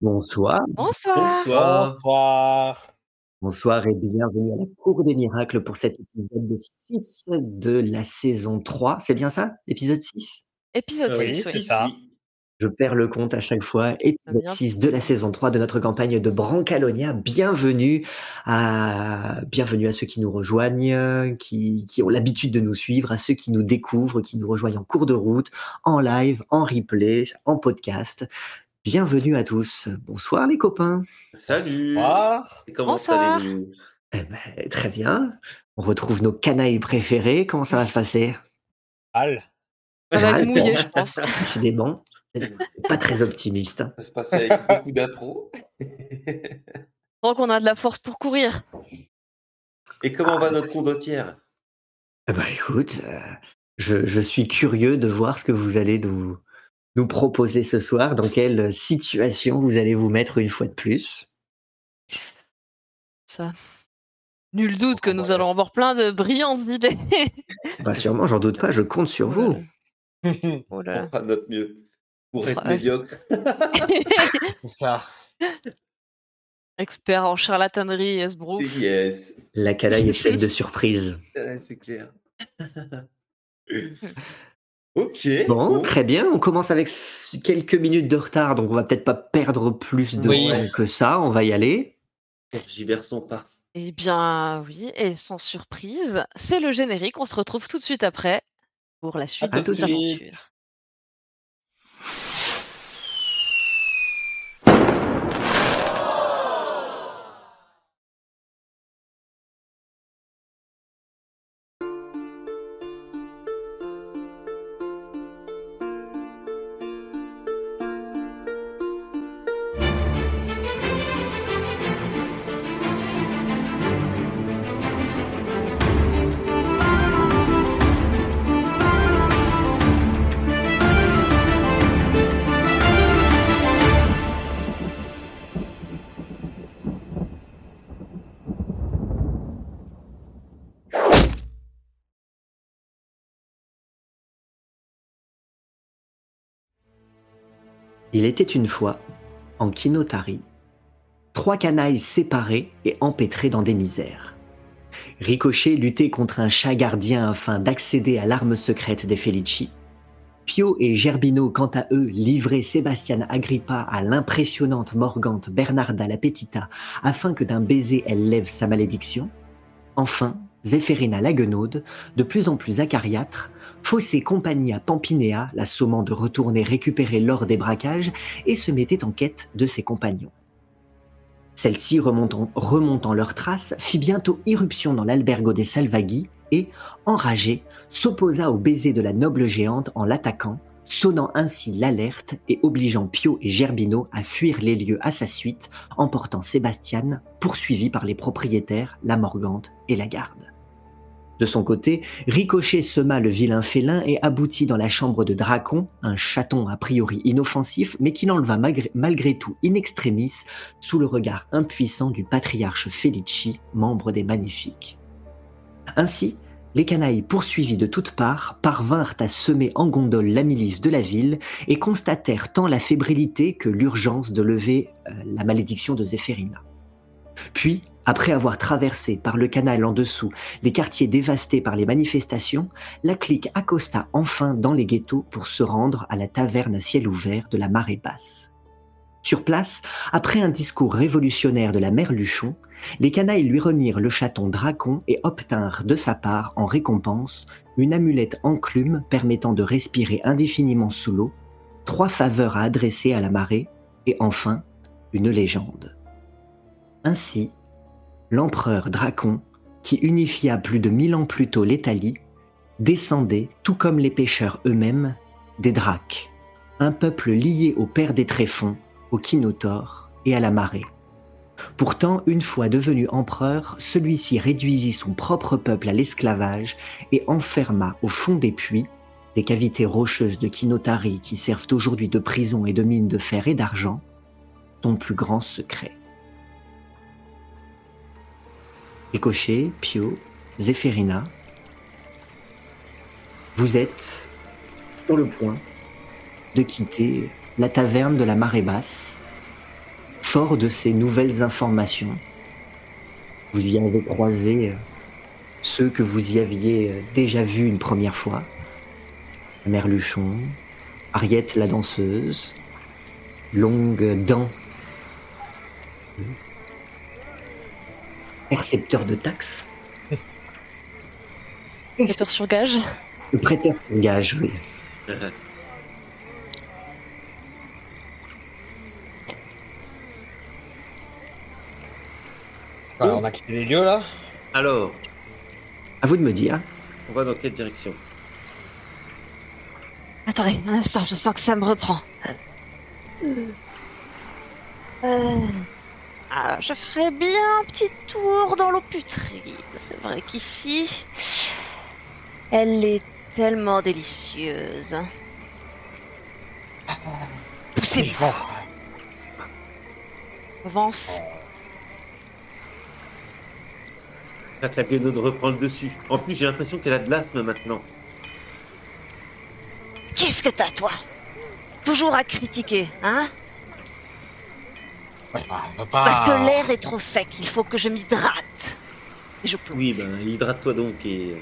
Bonsoir. Bonsoir. Bonsoir. Bonsoir. Bonsoir et bienvenue à la Cour des Miracles pour cet épisode 6 de la saison 3. C'est bien ça? Épisode 6 Épisode Oui, 6, c'est oui. ça. Je perds le compte à chaque fois. Épisode bien? 6 de la saison 3 de notre campagne de Brancalonia. Bienvenue à, bienvenue à ceux qui nous rejoignent, qui, qui ont l'habitude de nous suivre, à ceux qui nous découvrent, qui nous rejoignent en cours de route, en live, en replay, en podcast. Bienvenue à tous. Bonsoir les copains. Salut. Bonsoir. Comment Bonsoir. allez-vous? Eh ben, très bien. On retrouve nos canailles préférés. Comment ça va se passer? Al. Ça va Ah, être mouillé, je pense. Décidément, pas très optimiste. Ça se passe avec beaucoup d'impro. Tant qu'on a de la force pour courir. Et comment va notre condottière Eh ben, écoute, euh, je, je suis curieux de voir ce que vous allez nous, nous proposer ce soir, dans quelle situation vous allez vous mettre une fois de plus? Ça. Nul doute que nous allons avoir plein de brillantes idées. Bah, sûrement, j'en doute pas, je compte sur vous. Oh là On là. fera notre mieux pour être Ah, médiocre. C'est ça. Expert en charlatanerie et esbrouf. Yes. La canaille est pleine de surprises. C'est clair. Ok. Bon, très bien, on commence avec quelques minutes de retard, donc on va peut-être pas perdre plus de Oui. temps que ça, on va y aller. Tergiversons pas. Eh bien, oui, et sans surprise, c'est le générique. On se retrouve tout de suite après pour la suite À de nos suite. aventures. Il était une fois, en Kinotari, trois canailles séparées et empêtrées dans des misères. Ricochet luttait contre un chat gardien afin d'accéder à l'arme secrète des Felici. Pio et Gerbino, quant à eux, livraient Sébastien Agrippa à l'impressionnante Morgante Bernarda la Petita afin que d'un baiser elle lève sa malédiction. Enfin, Zéphérina la Guenaude, de plus en plus acariâtre, faussait compagnie à Pampinéa, la sommant de retourner récupérer l'or des braquages, et se mettait en quête de ses compagnons. Celle-ci, remontant, remontant leurs traces, fit bientôt irruption dans l'albergo des Salvaghi et, enragée, s'opposa au baiser de la noble géante en l'attaquant, sonnant ainsi l'alerte et obligeant Pio et Gerbino à fuir les lieux à sa suite, emportant Sébastien, poursuivi par les propriétaires, la Morgante et la garde. De son côté, Ricochet sema le vilain félin et aboutit dans la chambre de Dracon, un chaton a priori inoffensif, mais qui l'enleva malgré, malgré tout in extremis sous le regard impuissant du patriarche Felici, membre des Magnifiques. Ainsi, les canailles poursuivis de toutes parts parvinrent à semer en gondole la milice de la ville et constatèrent tant la fébrilité que l'urgence de lever euh, la malédiction de Zéphérina. Puis, après avoir traversé par le canal en dessous les quartiers dévastés par les manifestations, la clique accosta enfin dans les ghettos pour se rendre à la taverne à ciel ouvert de la marée basse. Sur place, après un discours révolutionnaire de la mère Luchon, les canailles lui remirent le chaton Dracon et obtinrent de sa part en récompense une amulette enclume permettant de respirer indéfiniment sous l'eau, trois faveurs à adresser à la marée et enfin une légende. Ainsi, l'empereur Dracon, qui unifia plus de mille ans plus tôt l'Italie, descendait, tout comme les pêcheurs eux-mêmes, des Dracs, un peuple lié au père des tréfonds, au Kinotaur et à la marée. Pourtant, une fois devenu empereur, celui-ci réduisit son propre peuple à l'esclavage et enferma au fond des puits, des cavités rocheuses de Kinotari qui servent aujourd'hui de prison et de mine de fer et d'argent, son plus grand secret. Ricochet, Pio, Zéphérina, vous êtes sur le point de quitter la taverne de la marée basse Fort de ces nouvelles informations, vous y avez croisé euh, ceux que vous y aviez euh, déjà vus une première fois. Merluchon, Ariette la danseuse, Longue Dent, percepteur de taxes, Prêteur sur gage. le prêteur sur gage, oui. Voilà, on a quitté les lieux là. Alors, À vous de me dire. on va dans quelle direction? Attendez, un instant, je sens que ça me reprend. Euh, ah, je ferais bien un petit tour dans l'eau putride. C'est vrai qu'ici, elle est tellement délicieuse. Poussez-vous, Bon, avance. Que la guenaude reprend le dessus. En plus, j'ai l'impression qu'elle a de l'asthme maintenant. Qu'est-ce que t'as, toi? Toujours à critiquer, hein? Ouais, bah, on peut pas- Parce que l'air est trop sec, il faut que je m'hydrate. Et je peux. Oui, ben, hydrate-toi donc et. euh,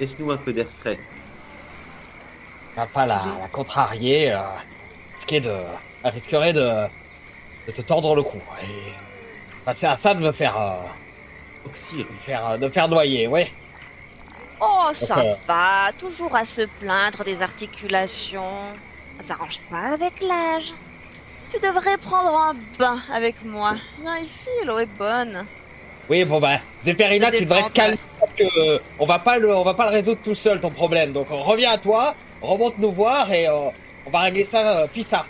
Laisse-nous un peu d'air frais. on va pas la, la contrarier. Euh, risquer de, elle risquerait de, de te tordre le cou. Et passer à ça de me faire, euh, Oxyre. de me faire, euh, de faire noyer, ouais. Oh, ça va, toujours à se plaindre des articulations. Ça s'arrange pas avec l'âge. Tu devrais prendre un bain avec moi. Viens ici, l'eau est bonne. Oui, bon bah, Zéphérina, tu devrais te calmer que euh, on va pas le, on va pas le résoudre tout seul ton problème. Donc on revient à toi, remonte nous voir et euh, on va régler ça, euh, fissa.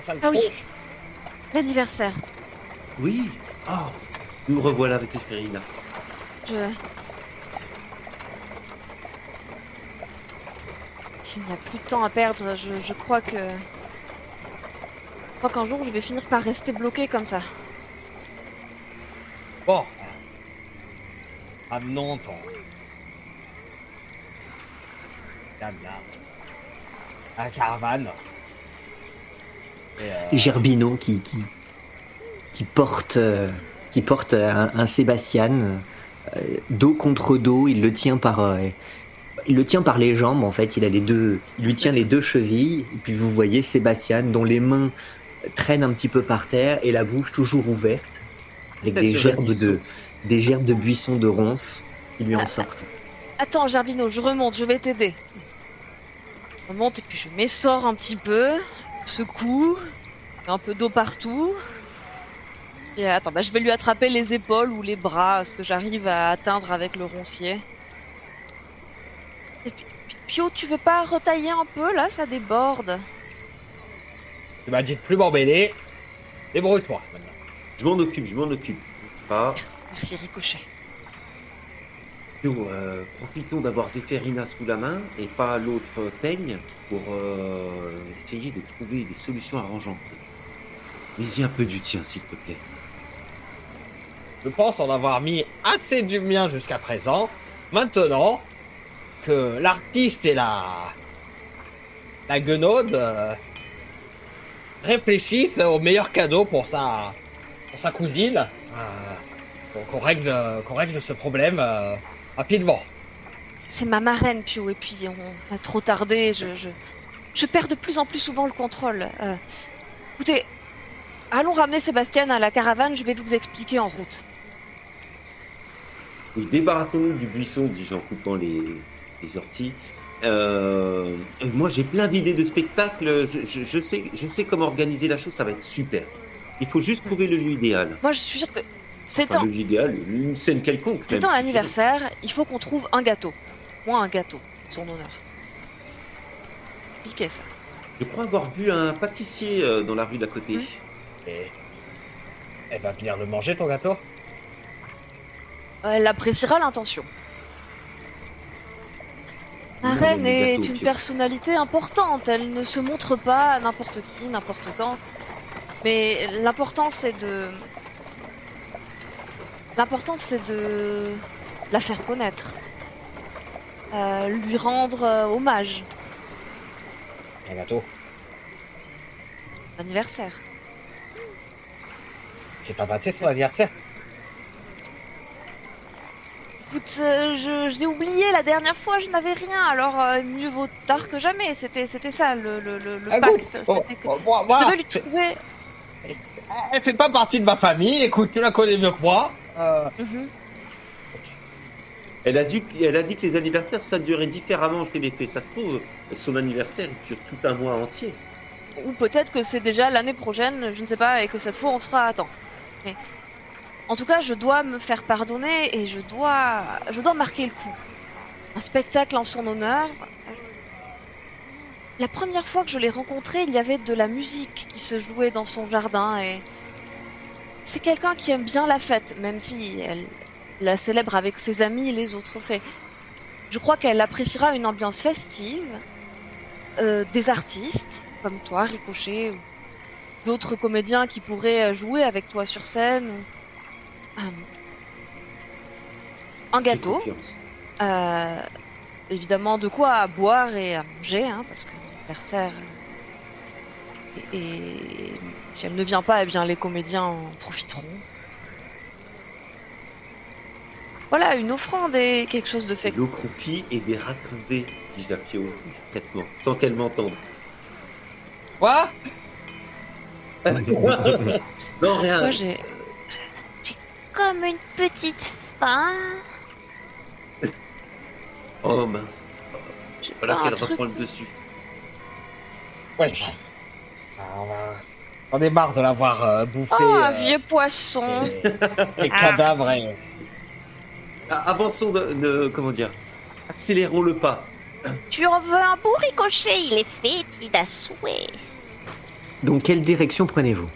Ça le Ah oui. trouve. L'anniversaire. Oui. Oh, nous revoilà avec Zéphérina. Je. Il n'y a plus de temps à perdre. Je, je crois que. Je crois qu'un jour je vais finir par rester bloqué comme ça. Bon. Amenons ton. Dame là. À la caravane. Euh, Gerbino qui, qui, qui porte, euh, qui porte un, un Sébastien euh, dos contre dos. Il le tient par, euh, il le tient par les jambes en fait. Il a les deux, il lui tient les deux chevilles. Et puis vous voyez Sébastien dont les mains traînent un petit peu par terre et la bouche toujours ouverte avec des gerbes de, des gerbes de buissons de ronces qui lui en Ah, sortent. Attends, Gerbino, je remonte, je vais t'aider. Je remonte et puis je m'essore un petit peu, secoue, un peu d'eau partout. Et attends, bah, je vais lui attraper les épaules ou les bras, ce que j'arrive à atteindre avec le roncier. Et puis, Pio, tu veux pas retailler un peu là Ça déborde? Tu m'as dit de plus m'embêler. Débrouille-toi maintenant. Je m'en occupe, je m'en occupe. Pas. Merci, merci Ricochet. Nous, euh, profitons d'avoir Zéphérina sous la main et pas l'autre teigne pour euh, essayer de trouver des solutions arrangeantes. Mais-y un peu du tien, s'il te plaît. Je pense en avoir mis assez du mien jusqu'à présent. Maintenant que l'artiste et la la guenaude euh, réfléchissent au meilleur cadeau pour sa pour sa cousine, qu'on règle qu'on règle ce problème rapidement. C'est ma marraine, Pio, et puis on a trop tardé. Je, je, je perds de plus en plus souvent le contrôle. Euh, écoutez, allons ramener Sébastien à la caravane, je vais vous expliquer en route. Oui, débarrassons-nous du buisson, dis-je en coupant les, les orties. Euh, moi, j'ai plein d'idées de spectacles. Je, je- je sais, je sais comment organiser la chose, ça va être super. Il faut juste trouver le lieu idéal. Moi, je suis sûre que c'est Enfin, un, le lieu idéal, une scène quelconque. c'est un anniversaire, il faut qu'on trouve un gâteau. Moi, un gâteau, son honneur. Piquez ça. Je crois avoir vu un pâtissier euh, dans la rue d'à côté. Hmm. Et elle va venir le manger ton gâteau? Elle appréciera l'intention. Ma Non, reine est gâteau, une personnalité importante. Elle ne se montre pas à n'importe qui, n'importe quand. Mais l'important c'est de. L'important c'est de la faire connaître. Euh, lui rendre euh, hommage. Un gâteau. Anniversaire. C'est pas passé son anniversaire. Écoute, euh, je, je l'ai oublié la dernière fois, je n'avais rien, alors euh, mieux vaut tard que jamais. C'était, c'était ça le, le, le, le pacte. oh, que oh, je devais lui trouver. Elle fait pas partie de ma famille. Écoute, tu la connais mieux que moi. Euh, Mhm. Elle a, dit, elle a dit que les anniversaires, ça durait différemment chez les fées. Ça se trouve, son anniversaire dure tout un mois entier. Ou peut-être que c'est déjà l'année prochaine, je ne sais pas, et que cette fois on sera à temps. Mais en tout cas, je dois me faire pardonner et je dois, je dois marquer le coup. Un spectacle en son honneur. La première fois que je l'ai rencontré, il y avait de la musique qui se jouait dans son jardin et c'est quelqu'un qui aime bien la fête, même si elle la célèbre avec ses amis et les autres fées. Je crois qu'elle appréciera une ambiance festive, euh, des artistes comme toi, Ricochet, ou d'autres comédiens qui pourraient euh, jouer avec toi sur scène. Euh, un gâteau, euh, évidemment de quoi à boire et à manger, hein, parce que l'anniversaire. Et, si elle ne vient pas, eh bien les comédiens en profiteront. Voilà, une offrande et quelque chose de fait. De l'eau croupie et des raccourdés, dit Japio discrètement, sans qu'elle m'entende. Quoi? Non, rien. Moi, j'ai Comme une petite faim. Oh mince. j'ai Voilà qu'elle truc. reprend le dessus. Ouais. Ah, on est marre de l'avoir euh, bouffé. Oh, un euh, vieux poisson. et- les cadavres. et- Ah, avançons de, de- Comment dire Accélérons le pas. Tu en veux un beau ricochet, il est fétide à souhait. Donc, quelle direction prenez-vous?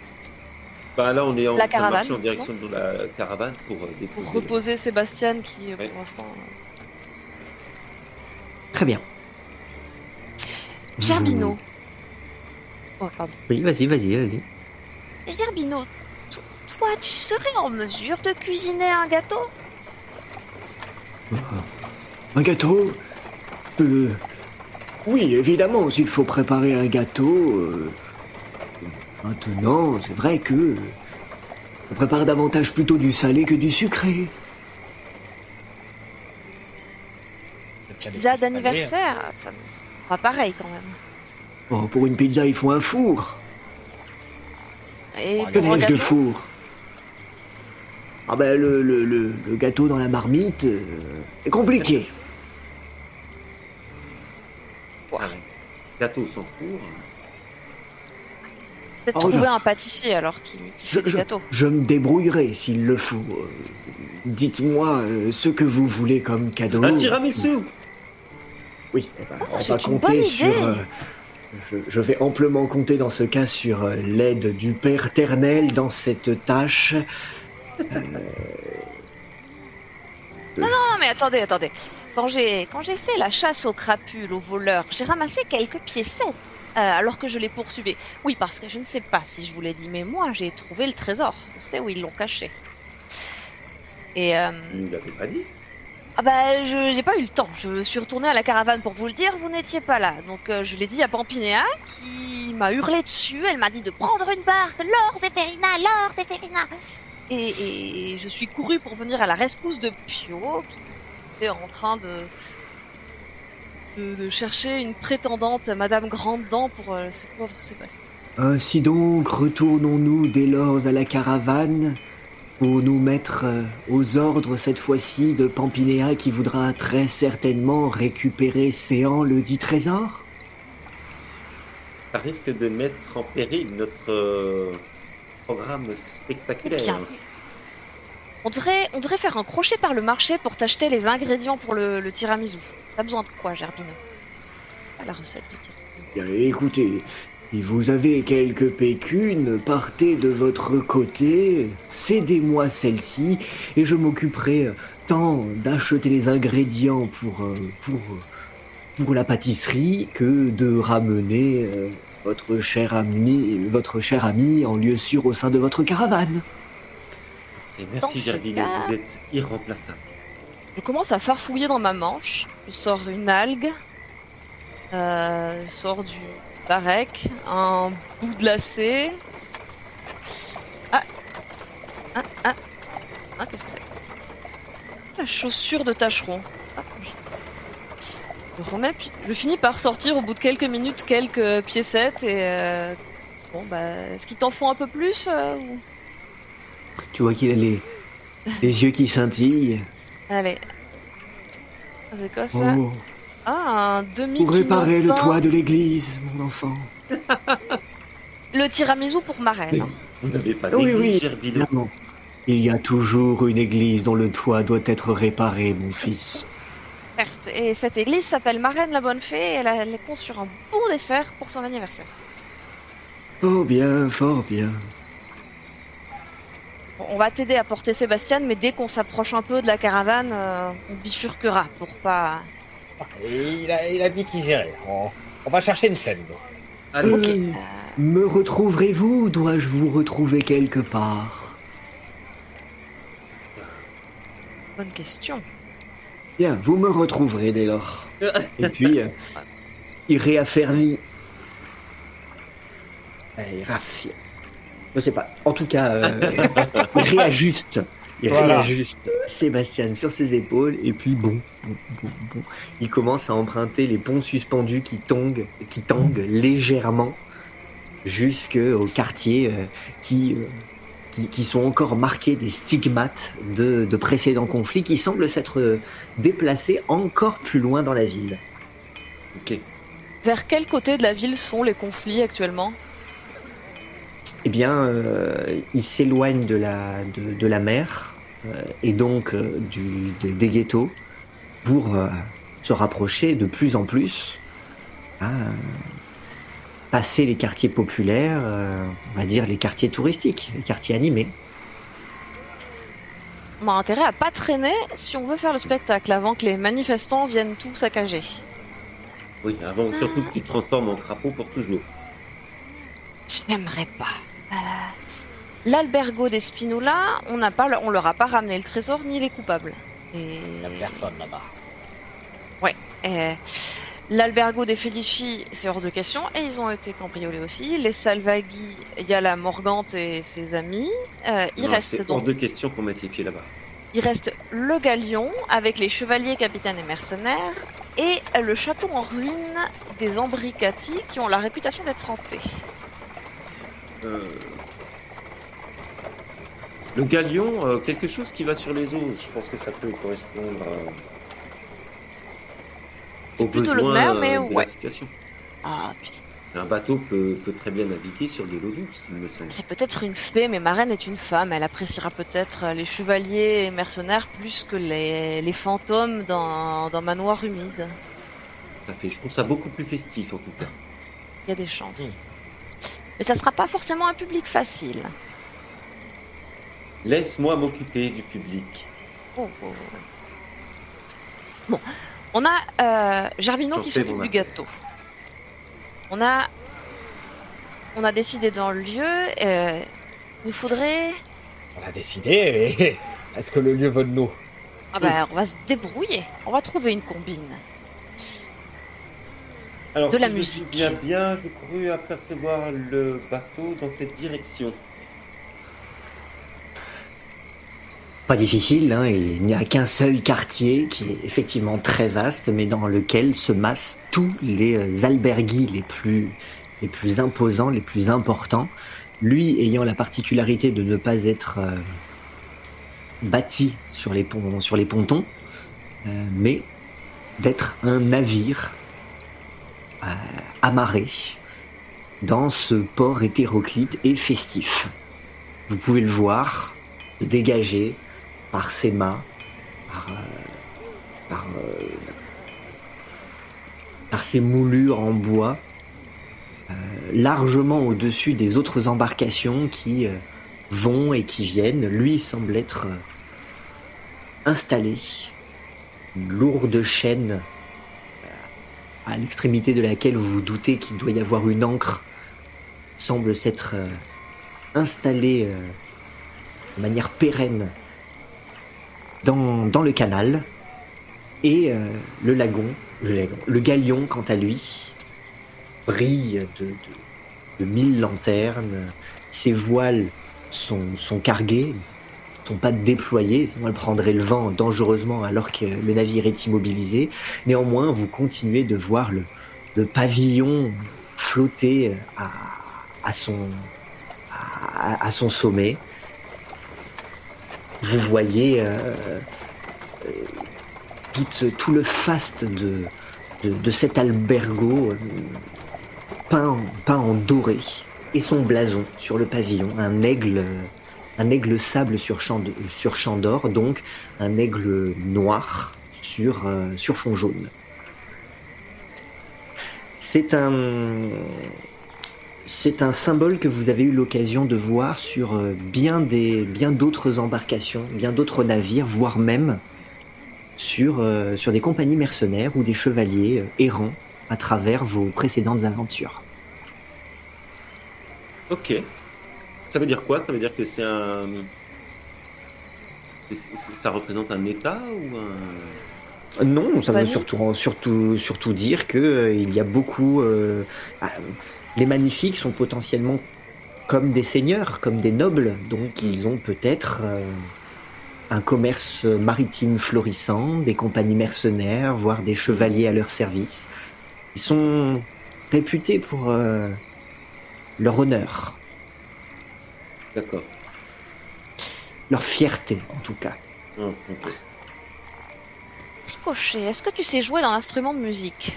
Bah là, on est en La caravane, direction de la caravane pour euh, déposer. Pour reposer Sébastien qui, Ouais. pour l'instant. Très bien. Gerbino. Oh, pardon. Oui, vas-y, vas-y, vas-y. Gerbino, to- toi, tu serais en mesure de cuisiner un gâteau? Un gâteau? Euh, Oui, évidemment, s'il faut préparer un gâteau. euh, Maintenant, c'est vrai que. On prépare davantage plutôt du salé que du sucré. Pizza d'anniversaire, ça, ça sera pareil quand même. Oh, pour une pizza, il faut un four. Et Que pour un n'ai-je de gâteau, four? Ah ben, le, le, le, le gâteau dans la marmite euh, est compliqué. Ah, gâteau sans four. peut-être Oh, je- trouver un pâtissier alors qui, qui Je, fait du je- gâteau. je me débrouillerai s'il le faut. Euh, Dites-moi euh, ce que vous voulez comme cadeau. Un tiramisu Oui, eh ben, on Oh, c'est va compter sur. euh, je, je vais amplement compter dans ce cas sur euh, l'aide du Père Ternel dans cette tâche. Non, mais attendez, attendez. Quand j'ai quand j'ai fait la chasse aux crapules, aux voleurs, j'ai ramassé quelques piécettes euh, alors que je les poursuivais. Oui, parce que je ne sais pas si je vous l'ai dit, mais moi j'ai trouvé le trésor. Je sais où ils l'ont caché. Et euh, Vous ne l'avez pas dit ah bah je n'ai pas eu le temps. Je suis retournée à la caravane pour vous le dire. Vous n'étiez pas là, donc euh, je l'ai dit à Pampinéa qui m'a hurlé dessus. Elle m'a dit de prendre une barque. L'or, Zéphérina, l'or, Zéphérina. et, et je suis courue pour venir à la rescousse de Pio qui était en train de de, de chercher une prétendante, Madame Grande Dent, pour euh, ce pauvre Sébastien. Ainsi donc, retournons-nous dès lors à la caravane pour nous mettre euh, aux ordres cette fois-ci de Pampinéa qui voudra très certainement récupérer Séan le dit trésor? Ça risque de mettre en péril notre euh, programme spectaculaire. Bien. On devrait, on devrait faire un crochet par le marché pour t'acheter les ingrédients pour le, le tiramisu. T'as besoin de quoi, Gerbino? Pas la recette du tiramisu. Bien, écoutez, si vous avez quelques pécunes, partez de votre côté, cédez-moi celle-ci, et je m'occuperai euh, tant d'acheter les ingrédients pour, euh, pour, pour la pâtisserie que de ramener euh, votre cher ami, votre cher ami en lieu sûr au sein de votre caravane. Et merci cas- vous êtes irremplaçable. Je commence à farfouiller dans ma manche. Je sors une algue. Euh, je sors du, Barek, un bout de lacet. Ah Ah Ah Ah, qu'est-ce que c'est? La chaussure de tâcheron. Ah, je... je remets, puis je finis par sortir au bout de quelques minutes quelques piécettes et. euh, Bon, bah, est-ce qu'ils t'en font un peu plus euh, ou- Tu vois qu'il a les, les yeux qui scintillent. Allez. C'est quoi ça Oh, Ah, un demi pour réparer le toit de l'église, mon enfant. Le tiramisu pour ma reine. Oui. Vous n'avez pas Oui, d'église, oui. Gerbino Évidemment. Il y a toujours une église dont le toit doit être réparé, mon fils. Certes, et cette église s'appelle Marraine la Bonne Fée et elle, a- elle compte sur un bon dessert pour son anniversaire. Oh bien, fort bien. Bon, on va t'aider à porter Sébastien, mais dès qu'on s'approche un peu de la caravane, euh, on bifurquera pour pas. Et il, a, il a dit qu'il gérait. On, on va chercher une scène. Allez, Me retrouverez-vous ou dois-je vous retrouver quelque part? Bonne question. Bien, vous me retrouverez dès lors. Et puis, euh, il réaffermit. Euh, Il raffi- Je sais pas. En tout cas, euh, il réajuste. Il Voilà. réajuste Sébastien sur ses épaules et puis bon, bon, bon, bon. il commence à emprunter les ponts suspendus qui tongent, qui tanguent légèrement jusqu'au quartier euh, qui, euh, qui, qui sont encore marqués des stigmates de, de précédents conflits qui semblent s'être euh, déplacés encore plus loin dans la ville. ok. Vers quel côté de la ville sont les conflits actuellement? Eh bien, euh, il s'éloigne de la, de, de la mer euh, et donc euh, du, de- des ghettos pour euh, se rapprocher de plus en plus à euh, passer les quartiers populaires, euh, on va dire les quartiers touristiques, les quartiers animés. On a intérêt à pas traîner si on veut faire le spectacle avant que les manifestants viennent tout saccager. Oui, avant surtout que tu te transformes en crapaud pour toujours. J'aimerais pas. Euh, L'albergo des Spinola, on n'a pas, on leur a pas ramené le trésor ni les coupables. Et Il n'y a personne là-bas. Euh, L'albergo des Felici, c'est hors de question, et ils ont été cambriolés aussi. Les Salvaghi, il y a la Morgante et ses amis. Euh, il Non, reste C'est hors de question qu'on mette les pieds là-bas. il reste le Galion avec les chevaliers, capitaines et mercenaires, et le château en ruine des Ambricati qui ont la réputation d'être hantés. Euh, Le galion, euh, quelque chose qui va sur les eaux, je pense que ça peut correspondre à... Aux plutôt besoins, mer, mais euh, de ouais. la situation. Ah, puis Un bateau peut, peut très bien naviguer sur de l'eau douce, il me semble. c'est peut-être une fée, mais ma reine est une femme. Elle appréciera peut-être les chevaliers et mercenaires plus que les, les fantômes dans, dans manoir humide. Ça fait, je trouve ça beaucoup plus festif en tout cas. Il y a des chances. Mm. Mais ça sera pas forcément un public facile. Laisse-moi m'occuper du public. Oh, oh. Bon, on a euh, Gervino J'en qui s'occupe du gâteau. On a, on a décidé dans le lieu. euh, il nous faudrait. On a décidé et est-ce que le lieu veut de nous Ah bah, on va se débrouiller. On va trouver une combine. Alors, De la je me musique. souviens bien, je crus apercevoir le bateau dans cette direction. Difficile, hein, il n'y a qu'un seul quartier qui est effectivement très vaste, mais dans lequel se massent tous les euh, alberguis les plus, les plus imposants, les plus importants. Lui ayant la particularité de ne pas être euh, bâti sur les, pont- sur les pontons, euh, mais d'être un navire amarré dans ce port hétéroclite et festif. Vous pouvez le voir, dégagé par ses mâts, par, euh, par, euh, ses moulures en bois, euh, largement au-dessus des autres embarcations qui euh, vont et qui viennent. Lui semble être euh, installé, une lourde chaîne euh, à l'extrémité de laquelle vous vous doutez qu'il doit y avoir une ancre, semble s'être euh, installée euh, de manière pérenne dans, le canal. Et euh, le lagon, le galion, quant à lui, brille de, de- mille lanternes. Ses voiles sont, sont carguées, sont pas déployées, sinon elles prendraient le vent dangereusement alors que le navire est immobilisé. Néanmoins, vous continuez de voir le, pavillon flotter à son sommet. Vous voyez euh, euh, tout, le faste de, cet albergo euh, peint, peint en doré et son blason sur le pavillon, un aigle, un aigle sable sur champ sur champ d'or, donc un aigle noir sur, sur fond jaune. C'est un, c'est un symbole que vous avez eu l'occasion de voir sur euh, bien des, bien d'autres embarcations, bien d'autres navires, voire même sur, euh, sur des compagnies mercenaires ou des chevaliers euh, errants à travers vos précédentes aventures. Ok. Ça veut dire quoi? Ça veut dire que c'est un. que Ça représente un État ou un. Non, ça veut surtout, surtout, surtout dire que euh, il y a beaucoup. euh, les magnifiques sont potentiellement comme des seigneurs, comme des nobles, donc ils ont peut-être euh, un commerce maritime florissant, des compagnies mercenaires, voire des chevaliers à leur service. Ils sont réputés pour euh, leur honneur, D'accord. leur fierté en tout cas. Ah. Ricochet, est-ce que tu sais jouer d'un instrument de musique?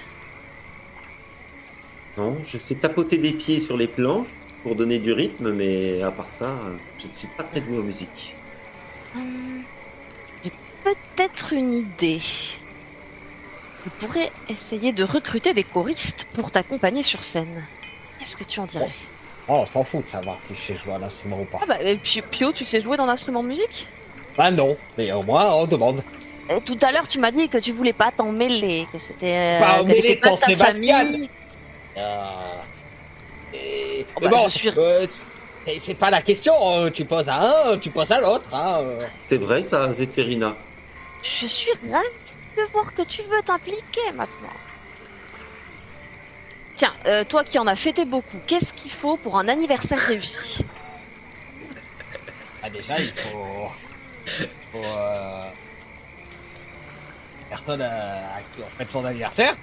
Non, je sais tapoter des pieds sur les planches pour donner du rythme, mais à part ça, je ne suis pas très doué en musique. Hum, J'ai peut-être une idée. Je pourrais essayer de recruter des choristes pour t'accompagner sur scène. Qu'est-ce que tu en dirais Oh, on s'en fout de savoir si je sais jouer à l'instrument ou pas. Ah bah, et Pio, Pio, tu sais jouer d'un instrument de musique Bah non, mais au moins on demande. Euh, Tout à l'heure, tu m'as dit que tu voulais pas t'en mêler, que c'était. euh, Pas qu'elle mêler était pas ton de ta Sébastien. famille. Et- Oh bah, bon, je suis- euh, c'est- pas la question. euh, tu poses à un, tu poses à l'autre. Hein, euh. C'est vrai, ça, Zéphérina Je suis ravie de voir que tu veux t'impliquer maintenant. Tiens, euh, toi qui en as fêté beaucoup, qu'est-ce qu'il faut pour un anniversaire réussi? Ah, déjà, il faut. faut euh, Personne à, à qui on fête son anniversaire.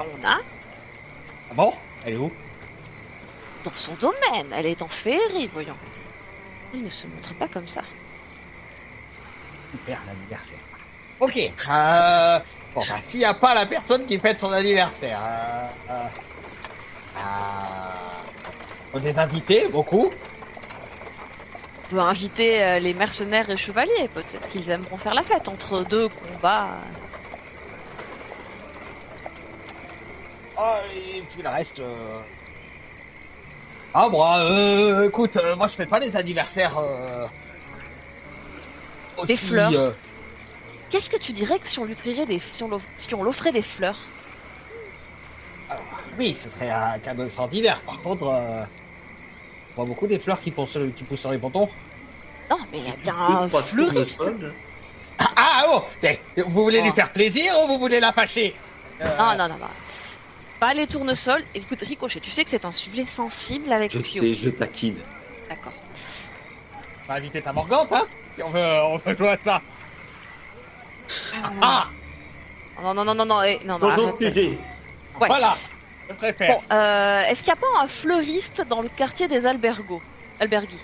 On a Ah bon? Elle est où? Dans son domaine, elle est en féerie, voyons. Il ne se montre pas comme ça. Super l'anniversaire. Ok. Euh, bon, bah, s'il n'y a pas la personne qui fête son anniversaire. Euh, euh, euh, on est invités, beaucoup. On peut inviter euh, les mercenaires et chevaliers, peut-être qu'ils aimeront faire la fête entre deux combats. Oh, et puis le reste. euh, Ah, moi, euh, écoute, euh, moi je fais pas les anniversaires. Euh... Des aussi, fleurs. euh, Qu'est-ce que tu dirais que si on lui offrait des, si on l'off- si on l'offrait des fleurs? Oui, ce serait un cadeau extraordinaire. Par contre, euh... on voit beaucoup des fleurs qui poussent, sur- qui poussent sur les pontons. Non, mais il y a bien un fleuriste. tournesols. Ah, ah, oh Vous voulez lui Oh. faire plaisir ou vous voulez la fâcher? Euh, Non, non, non, non. Pas les tournesols. Écoute, Ricochet, tu sais que c'est un sujet sensible avec Je Pio. sais, je taquine. D'accord. On va inviter ta morgante, hein Si on veut, on veut jouer à ça. Ah Non, non, non, non, non, eh, non, non, Bonjour. Ouais. Voilà Je préfère. Bon, euh, est-ce qu'il n'y a pas un fleuriste dans le quartier des albergos Alberghi.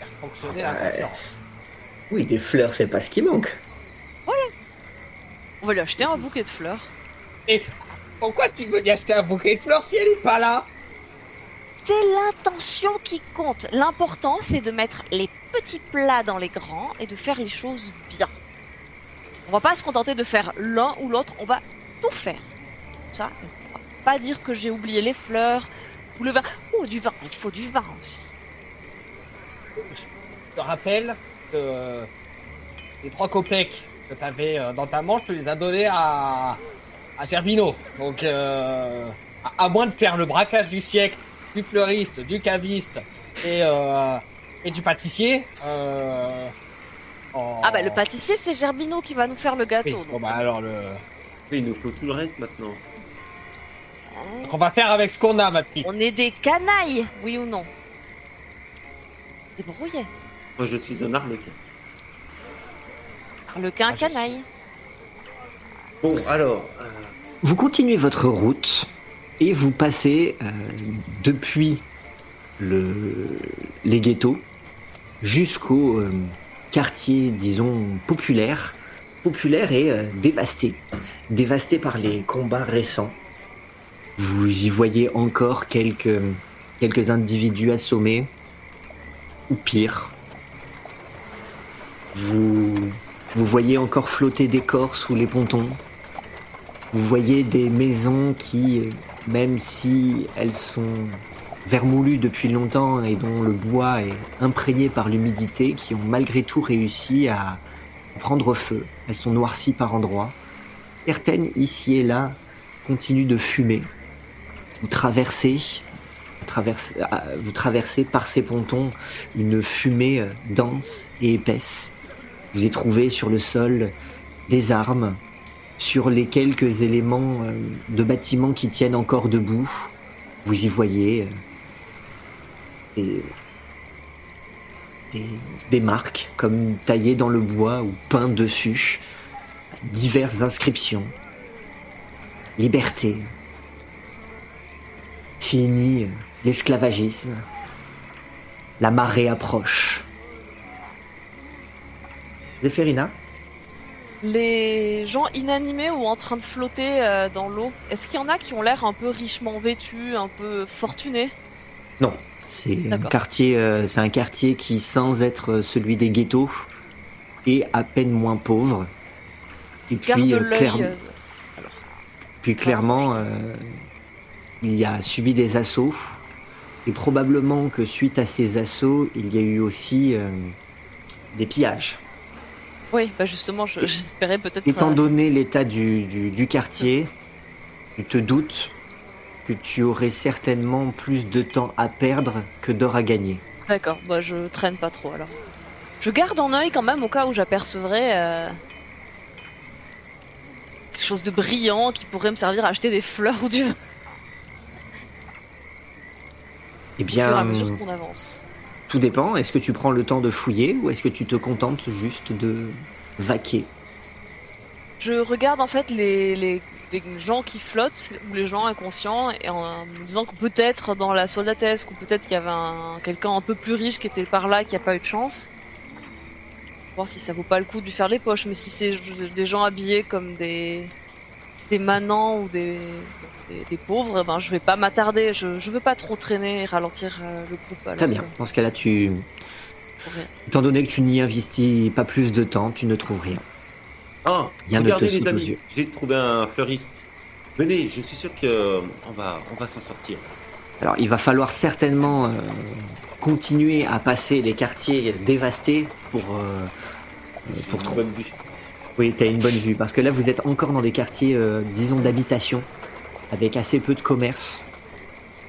Ouais. concurrence. Oui, des fleurs, c'est pas ce qui manque. On va lui acheter un bouquet de fleurs. Et pourquoi tu veux lui acheter un bouquet de fleurs si elle est pas là C'est l'intention qui compte. L'important, c'est de mettre les petits plats dans les grands et de faire les choses bien. On va pas se contenter de faire l'un ou l'autre, on va tout faire. Ça, on va pas dire que j'ai oublié les fleurs ou le vin. Oh, du vin, il faut du vin aussi. Je te rappelle que euh, les trois copecs que tu avais dans ta manche, tu les as donnés à, à Zerbino. Donc, euh, à, à moins de faire le braquage du siècle, du fleuriste, du caviste et, euh, et du pâtissier. euh, en- Ah bah le pâtissier, c'est Gerbino qui va nous faire le Oui, gâteau. bon bah alors le. Oui, il nous faut tout le reste maintenant. Donc on va faire avec ce qu'on a, ma petite. On est des canailles, oui ou non? Débrouillez. Moi, je suis un arlequin. Harlequin, Ah, sais. Bon, alors, euh, Vous continuez votre route et vous passez euh, depuis le, les ghettos jusqu'au euh, quartier, disons, populaire, populaire et dévasté. Dévasté par les combats récents. Vous y voyez encore quelques, quelques individus assommés, ou pire. Vous, vous voyez encore flotter des corps sous les pontons. Vous voyez des maisons qui, euh, même si elles sont vermoulues depuis longtemps et dont le bois est imprégné par l'humidité, qui ont malgré tout réussi à prendre feu. Elles sont noircies par endroits. Certaines, ici et là, continuent de fumer. Vous traversez, ah, vous traversez par ces pontons une fumée euh, dense et épaisse. Vous y trouvez sur le sol des armes, sur les quelques éléments euh, de bâtiments qui tiennent encore debout, vous y voyez euh, des, marques comme taillées dans le bois ou peintes dessus, diverses inscriptions. Liberté. Fini euh, l'esclavagisme. La marée approche. Zéphérina Les gens inanimés ou en train de flotter euh, dans l'eau, est-ce qu'il y en a qui ont l'air un peu richement vêtus, un peu fortunés? Non, c'est un quartier, euh, c'est un quartier qui, sans être celui des ghettos, est à peine moins pauvre. Et puis, euh, clair- puis clairement, il y a subi des assauts. Et probablement que suite à ces assauts, il y a eu aussi des pillages. Oui, bah justement, je- j'espérais peut-être. Étant euh, donné l'état du, du, du quartier, tu te doutes que tu aurais certainement plus de temps à perdre que d'or à gagner. D'accord, bah je traîne pas trop alors. Je garde en œil quand même au cas où j'apercevrais euh, quelque chose de brillant qui pourrait me servir à acheter des fleurs ou du au Eh fur et à bien, mesure qu'on avance. Tout dépend. Est-ce que tu prends le temps de fouiller ou est-ce que tu te contentes juste de vaquer? Je regarde en fait les, les, gens qui flottent ou les gens inconscients et en me disant que peut-être dans la soldatesque ou peut-être qu'il y avait un, quelqu'un un peu plus riche qui était par là qui a pas eu de chance. Voir si ça vaut pas le coup de lui faire les poches, mais si c'est des gens habillés comme des des manants ou des des, des pauvres, ben je vais pas m'attarder. Je, je veux pas trop traîner et ralentir euh, le groupe. alors Très bien. que- Dans ce cas-là, tu, rien. étant donné que tu n'y investis pas plus de temps, tu ne trouves rien. Ah, Rien ne regardez te les saute aux amis, yeux. j'ai trouvé un fleuriste. Venez, je suis sûr que euh, on va, on va s'en sortir. Alors, il va falloir certainement euh, continuer à passer les quartiers dévastés pour, euh, pour Une trouver. bonne vue. Oui, t'as une bonne vue. Parce que là, vous êtes encore dans des quartiers, euh, disons, d'habitation, avec assez peu de commerce.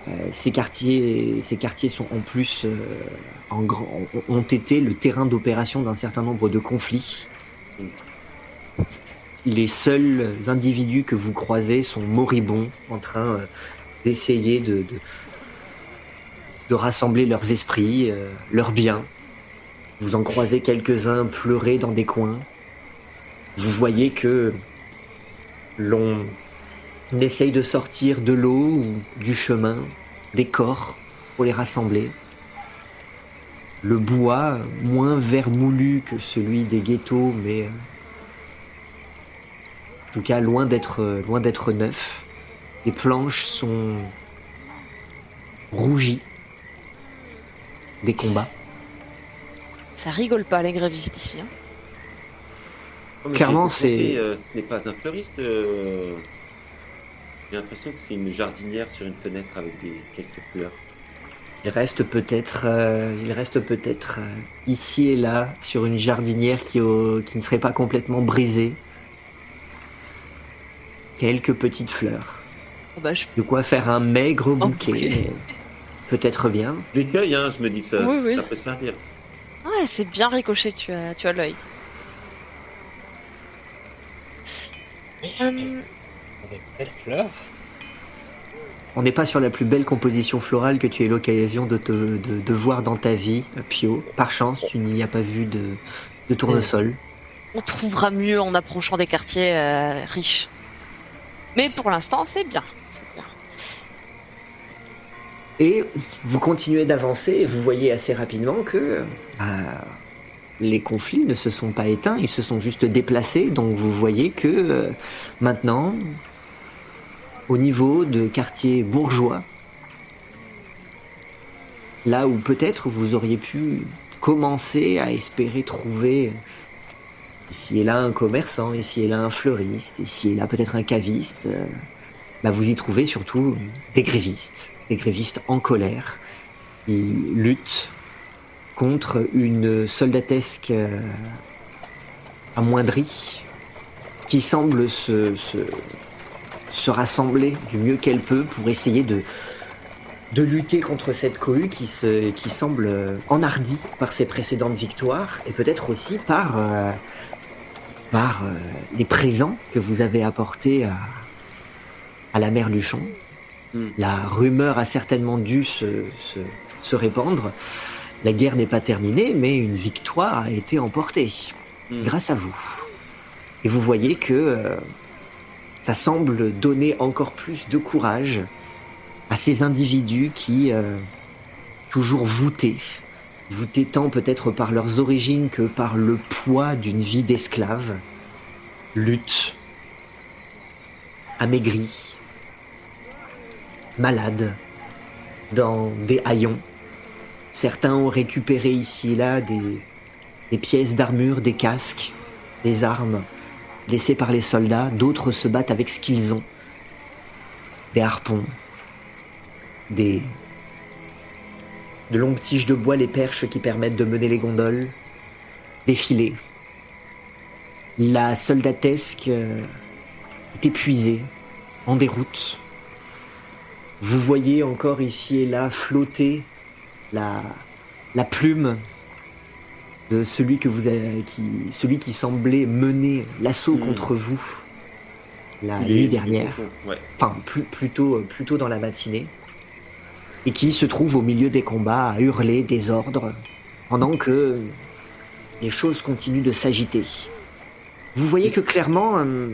Euh, ces quartiers, ces quartiers sont en plus euh, ont- été le terrain d'opération d'un certain nombre de conflits. Les seuls individus que vous croisez sont moribonds, en train d'essayer de, rassembler leurs esprits, leurs biens. Vous en croisez quelques-uns pleurer dans des coins vous voyez que l'on essaye de sortir de l'eau ou du chemin des corps pour les rassembler. Le bois, moins vermoulu que celui des ghettos, mais euh, en tout cas loin d'être euh, loin d'être neuf. Les planches sont rougies des combats. Ça rigole pas les grévistes ici. Hein. Oh, Clairement, c'est- euh, ce n'est pas un fleuriste. euh, J'ai l'impression que c'est une jardinière sur une fenêtre avec des quelques fleurs. Il reste peut-être, euh, il reste peut-être euh, ici et là sur une jardinière qui, au- qui ne serait pas complètement brisée. Quelques petites fleurs. Oh, bah, je... De quoi faire un maigre bouquet. bouquet. Peut-être bien. Cueille, hein, je me dis que ça, Oui, oui. ça peut servir. Ouais, c'est bien ricoché, tu as, tu as l'œil. Oui, Hum, Des belles fleurs. on n'est pas sur la plus belle composition florale que tu aies l'occasion de, te, de, de voir dans ta vie, Pio. Par chance, tu n'y as pas vu de, de tournesol. On trouvera mieux en approchant des quartiers euh, riches. Mais pour l'instant, c'est bien. c'est bien. Et vous continuez d'avancer et vous voyez assez rapidement que bah, les conflits ne se sont pas éteints, ils se sont juste déplacés. Donc vous voyez que euh, maintenant, au niveau de quartiers bourgeois, là où peut-être vous auriez pu commencer à espérer trouver ici et là un commerçant, ici et là un fleuriste, ici et là peut-être un caviste, euh, bah vous y trouvez surtout des grévistes, des grévistes en colère, qui luttent contre une soldatesque euh, amoindrie qui semble se, se, se rassembler du mieux qu'elle peut pour essayer de, de lutter contre cette cohue qui, se, qui semble euh, enhardie par ses précédentes victoires et peut-être aussi par, euh, par euh, les présents que vous avez apportés à, à la mère Luchon. Hmm. La rumeur a certainement dû se, se, se répandre. La guerre n'est pas terminée, mais une victoire a été emportée Hmm. grâce à vous. Et vous voyez que euh, ça semble donner encore plus de courage à ces individus qui, euh, toujours voûtés, voûtés tant peut-être par leurs origines que par le poids d'une vie d'esclave, luttent, amaigris, malades, dans des haillons. Certains ont récupéré ici et là des, pièces d'armure, des casques, des armes laissées par les soldats. D'autres se battent avec ce qu'ils ont. Des harpons, des de longues tiges de bois, les perches qui permettent de mener les gondoles, des filets. La soldatesque euh, est épuisée, en déroute. Vous voyez encore ici et là flotter la, la plume de celui que vous avez, qui, celui qui semblait mener l'assaut Hmm. contre vous la nuit dernière Ouais. enfin plus, plutôt, plutôt dans la matinée, et qui se trouve au milieu des combats à hurler des ordres, pendant que les choses continuent de s'agiter. Vous voyez que clairement, euh,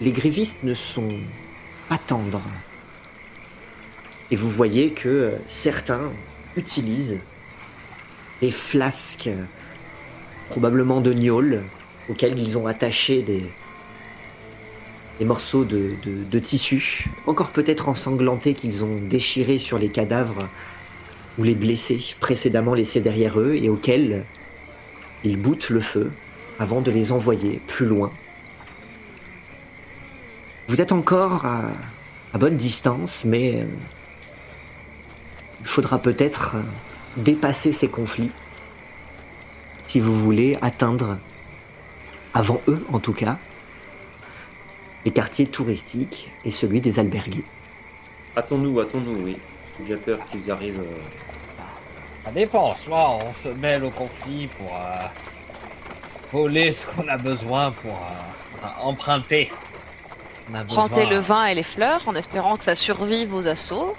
les grévistes ne sont pas tendres. Et vous voyez que euh, certains utilisent des flasques, probablement de gnôle, auxquels ils ont attaché des, des morceaux de, tissu, encore peut-être ensanglantés qu'ils ont déchirés sur les cadavres ou les blessés précédemment laissés derrière eux et auxquels ils boutent le feu avant de les envoyer plus loin. Vous êtes encore à, à bonne distance, mais euh, il faudra peut-être euh, dépasser ces conflits si vous voulez atteindre, avant eux en tout cas, les quartiers touristiques et celui des albergues. Attends-nous, attends-nous, oui. J'ai bien peur qu'ils arrivent. euh, Ça dépend. Soit on se mêle au conflit pour euh, voler ce qu'on a besoin pour euh, emprunter. On a Emprunter besoin, le vin et les fleurs en espérant que ça survive aux assauts.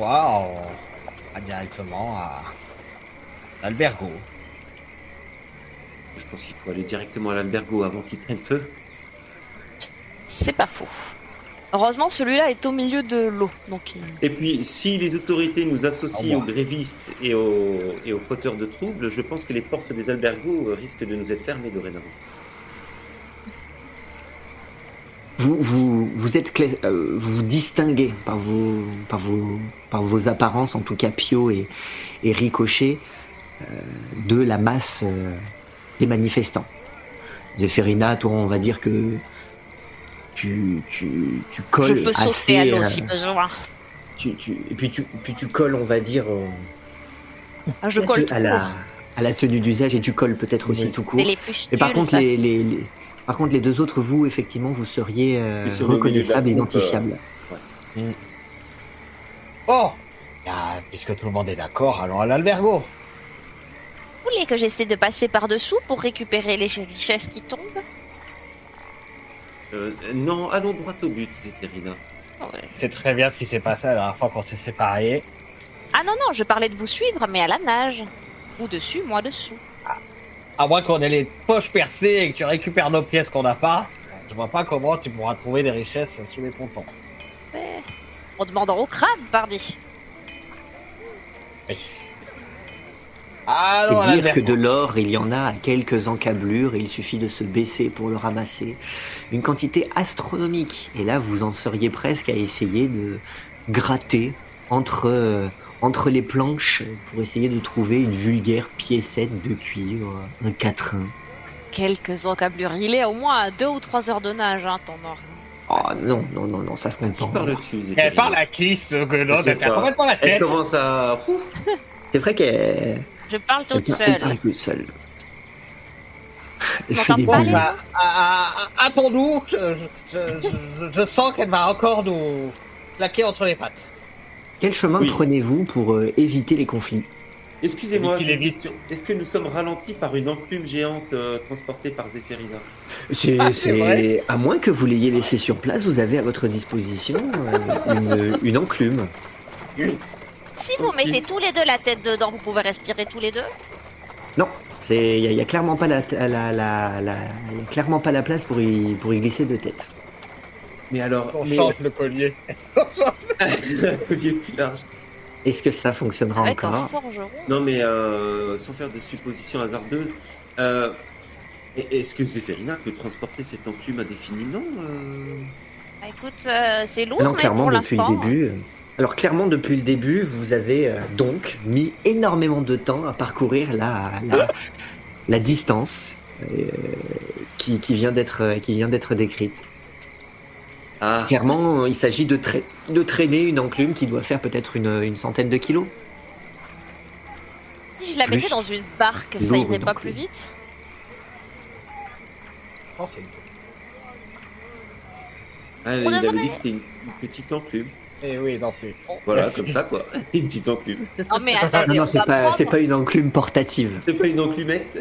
Soit on va directement à l'albergo. Je pense qu'il faut aller directement à l'albergo avant qu'ils prennent feu. C'est pas faux. Heureusement, celui-là est au milieu de l'eau, donc il... Et puis, si les autorités nous associent Au aux grévistes et aux, et aux fauteurs de troubles, je pense que les portes des albergos risquent de nous être fermées dorénavant. Vous, vous, vous êtes euh, vous vous distinguez par vos, par vos, par vos apparences, en tout cas Pio et, et Ricochet, euh, de la masse euh, des manifestants. Zéphérina, toi, on va dire que tu, tu, tu je colles peux assez. sauter à l'eau si besoin. tu, tu, et puis tu, puis tu colles, on va dire, euh, Ah, je colle à, la, à la tenue d'usage et tu colles peut-être aussi Oui. tout court. Mais par contre, les, les, les- par contre, les deux autres, vous, effectivement, vous seriez euh, reconnaissables, troupe, identifiables. Bon, ah, puisque tout le monde est d'accord, allons à l'albergo. Vous voulez que j'essaie de passer par-dessous pour récupérer les richesses qui tombent? Euh, non, allons droit au but, Zéphérina. Ouais. C'est très bien ce qui s'est passé la dernière fois qu'on s'est séparés. Ah non, non, je parlais de vous suivre, mais à la nage. Vous dessus, moi dessous. À moins qu'on ait les poches percées et que tu récupères nos pièces qu'on n'a pas, je vois pas comment tu pourras trouver des richesses sous les pontons. Ouais. En demandant au crabe, pardi. Oui. Allons à Et dire que de l'or, il y en a à quelques encablures et il suffit de se baisser pour le ramasser. Une quantité astronomique. Et là, vous en seriez presque à essayer de gratter entre, euh, entre les planches pour essayer de trouver une vulgaire piécette de cuivre, un quatrain. Quelques encablures. Il est au moins à deux ou trois heures de nage, hein, ton or. Oh non, non, non, non, ça se compte Qui pas. parle dessus, Elle parle à qui ce Je sais Elle t'a pas. complètement la Elle tête. commence à. C'est vrai qu'elle Je parle elle toute parle- elle seule. parle toute seule. Elle On fait des bah, attends-nous. Je, je- je- je sens qu'elle va encore nous claquer entre les pattes. Quel chemin Oui. prenez-vous pour euh, éviter les conflits? Excusez-moi. Est-ce que nous sommes ralentis par une enclume géante euh, transportée par Zéphirina C'est, Ah, c'est vrai. c'est- à moins que vous l'ayez laissé sur place, vous avez à votre disposition euh, une, une enclume. Si vous mettez tous les deux la tête dedans, vous pouvez respirer tous les deux? Non, c'est il y, a- y a clairement pas la, la, la, la- y a clairement pas la place pour y, pour y glisser de tête. Mais alors, On mais... change le collier. Collier plus large. Est-ce que ça fonctionnera Avec un encore forgeron. Non, mais euh, sans faire de suppositions hasardeuses, euh, est-ce que Zéphirina peut transporter cette enclume indéfiniment euh? Bah, écoute, euh, c'est lourd, Non, mais clairement pour depuis le début. euh, Alors clairement depuis le début, vous avez euh, donc mis énormément de temps à parcourir la, la, la distance euh, qui, qui vient d'être qui vient d'être décrite. Ah, Clairement, il s'agit de, tra- de traîner une enclume qui doit faire peut-être une, une centaine de kilos. Si je la Plus mettais dans une barque, ça irait pas plus oui. vite Oh, c'est- ah, il On avait dit que c'était une, une petite enclume. Eh oui, non, c'est. Voilà, Merci. comme ça, quoi. Une petite enclume. Non mais attendez, Non, non, on c'est pas, prendre, c'est pas une enclume portative. C'est pas une enclumette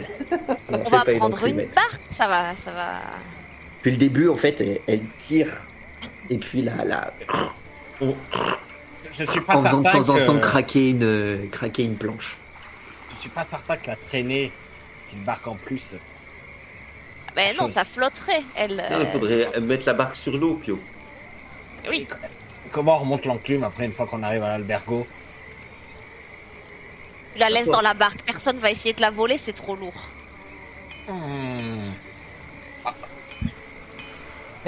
Non, on va pas prendre une barque, ça va, ça va. Depuis le début, en fait, elle, elle tire. Et puis là, là, On- Je suis pas en faisant de temps en temps craquer une, craquer une planche. Je suis pas certain que la traînée d'une barque en plus. Mais non, Chose. ça flotterait, elle. Non, il euh, faudrait mettre la barque sur l'eau, Pio. Oui. Comment on remonte l'enclume après une fois qu'on arrive à l'albergo? Tu la laisses dans la barque, personne va essayer de la voler, c'est trop lourd. Hmm.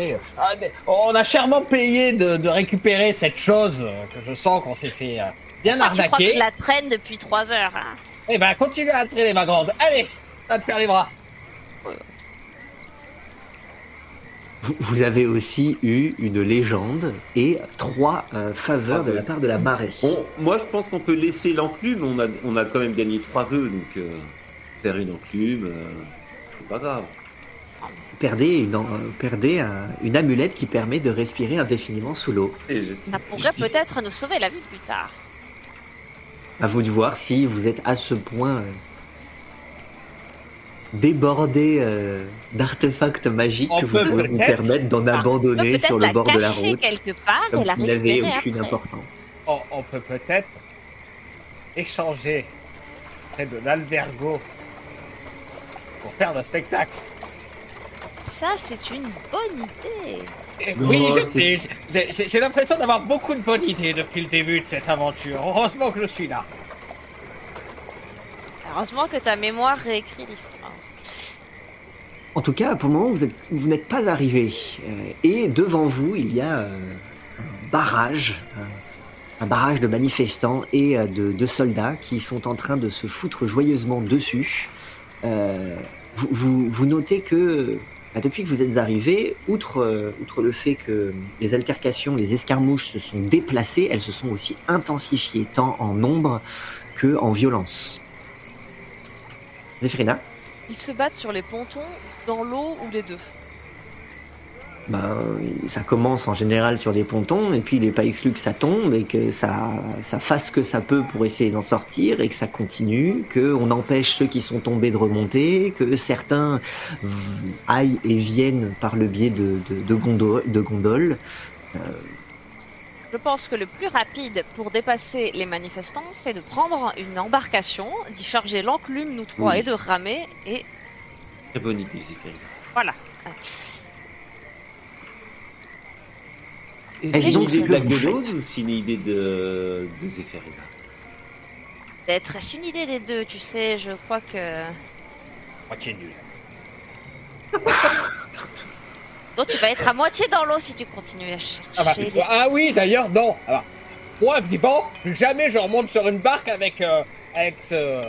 Eh, ah, mais on a chèrement payé de, de récupérer cette chose euh, que je sens qu'on s'est fait euh, bien Ah, tu crois que arnaquer. je la traîne depuis 3 heures hein Eh ben, continue à traîner ma grande. Allez, à te faire les bras. Vous, vous avez aussi eu une légende et trois euh, faveurs Ah de la part de la marée. Bon, moi, je pense qu'on peut laisser l'enclume. On a, on a quand même gagné trois vœux, donc euh, faire une enclume, euh, c'est pas grave. Vous perdez, une, en- euh, perdez un- une amulette qui permet de respirer indéfiniment sous l'eau. Ça pourrait peut-être nous sauver la vie plus tard. À vous de voir si vous êtes à ce point euh, débordé euh, d'artefacts magiques On que vous peut pouvez vous peut-être- permettre d'en Ah, abandonner sur le la bord de la route, quelque part comme et la s'il n'avait récupérer aucune après. importance. On, on peut peut-être échanger près de l'albergo pour faire le spectacle. Ça, c'est une bonne idée. Non, oui, je sais. J'ai- l'impression d'avoir beaucoup de bonnes idées depuis le début de cette aventure. Heureusement que je suis là. Heureusement que ta mémoire réécrit l'histoire. En tout cas, pour le moment, vous êtes- vous n'êtes pas arrivé. Euh, et devant vous, il y a euh, un barrage, un, un barrage de manifestants et euh, de, de soldats qui sont en train de se foutre joyeusement dessus. Euh, vous, vous- vous notez que bah, depuis que vous êtes arrivé, outre, euh, outre le fait que les altercations, les escarmouches se sont déplacées, elles se sont aussi intensifiées, tant en nombre que en violence. Zéphirina Ils se battent sur les pontons, dans l'eau ou les deux? Ben, ça commence en général sur des pontons, et puis il n'est pas exclu que ça tombe, et que ça, ça fasse ce que ça peut pour essayer d'en sortir, et que ça continue, qu'on empêche ceux qui sont tombés de remonter, que certains aillent et viennent par le biais de, de, de, gondo- de gondoles. Euh, Je pense que le plus rapide pour dépasser les manifestants, c'est de prendre une embarcation, d'y charger l'enclume, nous trois, Oui. et de ramer, et Très bonne idée, Zéphirine. voilà. Une donc, idée ce de faites ou c'est une idée de, de Zéphirina Peut-être est-ce une idée des deux, tu sais, je crois que... Moitié nul. Donc tu vas être à moitié dans l'eau si tu continues à chercher. Ah, bah, des- ah oui, d'ailleurs, non. Alors, moi, vivant, plus jamais je remonte sur une barque avec, euh, avec ce,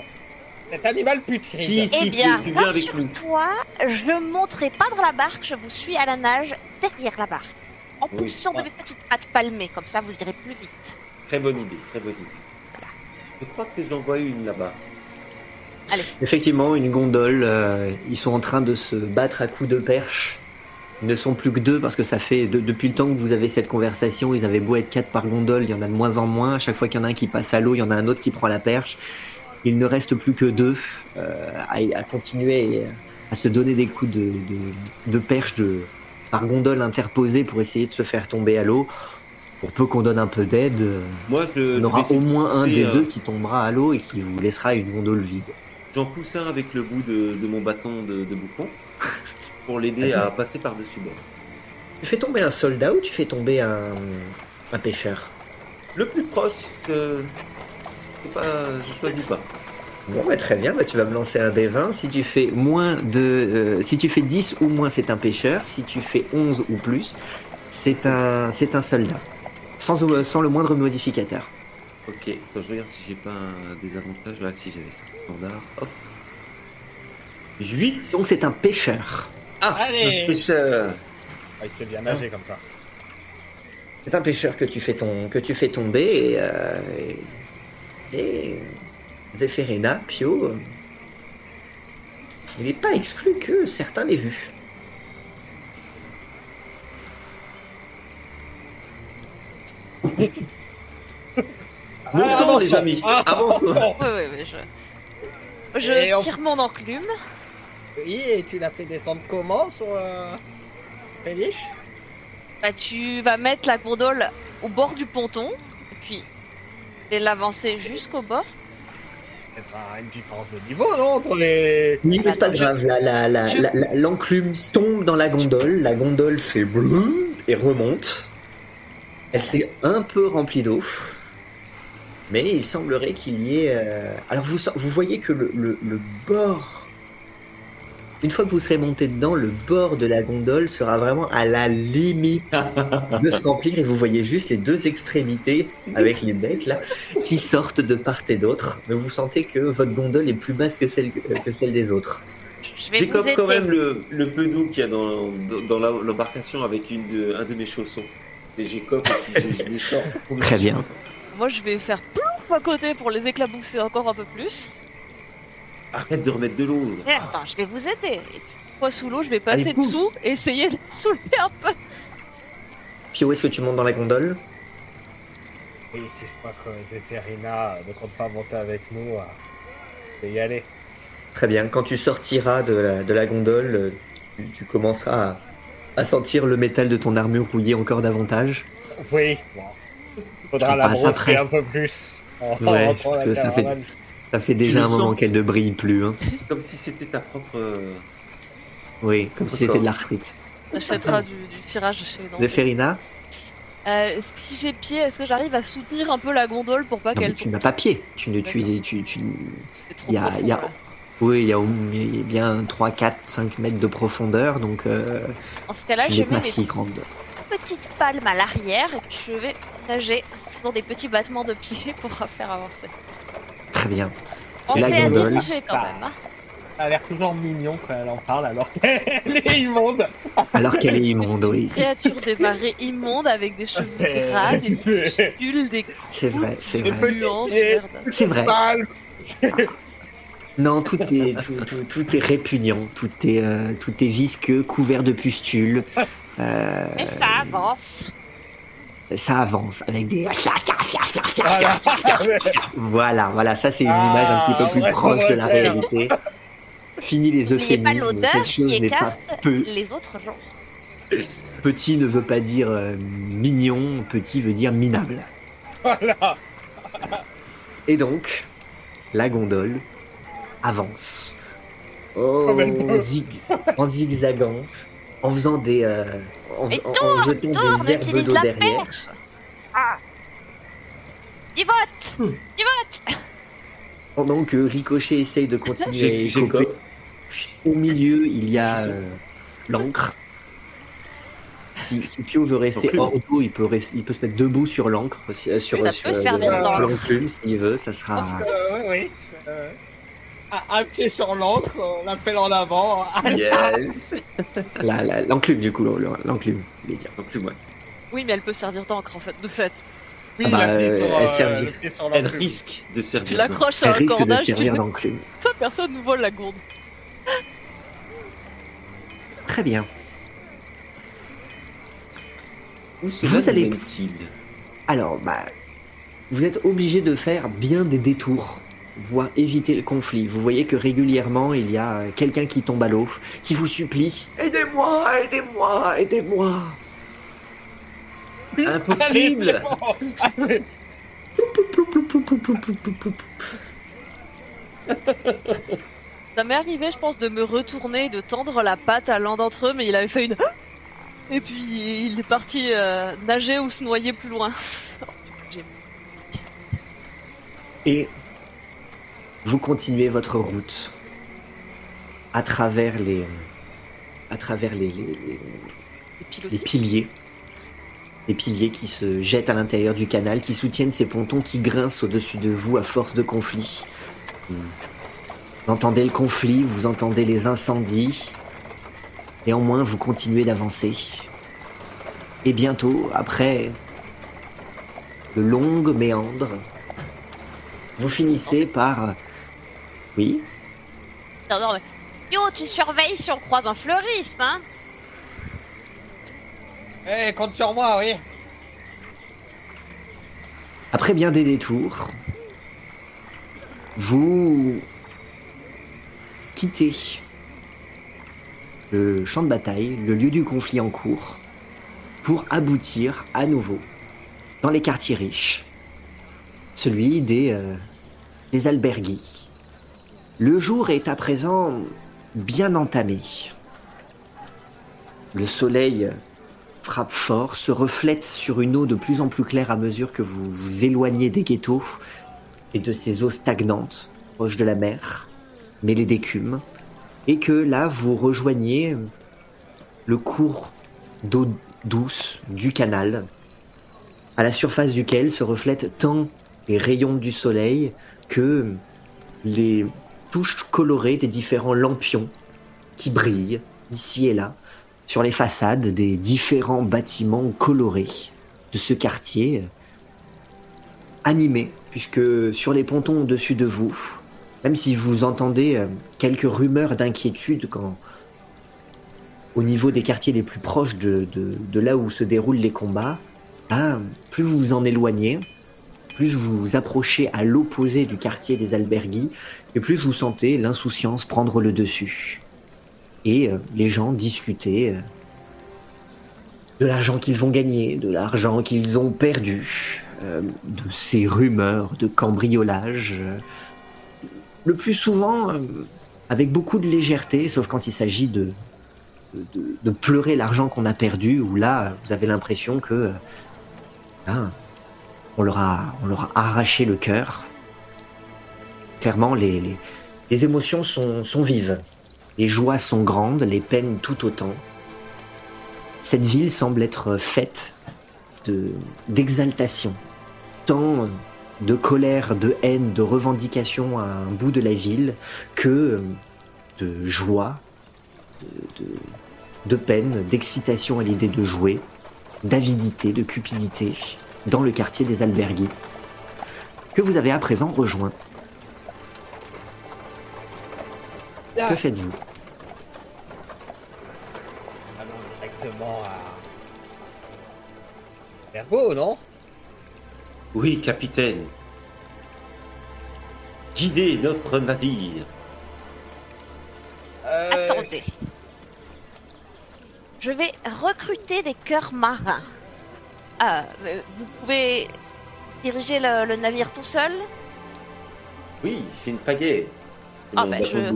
cet animal putride. Si, si. Eh bien, tu viens avec nous. rassure-toi, je monterai pas dans la barque, je vous suis à la nage derrière la barque. En Oui. poussant de Ah. mes petites pattes palmées, comme ça vous irez plus vite. Très bonne idée, très bonne idée. Je crois que j'en vois une là-bas. Effectivement, une gondole. euh, ils sont en train de se battre à coups de perche. Ils ne sont plus que deux parce que ça fait de- depuis le temps que vous avez cette conversation. Ils avaient beau être quatre par gondole, il y en a de moins en moins. À chaque fois qu'il y en a un qui passe à l'eau, il y en a un autre qui prend la perche. Il ne reste plus que deux euh, à, à continuer à se donner des coups de, de, de perche de, par gondole interposée pour essayer de se faire tomber à l'eau. Pour peu qu'on donne un peu d'aide, euh, on aura au de moins un des euh, deux qui tombera à l'eau et qui vous laissera une gondole vide. J'en pousse un avec le bout de, de mon bâton de, de bouffon pour l'aider à passer par-dessus bord. Tu fais tomber un soldat ou tu fais tomber un, un pêcheur? Le plus proche, euh, pas, je choisis pas. Bon, bah, très bien, bah, tu vas me lancer un des 20. Si tu fais moins de. euh, si tu fais 10 ou moins, c'est un pêcheur. Si tu fais 11 ou plus, c'est un, c'est un soldat. Sans, euh, sans le moindre modificateur. Ok, attends, je regarde si j'ai pas un désavantage. Là, si j'avais ça. Standard, hop. 8 Donc c'est un pêcheur. Ah, Allez. un pêcheur Ah, il sait bien nager comme ça. C'est un pêcheur que tu fais, ton, que tu fais tomber et. euh, et, et Zéphirina, Pio. euh, il n'est pas exclu que certains l'aient vu. Montons, Ah, les amis ah, Avance-toi Oui, oui, oui, je... Je Et on- tire mon enclume. Oui, et tu l'as fait descendre comment sur euh, Féliche? Bah, tu vas mettre la gondole au bord du ponton, et puis et l'avancer jusqu'au bord. Il y aura une différence de niveau, non Entre les. Oui, mais c'est pas grave, l'enclume tombe dans la gondole, la gondole fait bloum et remonte. Elle s'est un peu remplie d'eau, mais il semblerait qu'il y ait... euh, Alors vous, vous voyez que le, le- le bord, une fois que vous serez monté dedans, le bord de la gondole sera vraiment à la limite de se remplir et vous voyez juste les deux extrémités avec les becs là qui sortent de part et d'autre. Mais vous sentez que votre gondole est plus basse que celle, que celle des autres. J'ai comme aider. quand même le, le peu d'eau qu'il y a dans, dans, dans la- l'embarcation avec une de, un de mes chaussons. Et j'ai comme et puis je, je descends. Très bien. Moi, je vais faire plouf à côté pour les éclabousser encore un peu plus. Arrête de remettre de l'eau. Et attends, je vais vous aider. Et puis, Moi, sous l'eau, je vais passer Allez, dessous et essayer de soulever un peu. Puis où est-ce que tu montes dans la gondole? Oui, si je crois que Zéphirina ne compte pas monter avec nous, je vais y aller. Très bien. Quand tu sortiras de la, de la gondole, euh, tu, tu commenceras à, à sentir le métal de ton armure rouiller encore davantage. Oui, bon. Faudra la brosser un peu plus. En Ouais, rentrant parce la que ça fait- caravane. Ça fait déjà un moment qu'elle ne brille plus. Hein. Comme si c'était ta propre. euh, Oui, comme si c'était de l'arthrite. T'achèteras du, du tirage chez les Zéphirina Euh, est-ce que si j'ai pied, est-ce que j'arrive à soutenir un peu la gondole pour pas Non, qu'elle tu n'as pas pied. Tu ne tu, tu, tu- il y a- profond, il y a- là. Oui, il y a bien 3, 4, 5 mètres de profondeur, donc euh, En ce cas-là, je mets si grande. petites palmes à l'arrière et puis je vais nager en faisant des petits battements de pied pour faire avancer. Très bien. Pensez La à gondole. quand Bah. même. Hein. Elle a l'air toujours mignon quand elle en parle alors qu'elle est immonde. Alors qu'elle est immonde, oui. Créature des marais immondes avec des cheveux Euh, gras, des c'est- pustules, des C'est vrai, c'est Des vrai. C'est vrai. Non, tout est, tout, tout- tout est répugnant, tout est, euh, tout est visqueux, couvert de pustules. Euh, Mais ça avance. Ça avance avec des. Voilà. Voilà, ça c'est une image un petit peu plus proche de la réalité. Fini les N'oubliez pas euphémismes, l'odeur cette qui chose n'est pas écarte peu. les autres gens. Petit ne veut pas dire euh, mignon, petit veut dire minable. Voilà. Et donc, la gondole avance. Oh, en zigzagant, en faisant des. euh, en, Et en- en jetant Tourne, des herbes utilise d'eau la derrière. perche. Ah. Il vote Hmm. Il vote Pendant que Ricochet essaye de continuer Au milieu, il y a euh, l'encre. Si, si Pio veut rester hors d'eau, il peut, il peut se mettre debout sur l'encre, euh, sur, ça sur, peut euh, servir sur d'encre. l'enclume s'il veut, ça sera. Que, euh, oui. Euh, un- pied sur l'encre, on l'appelle en avant. Yes La- la- L'enclume, du coup, l'enclume, je vais dire. Donc, plus moi. Oui, mais elle peut servir d'encre en fait, de fait. Oui, Ah bah, la euh, sur, elle euh, sur Elle l'enclume. risque de Tu servir. l'accroches à Elle un de cordage, tu servir ça, personne nous vole la gourde. Très bien. Où cela Vous allez- Alors, bah, vous êtes obligé de faire bien des détours, voire éviter le conflit. Vous voyez que régulièrement, il y a quelqu'un qui tombe à l'eau, qui vous supplie Aidez-moi, aidez-moi, aidez-moi Impossible Allez. Ça m'est arrivé, je pense, de me retourner, de tendre la patte à l'un d'entre eux, mais il avait fait une. Et puis il est parti euh, nager ou se noyer plus loin. J'ai- Et vous continuez votre route à travers les, à travers les, les- piliers. Les piliers qui se jettent à l'intérieur du canal, qui soutiennent ces pontons qui grincent au-dessus de vous à force de conflit. Vous entendez le conflit, vous entendez les incendies. Néanmoins, vous continuez d'avancer. Et bientôt, après de longues méandres, vous finissez par... Oui Non, non, mais- Yo, tu surveilles si on croise un fleuriste, hein Eh, compte sur moi, oui. Après bien des détours, vous quittez le champ de bataille, le lieu du conflit en cours, pour aboutir à nouveau dans les quartiers riches, celui des, euh, des albergues. Le jour est à présent bien entamé. Le soleil frappe fort, se reflète sur une eau de plus en plus claire à mesure que vous vous éloignez des ghettos et de ces eaux stagnantes, proches de la mer, mêlées d'écume, et que là vous rejoignez le cours d'eau douce du canal, à la surface duquel se reflètent tant les rayons du soleil que les touches colorées des différents lampions qui brillent ici et là sur les façades des différents bâtiments colorés de ce quartier euh, animé, puisque sur les pontons au-dessus de vous, même si vous entendez euh, quelques rumeurs d'inquiétude quand au niveau des quartiers les plus proches de, là où se déroulent les combats, ben, plus vous vous en éloignez, plus vous vous approchez à l'opposé du quartier des albergues, et plus vous sentez l'insouciance prendre le dessus et euh, les gens discutaient euh, de l'argent qu'ils vont gagner, de l'argent qu'ils ont perdu, euh, de ces rumeurs de cambriolage. euh, le plus souvent avec beaucoup de légèreté, sauf quand il s'agit de, pleurer l'argent qu'on a perdu, où là, vous avez l'impression que hein, on, leur a, arraché le cœur. Clairement, les, émotions sont, vives. Les joies sont grandes, les peines tout autant. Cette ville semble être faite de d'exaltation, tant de colère, de haine, de revendication à un bout de la ville, que de joie, de, de peine, d'excitation à l'idée de jouer, d'avidité, de cupidité dans le quartier des albergues, que vous avez à présent rejoint. Que faites-vous? Allons directement à. Ergo, non? Oui, capitaine. Guidez notre navire. euh... Attendez. je vais recruter des cœurs marins. Ah, mais vous pouvez diriger le, le navire tout seul Oui, j'ai une pagaie. Ah, bah, je-.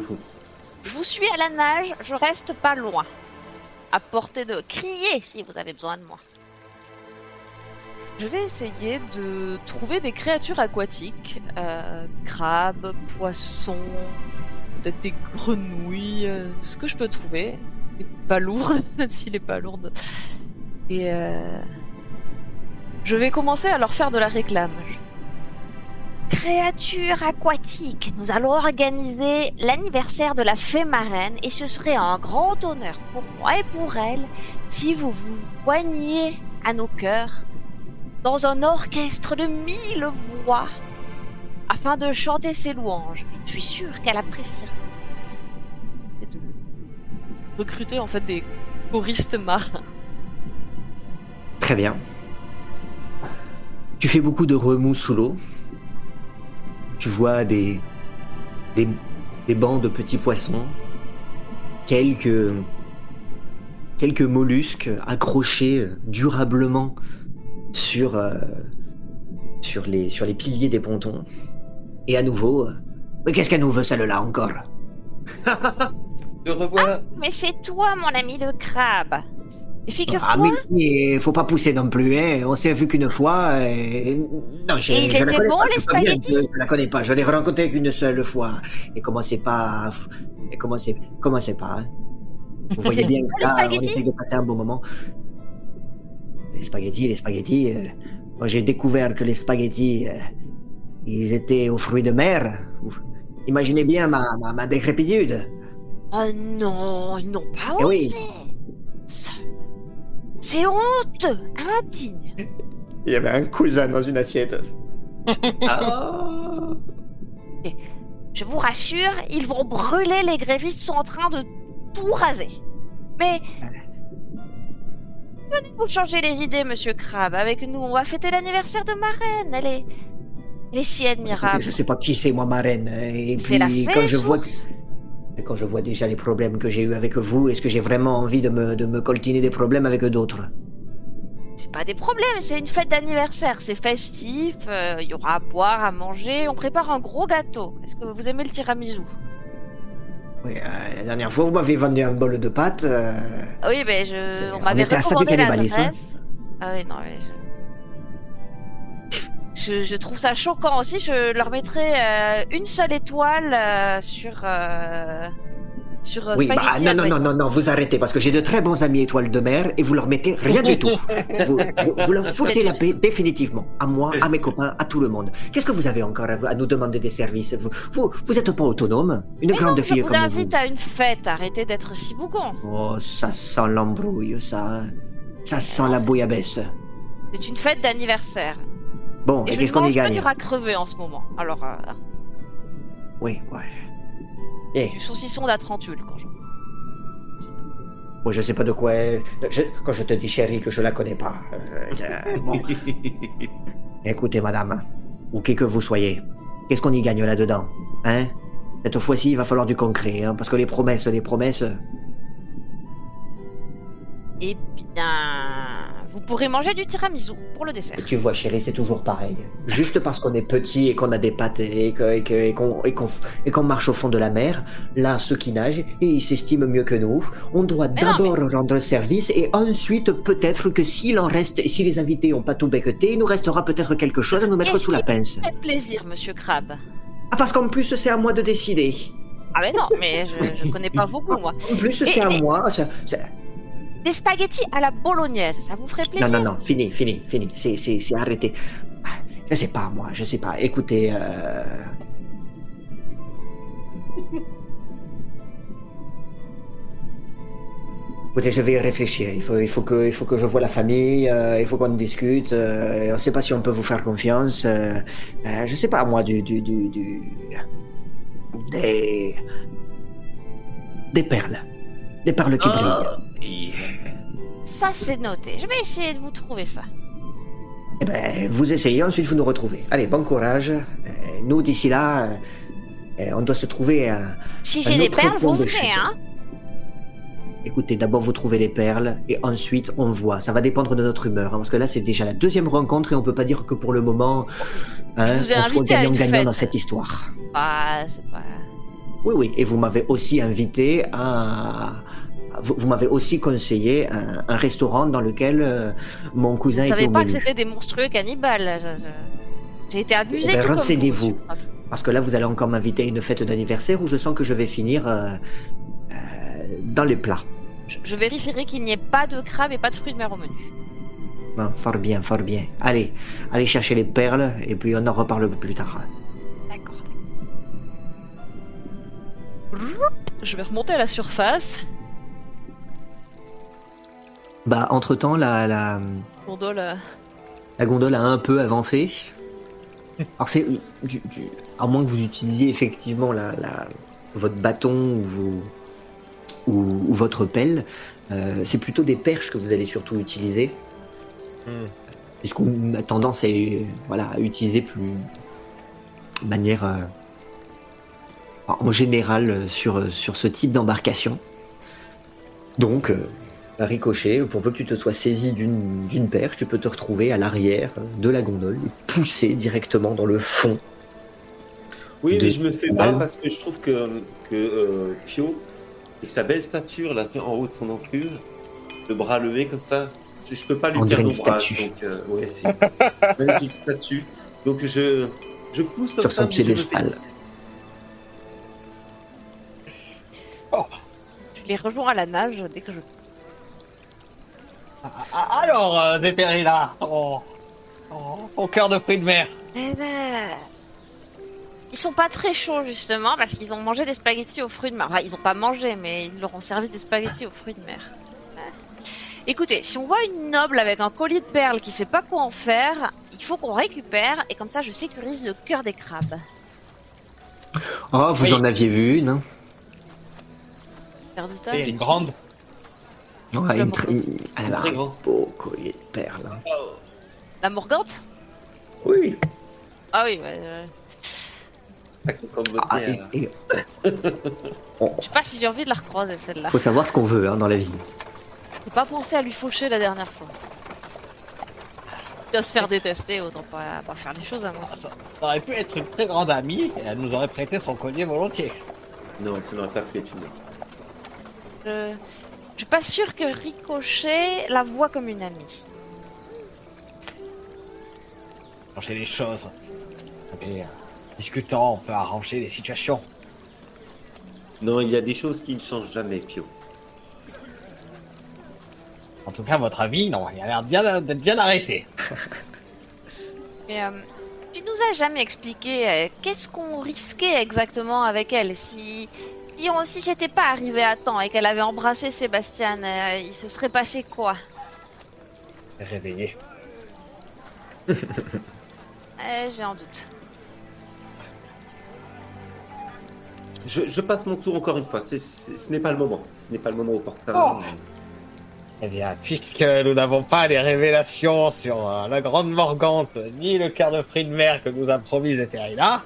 Je vous suis à la nage, je reste pas loin. À portée de crier si vous avez besoin de moi. Je vais essayer de trouver des créatures aquatiques, euh, crabes, poissons, peut-être des grenouilles, euh, ce que je peux trouver. Des palourdes, même s'il est pas lourde. Et euh, je vais commencer à leur faire de la réclame. Créatures aquatiques, nous allons organiser l'anniversaire de la fée marraine et ce serait un grand honneur pour moi et pour elle si vous vous joigniez à nos cœurs dans un orchestre de mille voix afin de chanter ses louanges. Je suis sûre qu'elle appréciera. et de recruter en fait des choristes marins. Très bien. Tu fais beaucoup de remous sous l'eau. Tu vois des, des, des bancs de petits poissons, quelques, quelques mollusques accrochés durablement sur, euh, sur, les, sur les piliers des pontons. Et à nouveau, euh, mais qu'est-ce qu'elle nous veut celle-là encore? Te revois. Mais c'est toi, mon ami le crabe. Et Ah figure-toi, mais il faut pas pousser non plus, hein. On s'est vu qu'une fois. et- Non, je, Et je la connais pas, les je spaghettis que Je la connais pas. Je l'ai rencontré qu'une seule fois. Et commencez pas. Et commencez, commencez pas. hein. Vous voyez bien que là, on essaie de passer un bon moment. Les spaghettis, les spaghettis. euh, Moi, j'ai découvert que les spaghettis, euh, ils étaient aux fruits de mer. Imaginez bien ma, ma, ma décrépitude. Oh non, ils n'ont pas Eh oui. osé. Ça- C'est honteux, indigne. Il y avait un cousin dans une assiette. Ah. Je vous rassure, ils vont brûler, les grévistes sont en train de tout raser. Mais... Venez vous changer les idées, monsieur Crabbe. Avec nous, on va fêter l'anniversaire de ma reine. Elle est... Elle est si admirable. Je sais pas qui c'est, moi, ma reine. Et C'est la puis, fée, quand je vois que- Et quand je vois déjà les problèmes que j'ai eus avec vous, est-ce que j'ai vraiment envie de me, de me coltiner des problèmes avec d'autres? C'est pas des problèmes, c'est une fête d'anniversaire. C'est festif, euh, il y aura à boire, à manger. On prépare un gros gâteau. Est-ce que vous aimez le tiramisu? Oui, euh, la dernière fois, vous m'avez vendu un bol de pâtes. euh, Oui, mais je... on m'avait recommandé l'adresse. Ah oui, non, mais je... je... je trouve ça choquant aussi. Je leur mettrai euh, une seule étoile euh, sur... euh, sur Oui, bah, non, non, non, non, non, vous arrêtez parce que j'ai de très bons amis étoiles de mer et vous leur mettez rien du tout. vous, vous, vous leur foutez la paix définitivement. À moi, à mes copains, à tout le monde. Qu'est-ce que vous avez encore à, à nous demander des services? Vous, vous, vous êtes pas autonome? Une Mais grande non, fille je vous comme vous. invite à une fête. Arrêtez d'être si bougon. Oh, ça sent l'embrouille, ça. hein. Ça sent la bouillabaisse. C'est une fête d'anniversaire. Bon, Et et je qu'est-ce ne qu'on y gagne du rat crevé en ce moment. Alors, euh, Oui, ouais. Eh, du saucisson d'Atrantule quand je... moi je sais pas de quoi. elle- je- quand je te dis chérie que je la connais pas. euh, euh, bon. Écoutez, madame, ou qui que vous soyez, qu'est-ce qu'on y gagne là-dedans Hein? Cette fois-ci, il va falloir du concret, hein, parce que les promesses, les promesses. Eh bien... Vous pourrez manger du tiramisu pour le dessert. Et tu vois, chérie, c'est toujours pareil. Juste parce qu'on est petit et qu'on a des pattes et et et qu'on et et marche au fond de la mer, là, ceux qui nagent, ils s'estiment mieux que nous. On doit Mais d'abord rendre service et ensuite, peut-être que s'il en reste, si les invités ont pas tout becqueté, il nous restera peut-être quelque chose à nous mettre sous la pince. Faites plaisir, monsieur Crabbe. Ah, parce qu'en plus, c'est à moi de décider. Ah mais non, mais je, je connais pas beaucoup, moi. En plus, Et- c'est à et- moi. Des spaghettis à la bolognaise, ça vous ferait Non, plaisir non, non, fini, fini, fini. C'est, c'est, c'est arrêté. Ah, Je sais pas, moi, je sais pas. Écoutez, euh... Écoutez, je vais réfléchir. Il faut, il faut que, il faut que je voie la famille. euh, il faut qu'on discute. Euh, on sait pas si on peut vous faire confiance. Euh, euh, je sais pas, moi, du, du, du, du- des, des perles, des perles qui brillent. Yeah. Ça c'est noté. Je vais essayer de vous trouver ça. Eh ben, vous essayez, ensuite vous nous retrouvez. Allez, bon courage. Euh, nous, d'ici là, euh, euh, on doit se trouver un... Si j'ai des perles, vous de venez, hein écoutez, d'abord vous trouvez les perles et ensuite on voit. Ça va dépendre de notre humeur, hein, parce que là c'est déjà la deuxième rencontre et on peut pas dire que pour le moment, hein, on soit gagnant-gagnant dans cette histoire. Ah, c'est pas. Oui, oui. Et vous m'avez aussi invité à. Vous, vous m'avez aussi conseillé un, un restaurant dans lequel euh, mon cousin Je était savais au pas que c'était des monstrueux cannibales. Je- je- J'ai été abusée. Eh ben, renseignez-vous. Parce que là, vous allez encore m'inviter à une fête d'anniversaire où je sens que je vais finir euh, euh, dans les plats. Je, je vérifierai qu'il n'y ait pas de crabe et pas de fruits de mer au menu. Bon, fort bien, fort bien. Allez, allez chercher les perles et puis on en reparle plus tard. Je vais remonter à la surface. Bah, entre-temps, la, la, Gondole. euh, la gondole a un peu avancé. Alors, c'est. du- du- à moins que vous utilisiez effectivement la, la- votre bâton ou, vos- ou, ou votre pelle, euh, c'est plutôt des perches que vous allez surtout utiliser. Hmm. Puisqu'on a tendance à, euh, voilà, à utiliser plus. de manière. euh, en général euh, sur, euh, sur ce type d'embarcation. Donc, euh, à ricochet, pour peu que tu te sois saisi d'une perche, tu peux te retrouver à l'arrière euh, de la gondole et pousser directement dans le fond. Oui, mais je me fais pas parce que je trouve que, que euh, Pio, et sa belle stature là en haut de son enclume, le bras levé comme ça, je, je peux pas lui On une d'ombrage. statue. Donc, euh, ouais, c'est magnifique statue. Donc je, je pousse comme Sur ça. son piédestal. Fais- Je les rejoins à la nage dès que je. Ah, ah, Alors, euh, Zéphérina, ton, ton, ton cœur de fruits de mer. Eh ben. Ils sont pas très chauds justement parce qu'ils ont mangé des spaghettis aux fruits de mer. Enfin, ils ont pas mangé, mais ils leur ont servi des spaghettis aux fruits de mer. Écoutez, si on voit une noble avec un collier de perles qui sait pas quoi en faire, il faut qu'on récupère et comme ça je sécurise le cœur des crabes. Oh, vous Oui. en aviez vu une hein Perdita Et une grande. Ouais, une très-. Elle Très un beau collier de perles. hein. La morgante Oui. Ah oui, ouais. ouais. Comme Ah, et- et- Je sais pas si j'ai envie de la recroiser celle-là. faut savoir ce qu'on veut hein, dans la vie. J'ai pas pensé à lui faucher la dernière fois. Il doit se faire détester, autant pas, pas faire les choses à moi. Ça, ça aurait pu être une très grande amie et elle nous aurait prêté son collier volontiers. Non, ça n'aurait pas pu être une. Je... je suis pas sûre que Ricochet la voit comme une amie. Changer les choses. Et, euh, discutant, on peut arranger les situations. Non, il y a des choses qui ne changent jamais, Pio. En tout cas, votre avis, non, il a l'air bien d'être bien arrêté. Mais euh, tu nous as jamais expliqué euh, qu'est-ce qu'on risquait exactement avec elle? Si si, on- si j'étais pas arrivé à temps et qu'elle avait embrassé Sébastien, euh, il se serait passé quoi? Réveillé. Euh, J'ai en doute. Je, je passe mon tour encore une fois. Ce n'est pas le moment. Ce n'est pas le moment opportun. Oh. Eh bien, puisque nous n'avons pas les révélations sur euh, la grande Morgante, ni le cœur de fruits de mer que nous a promis Zéphérina,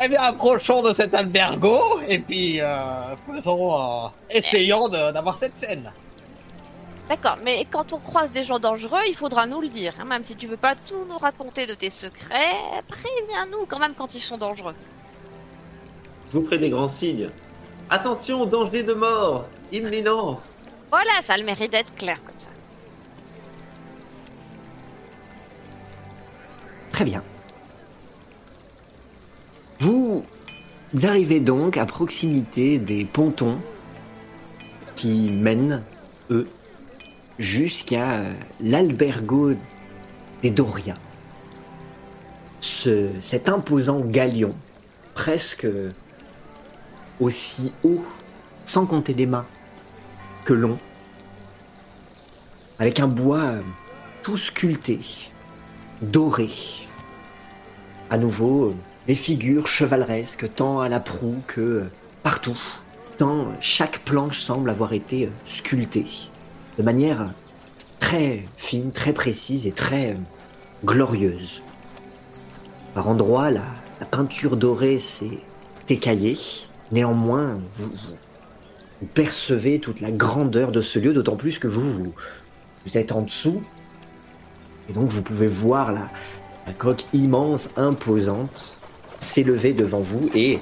eh bien, approchons de cet albergo et puis euh, faisons, euh, essayons de- d'avoir cette scène. D'accord, mais quand on croise des gens dangereux, il faudra nous le dire. hein, même si tu veux pas tout nous raconter de tes secrets, préviens-nous quand même quand ils sont dangereux. Je vous ferai des grands signes. Attention, danger de mort imminent. Voilà, ça a le mérite d'être clair comme ça. Très bien. Vous arrivez donc à proximité des pontons qui mènent, eux, jusqu'à l'albergo des. Ce, cet imposant galion, presque aussi haut, sans compter les mâts, que long, avec un bois tout sculpté, doré. À nouveau, des figures chevaleresques, tant à la proue que partout, tant chaque planche semble avoir été sculptée, de manière très fine, très précise et très glorieuse. Par endroits, la, peinture dorée s'est écaillée. Néanmoins, vous, percevez toute la grandeur de ce lieu, d'autant plus que vous, êtes en dessous. Et donc vous pouvez voir la coque immense, imposante, s'élever devant vous et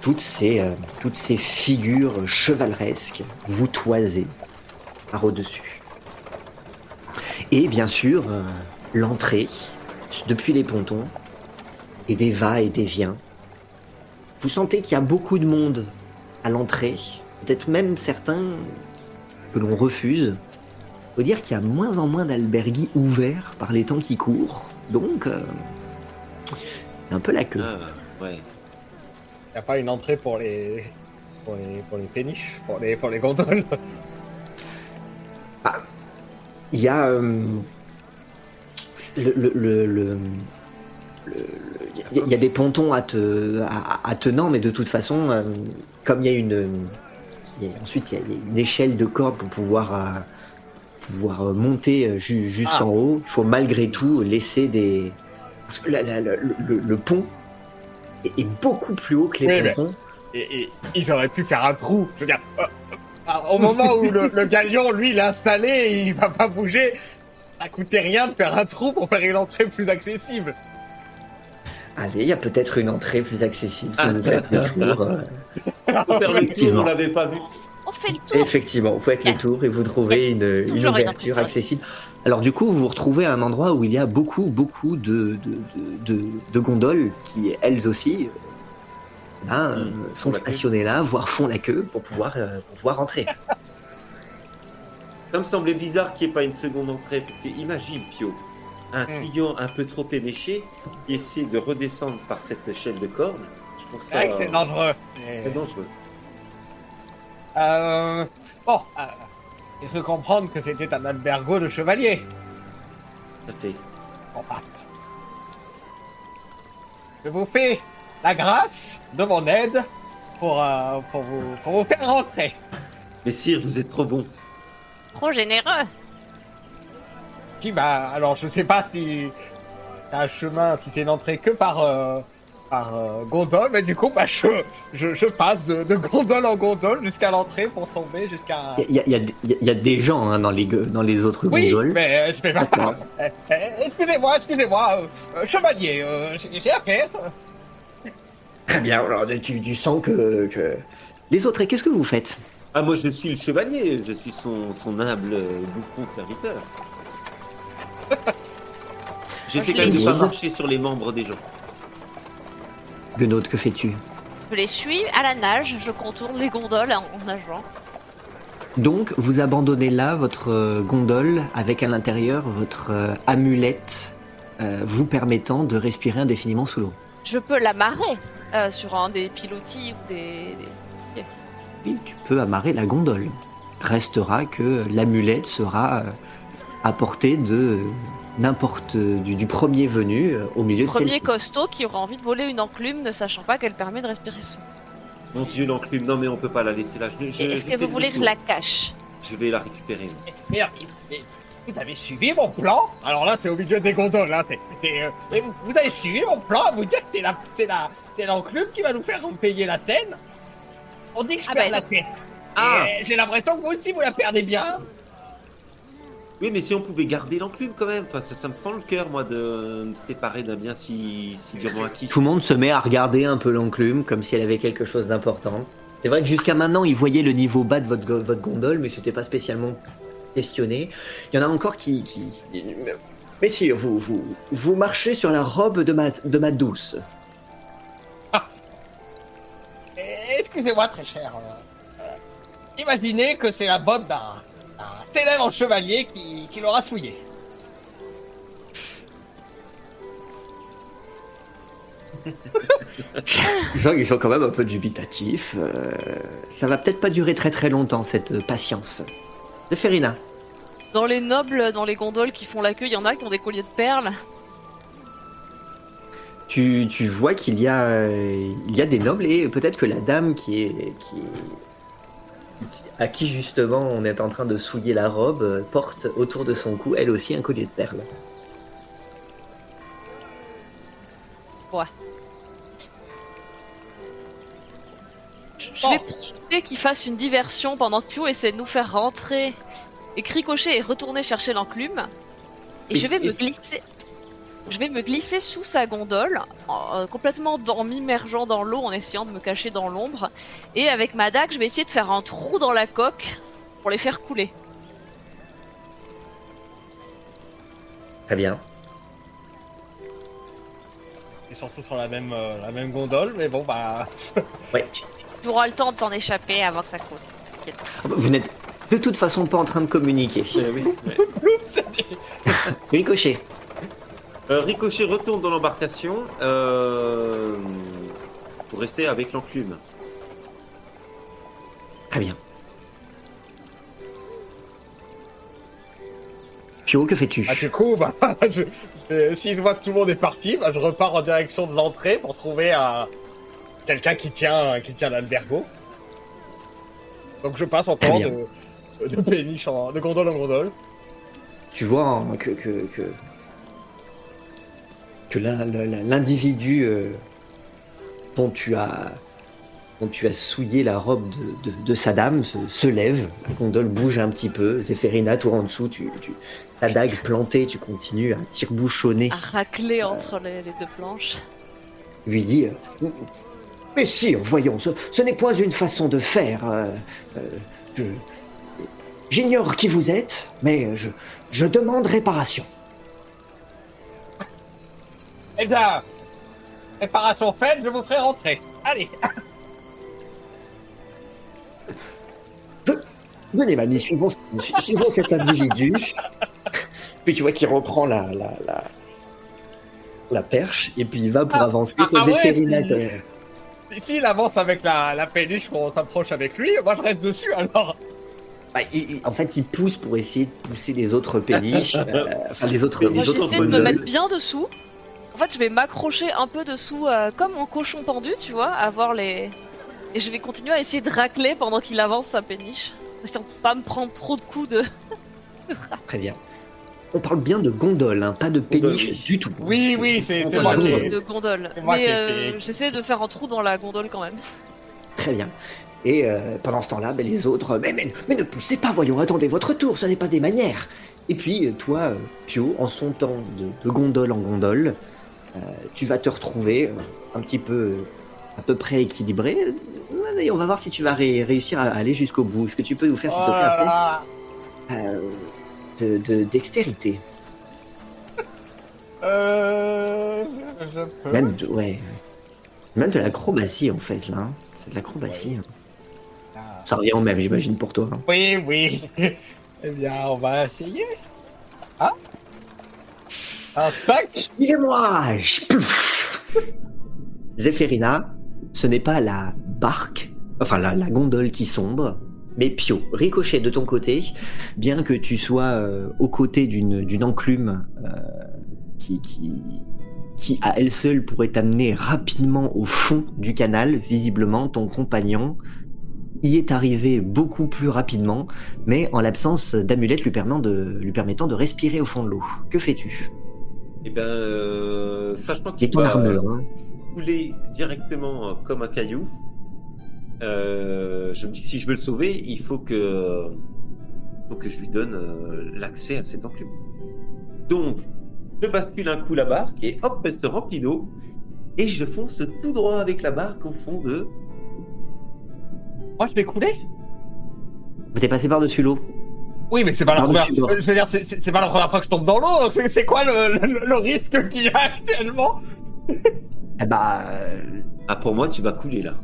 toutes ces, euh, toutes ces figures chevaleresques vous toisez par au-dessus. Et bien sûr, euh, l'entrée, depuis les pontons, et des va et des viens. Vous sentez qu'il y a beaucoup de monde à l'entrée, peut-être même certains que l'on refuse. Faut dire qu'il y a moins en moins d'albergues ouverts par les temps qui courent, donc euh, un peu la queue. Ah, ouais. Y a pas une entrée pour les. pour les, pour les péniches, pour les, pour les gondoles Il y a euh, le, le, le- le- le- il y a- il y a des pontons à, te, à, à tenant, mais de toute façon, euh, comme il y a une, il y a- ensuite il y a une échelle de corde pour pouvoir euh, pouvoir monter ju- juste Ah. en haut, il faut malgré tout laisser des parce que la- la- la- le, le- pont est, est beaucoup plus haut que les Oui, mais- et, et ils auraient pu faire un trou. Je veux dire, euh, euh, au moment où le, le galion, lui, l'a installé, et il va pas bouger. Ça coûtait rien de faire un trou pour faire une entrée plus accessible. Allez, il y a peut-être une entrée plus accessible si Ah. vous faites le tour. euh. Faire le tour, on l'avait pas vu. On fait le tour. Effectivement, vous faites le Yeah. tour et vous trouvez une, une ouverture accessible. Alors du coup, vous vous retrouvez à un endroit où il y a beaucoup, beaucoup de, de, de, de- de gondoles qui, elles aussi, euh, ben, Mmh, sont stationnées là, voire font la queue pour pouvoir, euh, pour pouvoir entrer. Ça me semblait bizarre qu'il n'y ait pas une seconde entrée, parce que imagine, Pio, un Hmm. client un peu trop éméché qui essaie de redescendre par cette échelle de corde. Je trouve C'est ça vrai que c'est dangereux. très dangereux. Euh, bon, euh, il faut comprendre que c'était un albergo de chevalier. Ça fait. Bon, bah. Je vous fais la grâce de mon aide pour, euh, pour, vous, pour vous faire rentrer. Mais sire, vous êtes trop bon. Trop généreux. Puis bah, alors je sais pas si c'est un chemin, si c'est une entrée que par, euh, par euh, gondole, mais du coup, bah, je, je, je passe de, de gondole en gondole jusqu'à l'entrée pour tomber jusqu'à. Il y a, y y y des gens hein, dans, les, dans les autres Oui, gondoles. mais euh, je vais pas. Euh, euh, excusez-moi, excusez-moi, euh, euh, chevalier, euh, j'ai affaire. Très bien, alors tu, tu sens que, que... Les autres, et qu'est-ce que vous faites? Ah, moi je suis le chevalier, je suis son, son humble bouffon serviteur. J'essaie je quand même de pas dit. marcher sur les membres des gens. Guenaude, que fais-tu Je les suis à la nage. Je contourne les gondoles en, en nageant. Donc, vous abandonnez là votre euh, gondole avec à l'intérieur votre euh, amulette euh, vous permettant de respirer indéfiniment sous l'eau. Je peux l'amarrer euh, sur un des pilotis ou des. des- Oui, tu peux amarrer la gondole. Restera que l'amulette sera à portée de n'importe du, du premier venu euh, au milieu de Premier celle-ci. costaud qui aura envie de voler une enclume ne sachant pas qu'elle permet de respirer sous. Mon dieu, l'enclume, non mais on peut pas la laisser là. Je- je- Et Est-ce que vous le voulez que je la cache Je vais la récupérer. Mais, mais vous avez suivi mon plan? Alors là, c'est au milieu des gondoles, là. t'es- t'es, euh, mais vous, vous avez suivi mon plan à vous dire que c'est la, c'est la, c'est l'enclume qui va nous faire payer la scène? On dit que je Ah perds ben la tête. Ah Et J'ai l'impression que vous aussi, vous la perdez bien. Oui, mais si on pouvait garder l'enclume quand même, enfin, ça, ça me prend le cœur, moi, de me séparer d'un bien si, si durement acquis. Tout le monde se met à regarder un peu l'enclume comme si elle avait quelque chose d'important. C'est vrai que jusqu'à maintenant, ils voyaient le niveau bas de votre, go- votre gondole, mais c'était pas spécialement questionné. Il y en a encore qui. qui... qui- Messieurs, vous, vous, vous marchez sur la robe de ma, de ma douce. Et Excusez-moi, très cher. euh, imaginez que c'est la botte d'un d'un célèbre chevalier qui, qui l'aura souillé. Ils sont quand même un peu dubitatifs. euh, ça va peut-être pas durer très très longtemps, cette patience. Zéphérina, Dans les nobles, dans les gondoles qui font la queue, il y en a qui ont des colliers de perles. tu, tu vois qu'il y, a, euh, il y a des nobles et peut-être que la dame qui est, qui est- à qui justement on est en train de souiller la robe euh, porte autour de son cou elle aussi un collier de perles. Je, Je vais profiter qu'il fasse une diversion pendant que Pio essaie de nous faire rentrer et Cricochet est retourné chercher l'enclume. Et je vais me glisser. Je vais me glisser sous sa gondole, en- euh, complètement en m'immergeant dans l'eau, en essayant de me cacher dans l'ombre. Et avec ma dague, je vais essayer de faire un trou dans la coque pour les faire couler. Très bien. Et surtout sur la même, euh, la même gondole, mais bon, bah. Ouais. Tu auras le temps de t'en échapper avant que ça coule. Ah bah, Vous n'êtes de toute façon pas en train de communiquer. Euh, oui, ouais. Ricochet. Euh, Ricochet retourne dans l'embarcation euh, pour rester avec l'enclume. Très bien. Pio, que fais-tu? Ah, du coup, bah, je, euh, si je vois que tout le monde est parti, bah, je repars en direction de l'entrée pour trouver euh, quelqu'un qui tient, qui tient l'albergo. Donc je passe encore bien. de, de péniche en, de gondole en gondole. Tu vois hein, que, que, que, que l'in- l'in- l'individu euh, dont tu as dont tu as souillé la robe de, de, de sa dame se, se lève, la gondole bouge un petit peu, Zéphérina, toi en dessous, tu, tu, ta dague plantée, tu continues à tire-bouchonner, À racler entre les, les deux planches. lui dit euh, Mais si, voyons, ce, ce n'est point une façon de faire. euh, J'ignore qui vous êtes, mais je, je demande réparation. Eh bien, réparation faite, je vous ferai rentrer. Allez Venez, mamie, suivons, su- suivons cet individu. Puis tu vois qu'il reprend la, la, la, la perche et puis il va pour Ah, avancer. ah, ah ouais, si. S'il avance avec la, la péniche qu'on s'approche avec lui, moi je reste dessus alors. bah, il- il- en fait, il pousse pour essayer de pousser les autres péniches, euh, enfin les autres, les autres de me mettre bien dessous. En fait, je vais m'accrocher un peu dessous, euh, comme en cochon pendu, tu vois, à voir les. Et je vais continuer à essayer de racler pendant qu'il avance sa péniche. Essayant de pas me prendre trop de coups de. Très bien. On parle bien de gondole, hein, pas de péniche oui. du tout. Oui, oui, c'est moi de qui. gondole. de gondole. moi Mais qui ai euh, j'essaie de faire un trou dans la gondole quand même. Très bien. Et euh, pendant ce temps-là, ben, les autres, mais, mais, mais ne poussez pas, voyons, attendez votre tour, ce n'est pas des manières. Et puis, euh, toi, Pio, en sautant de, de gondole en gondole, euh, tu vas te retrouver euh, un petit peu, euh, à peu près équilibré. Euh, Et on va voir si tu vas ré- réussir à aller jusqu'au bout. Est-ce que tu peux nous faire, s'il te Oh plaît, un là test là. euh, de, de dextérité Euh. Je, je peux. Même de, ouais. Même de l'acrobatie, en fait, là. hein. C'est de l'acrobatie. hein. Ah. Ça revient au même, j'imagine, pour toi. hein. Oui, oui. eh bien, on va essayer. Ah Un 5 Suivez-moi Je- Plouf Zéphérina, ce n'est pas la barque, enfin la, gondole qui sombre, mais Pio. Ricochet de ton côté, bien que tu sois euh, aux côtés d'une enclume euh, qui, qui, qui à elle seule pourrait t'amener rapidement au fond du canal, visiblement ton compagnon y est arrivé beaucoup plus rapidement, mais en l'absence d'amulette lui, lui permettant de respirer au fond de l'eau. Que fais-tu? Et ben, euh, sachant qu'il ton va armure, hein. couler directement euh, comme un caillou, euh, je me dis que si je veux le sauver, il faut que, faut que je lui donne euh, l'accès à cette enclume. Donc, je bascule un coup la barque et hop, elle se remplit d'eau. Et je fonce tout droit avec la barque au fond de. Moi, je vais couler? T'es passé par-dessus l'eau. Oui, mais c'est pas la première. c'est- pas la première fois que je tombe dans l'eau. donc C'est quoi le, le- le risque qu'il y a actuellement Eh bah, euh, Ah, pour moi, tu vas couler là.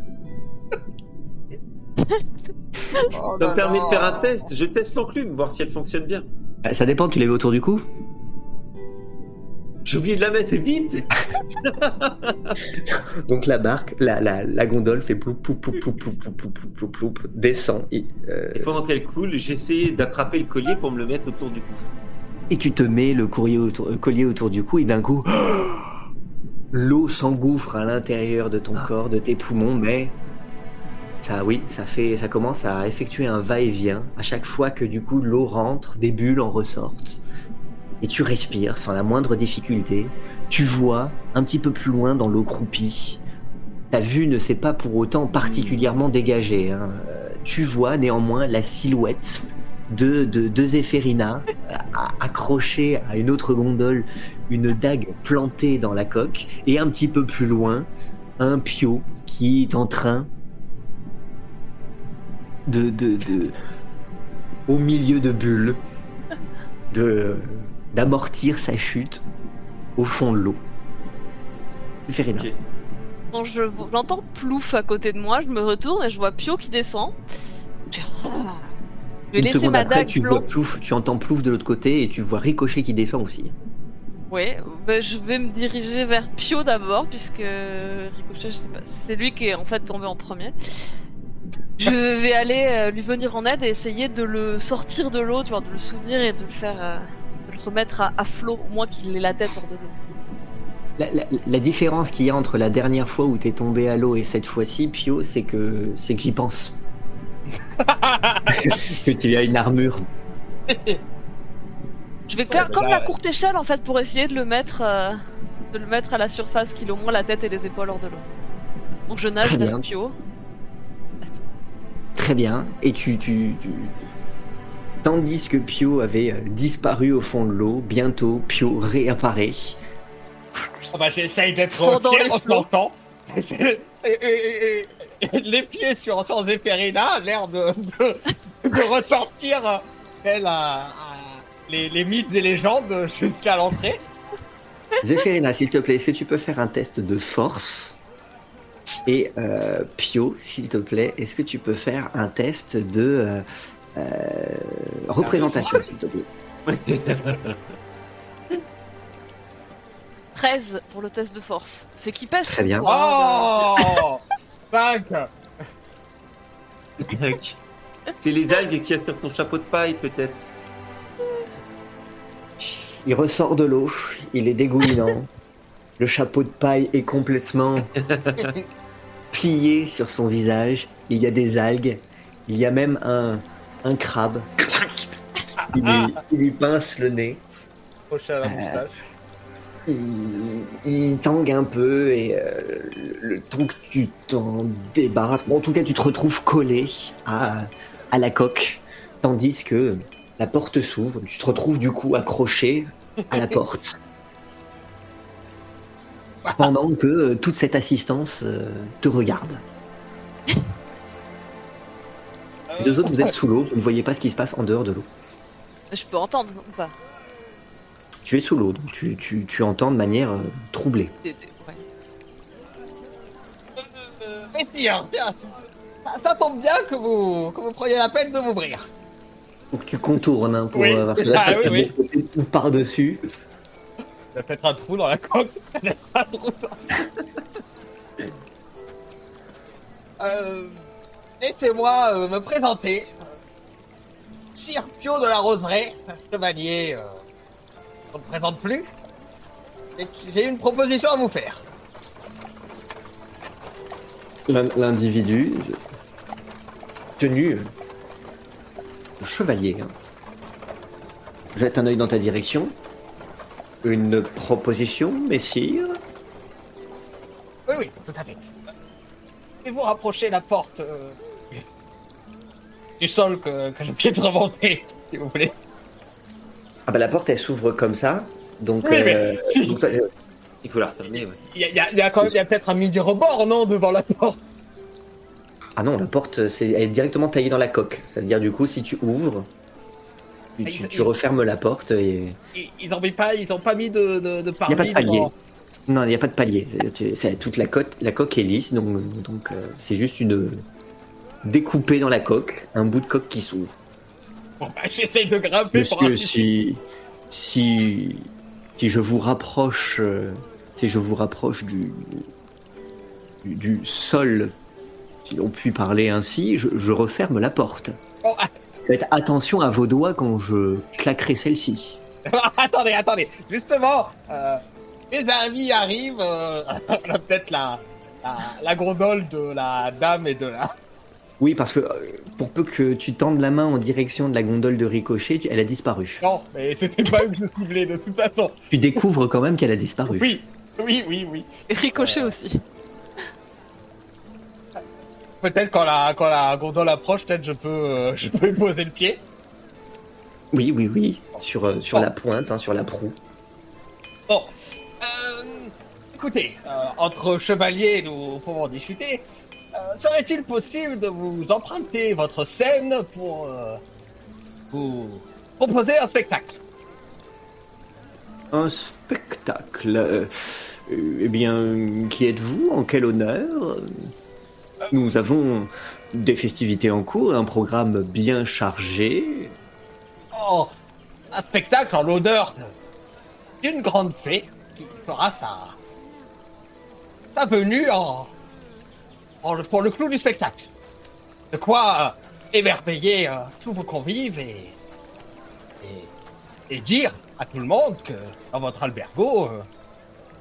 Oh Ça me permet de faire un test. Je teste l'enclume, voir si elle fonctionne bien. ça dépend, tu l'avais autour du cou? J'ai oublié de la mettre vite. Donc la barque, la, la, la gondole fait ploup ploup ploup ploup ploup ploup descend et, euh, Et pendant qu'elle coule, j'essaie d'attraper le collier pour me le mettre autour du cou. et tu te mets le courrier autour- euh, collier autour du cou et d'un coup, l'eau s'engouffre à l'intérieur de ton corps, de tes poumons, mais ça, oui, ça fait, ça commence à effectuer un va-et-vient à chaque fois que du coup l'eau rentre, des bulles en ressortent. Et tu respires sans la moindre difficulté. Tu vois un petit peu plus loin dans l'eau croupie ta vue ne s'est pas pour autant particulièrement dégagée. hein. Euh, Tu vois néanmoins la silhouette de, de, de Zéphérina a- accrochée à une autre gondole, une dague plantée dans la coque, et un petit peu plus loin, un pio qui est en train de, de, de au milieu de bulles, de d'amortir sa chute au fond de l'eau. Zéphérina. Ok. Quand je j'entends plouf à côté de moi, je me retourne et je vois Pio qui descend. Je vais- Une laisser seconde ma après, dague tu vois plouf, tu entends plouf de l'autre côté et tu vois Ricochet qui descend aussi. Ouais, ben, je vais me diriger vers Pio d'abord, puisque Ricochet, je sais pas, c'est lui qui est en fait tombé en premier. Je vais aller euh, lui venir en aide et essayer de le sortir de l'eau, tu vois, de le soutenir et de le faire, euh, remettre à, à flot, au moins qu'il ait la tête hors de l'eau. La, la- la différence qu'il y a entre la dernière fois où t'es tombé à l'eau et cette fois-ci, Pio, c'est que c'est que j'y pense. que tu as une armure. Je vais faire bah comme ça, la ouais. courte échelle en fait pour essayer de le mettre, euh, de le mettre à la surface, qu'il ait au moins la tête et les épaules hors de l'eau. Donc je nage Très vers bien. Pio. Très bien. Et tu, tu, tu- Tandis que Pio avait euh, disparu au fond de l'eau, bientôt Pio réapparaît. Oh bah, J'essaye d'être fier les en ce flots. temps. Et- et- et- et- Les pieds sur, sur Zéphérina, l'air de, de, de ressortir euh, tel un- un- les, les mythes et légendes jusqu'à l'entrée. Zéphérina, s'il te plaît, est-ce que tu peux faire un test de force? Et euh, Pio, s'il te plaît, est-ce que tu peux faire un test de euh, euh, représentation, s'il te plaît 13 pour le test de force. C'est qui pèse Très bien. Oh 5 C'est les algues qui sur ton chapeau de paille, peut-être. Il ressort de l'eau, il est dégoulinant. Le chapeau de paille est complètement plié sur son visage. Il y a des algues. Il y a même un, un crabe qui lui, pince le nez. Crochet à la moustache. Il, il tangue un peu et euh, le, le temps que tu t'en débarrasses, bon, en tout cas tu te retrouves collé à, à la coque, tandis que la porte s'ouvre, tu te retrouves du coup accroché à la porte. Pendant que euh, toute cette assistance euh, te regarde. Les deux autres, vous êtes sous l'eau, vous ne voyez pas ce qui se passe en dehors de l'eau. Je peux entendre ou pas? Tu es sous l'eau, donc tu, tu- tu entends de manière euh, troublée. Des- ouais. Euh, tiens, c'est- c'est- ça, ça tombe bien que vous, que vous preniez la peine de m'ouvrir. Donc tu contournes hein, pour Oui, euh, que là, ah, oui, oui. tout par-dessus. Ça fait un trou dans la coque. Ça fait un trou dans... euh, Laissez-moi euh, me présenter. Sir Pio de la Roseraie, chevalier. Euh, on ne présente plus. J'ai une proposition à vous faire. L'in- L'individu tenu de chevalier hein, jette un œil dans ta direction. Une proposition, messire? Oui, oui, tout à fait. Pouvez-vous rapprocher la porte euh, du sol que, que je viens de remonter, si vous voulez? Ah bah la porte elle s'ouvre comme ça, donc, Oui, mais- euh, donc ça- Il faut la refermer, ouais. Il y a, y y quand même- peut-être un midi rebord, non, devant la porte? Ah non la porte c'est elle est directement taillée dans la coque. Ça veut dire du coup si tu ouvres, tu, Ah, tu- tu refermes la porte et Ils, ils ont mis pas, ils ont pas mis de, de, de il n'y a pas parvis de palier. devant- Non, il n'y a pas de palier. C'est- toute la, coque, la coque est lisse, donc donc euh, c'est juste une découpée dans la coque, un bout de coque qui s'ouvre. Bon, bah, j'essaye de grimper pour Monsieur, un- si si si je vous rapproche, euh, si je vous rapproche du du, du sol, si on peut parler ainsi, je, je referme la porte. Ah, Faites attention à vos doigts quand je claquerai celle-ci. attendez, attendez. Justement, euh, mes amis arrivent. Euh, on a peut-être la, la, la gondole de la dame et de la. Oui, parce que euh, pour peu que tu tendes la main en direction de la gondole de Ricochet, tu- elle a disparu. Non, mais c'était pas eux que je ciblais de toute façon. Tu découvres quand même qu'elle a disparu. Oui, oui, oui, oui. Et Ricochet Euh. aussi. peut-être quand la, quand la gondole approche, peut-être je peux, euh, je peux y poser le pied. Oui, oui, oui. Sur, euh, la pointe, hein, sur la proue. Bon, euh, écoutez, euh, entre chevaliers, nous pouvons discuter. Euh, Serait-il possible de vous emprunter votre scène pour euh, vous proposer un spectacle? Un spectacle. eh bien, qui êtes-vous? En quel honneur? Nous avons des festivités en cours, un programme bien chargé. Oh, un spectacle en l'honneur de- d'une grande fée qui fera sa, sa venue en, en- pour le clou du spectacle. De quoi euh, émerveiller euh, tous vos convives et, et, et dire à tout le monde que dans votre albergo, euh,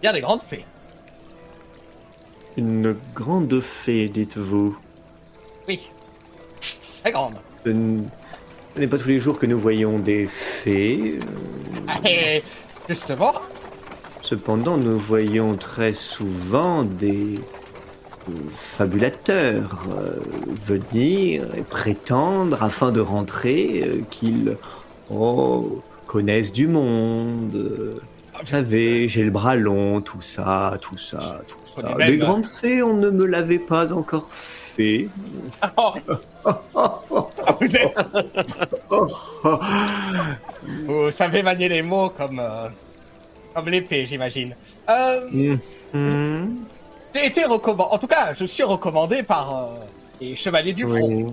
il y a des grandes fées. Une grande fée, dites-vous. Oui, très grandes. Ce n'est pas tous les jours que nous voyons des fées. euh, Et justement, Cependant, nous voyons très souvent des fabulateurs euh, venir et prétendre, afin de rentrer, euh, qu'ils oh, connaissent du monde. Vous savez, j'ai le bras long, tout ça, tout ça, tout ça. Les grandes fées, on ne me l'avait pas encore fait. oh. vous savez manier les mots comme, euh, comme l'épée, j'imagine. Euh, Mhm. J'ai été recommandé, en tout cas, je suis recommandé par euh, les chevaliers du front. Oui.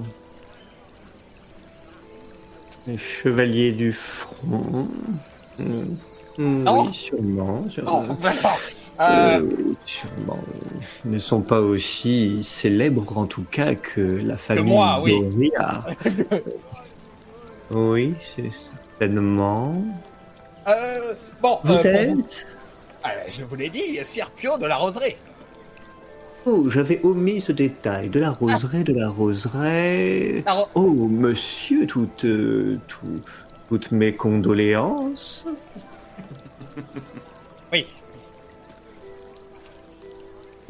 Les chevaliers du front. Non. Oui, sûrement. Non, sûrement. Euh, Euh, sûrement. Ils ne sont pas aussi célèbres en tout cas que la famille moi, oui. Oui, c'est certainement. Euh, bon, Vous euh, êtes vous- euh, je vous l'ai dit, Sirpio de la Roseraie. Oh, j'avais omis ce détail. De la roseraie, de la roseraie. La Ro- Oh, monsieur, toutes, euh, tout- toutes mes condoléances. Oui,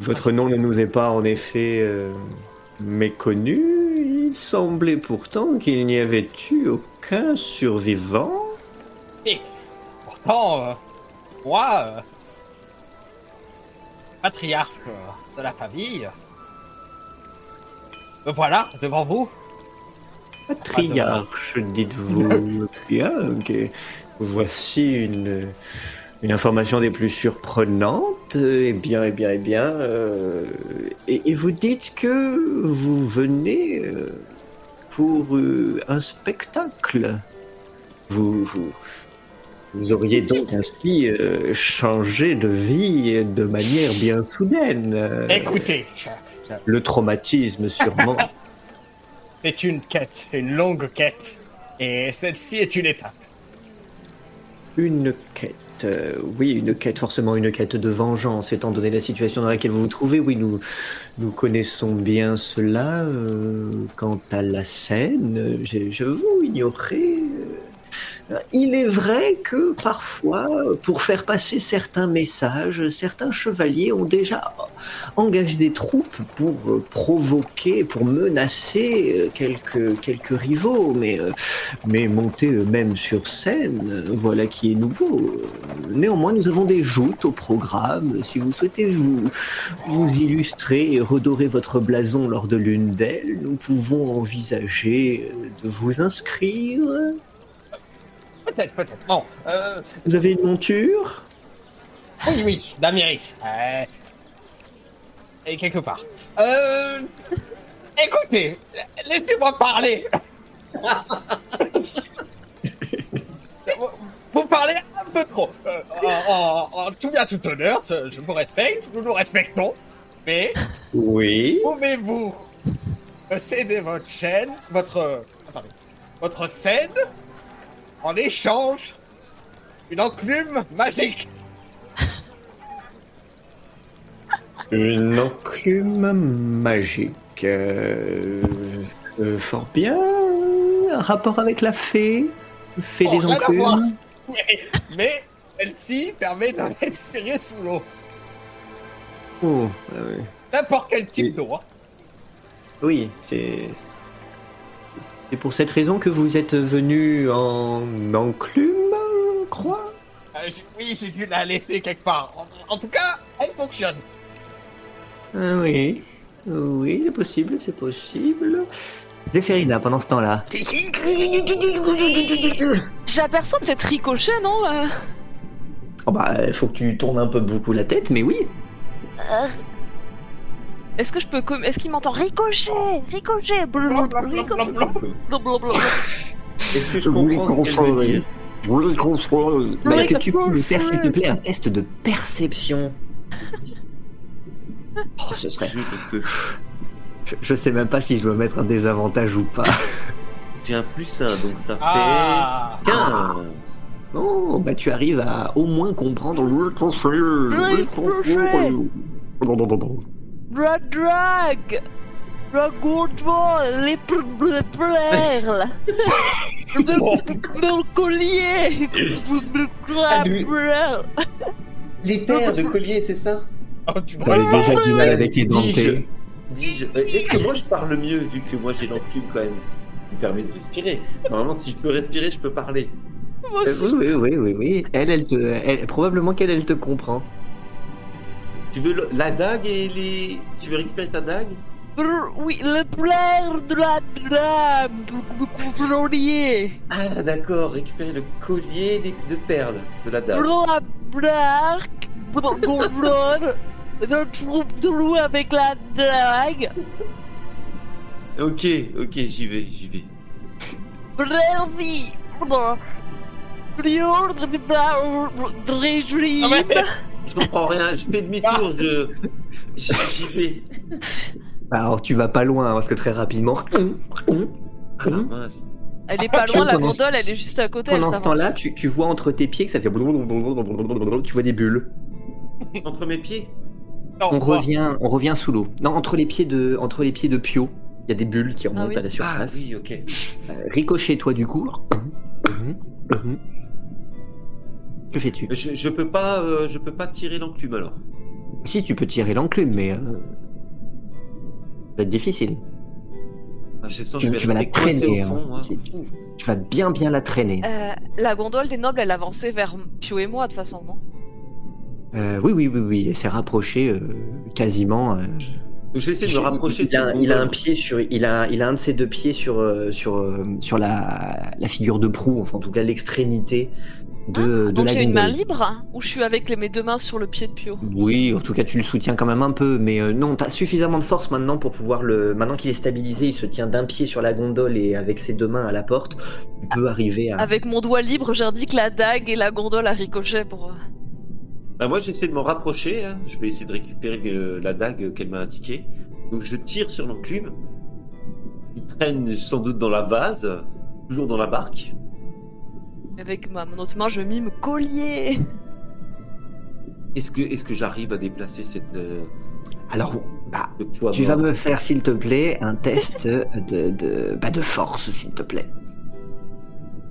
Votre nom ne nous est pas en effet euh, méconnu. Il semblait pourtant qu'il n'y avait eu aucun survivant. Pourtant, euh, moi, euh, patriarche euh, de la famille, me voilà devant vous. Patriarche, dites-vous. Bien, ok. Voici une, une information des plus surprenantes. Eh bien, eh bien, eh bien. euh, et, et vous dites que vous venez pour euh, un spectacle. Vous, vous, vous auriez donc ainsi euh, changé de vie de manière bien soudaine. Euh, Écoutez, Le traumatisme, sûrement. c'est une quête, une longue quête, et celle-ci est une étape. Une quête. euh, oui, une quête, forcément une quête de vengeance, étant donné la situation dans laquelle vous vous trouvez. Oui, nous, nous connaissons bien cela. quant à la scène, je, je vous ignorais. Euh, il est vrai que parfois, pour faire passer certains messages, certains chevaliers ont déjà engagé des troupes pour euh, provoquer, pour menacer euh, quelques, rivaux, mais monter eux-mêmes sur scène, voilà qui est nouveau. Néanmoins, nous avons des joutes au programme. Si vous souhaitez vous, vous illustrer et redorer votre blason lors de l'une d'elles, nous pouvons envisager de vous inscrire. Peut-être, peut-être. Bon, euh, Vous avez une monture oui, oui, Damiris. Euh, et quelque part. Euh, écoutez, laissez-moi parler. vous, parlez un peu trop. Euh, en, en- en tout bien, tout honneur, je vous respecte, nous nous respectons. Mais Oui. pouvez-vous céder votre chaîne, votre, attendez, votre scène, en échange d'une enclume magique Une enclume magique. Euh, euh, fort bien. Un rapport avec la fée Fée Oh, des voir. enclumes Mais, mais celle-ci permet de respirer sous l'eau. Oh, ah ouais. N'importe quel type d'eau. hein. Oui, c'est. C'est pour cette raison que vous êtes venu en enclume, je crois? Euh, oui, j'ai dû la laisser quelque part. En, en tout cas, elle fonctionne. Ah oui. Oui, c'est possible, c'est possible. Zéphérina, pendant ce temps-là. J'aperçois peut-être Ricochet, non Oh bah, il faut que tu tournes un peu beaucoup la tête, mais oui. Euh, Est-ce que je peux. Est-ce qu'il m'entend Ricochet Ricochet blablabla, Ricochet blablabla. Est-ce que je comprends ce qu'elle veut dire Bah, Est-ce que tu peux me faire, s'il te plaît, un test de perception Oh, ce serait. Je. Je, sais même pas si je dois mettre un désavantage ou pas. J'ai un plus 1, donc ça fait Ah 15. Oh, bah tu arrives à au moins comprendre. La drague La gondole Les per- les perles Le collier Le perle. Les paires de colliers, c'est ça? Oh, tu T'as déjà du mal avec les Dis-je. dentés. Dis-je. Euh, Est-ce que moi je parle mieux vu que moi j'ai l'enclume quand même? Qui me permet de respirer Normalement, si je peux respirer, je peux parler. Moi aussi, Oui, oui, oui, oui, oui. Elle, elle te, elle, probablement qu'elle, elle te comprend. Tu veux le- la dague et les. Tu veux récupérer ta dague? Brr, Oui, le plaire de la dame Le collier Ah, d'accord, récupérer le collier de perles de la dague. La Le gondole Le troupe de loup avec la drague Ok, ok, j'y vais, j'y vais. Bravi Prior de Je comprends rien, je fais demi-tour, je. J'y vais. Bah, alors tu vas pas loin, parce que très rapidement. Ah la mince. Elle est pas loin, la Pendant- gondole, elle est juste à côté. Pendant ce s'avance. temps-là, tu, tu vois entre tes pieds que ça fait. Tu vois des bulles. Entre mes pieds? Non, On revient, on revient sous l'eau. Non, entre les pieds de, entre les pieds de Pio, il y a des bulles qui remontent oui. à la Ah surface. oui, ok. Euh, Ricochet, toi du coup. Que fais-tu Je, je peux pas, euh, je peux pas tirer l'enclume alors. Si tu peux tirer l'enclume, mais euh, ça va être difficile. Ah, je sens Tu, tu vas la traîner. au fond. hein. moi. Tu, tu vas bien bien la traîner. Euh, la gondole des nobles, elle avançait vers Pio et moi, de toute façon, non? Euh, oui, oui, oui, oui. Elle s'est rapprochée euh, quasiment. euh, je vais essayer de me rapprocher de il, a, il a un pied sur, il a, il a un de ses deux pieds sur, sur, sur la, la figure de proue, enfin en tout cas l'extrémité de, de Ah, Donc la j'ai une main libre hein, ou je suis avec les- mes deux mains sur le pied de Pio Oui, en tout cas tu le soutiens quand même un peu, mais euh, non, t'as suffisamment de force maintenant pour pouvoir le. Maintenant qu'il est stabilisé, il se tient d'un pied sur la gondole et avec ses deux mains à la porte, tu peux arriver à. Avec mon doigt libre, j'indique la dague et la gondole à ricochet pour. euh, Bah, moi, j'essaie de m'en rapprocher. hein. Je vais essayer de récupérer euh, la dague qu'elle m'a indiquée. Donc, je tire sur l'enclume. Il traîne sans doute dans la vase, toujours dans la barque. Avec ma mon autre main, je mime collier. Est-ce que, est-ce que j'arrive à déplacer cette euh, Alors, bah, tu vas me faire s'il te plaît un test de, de, bah, de force, s'il te plaît.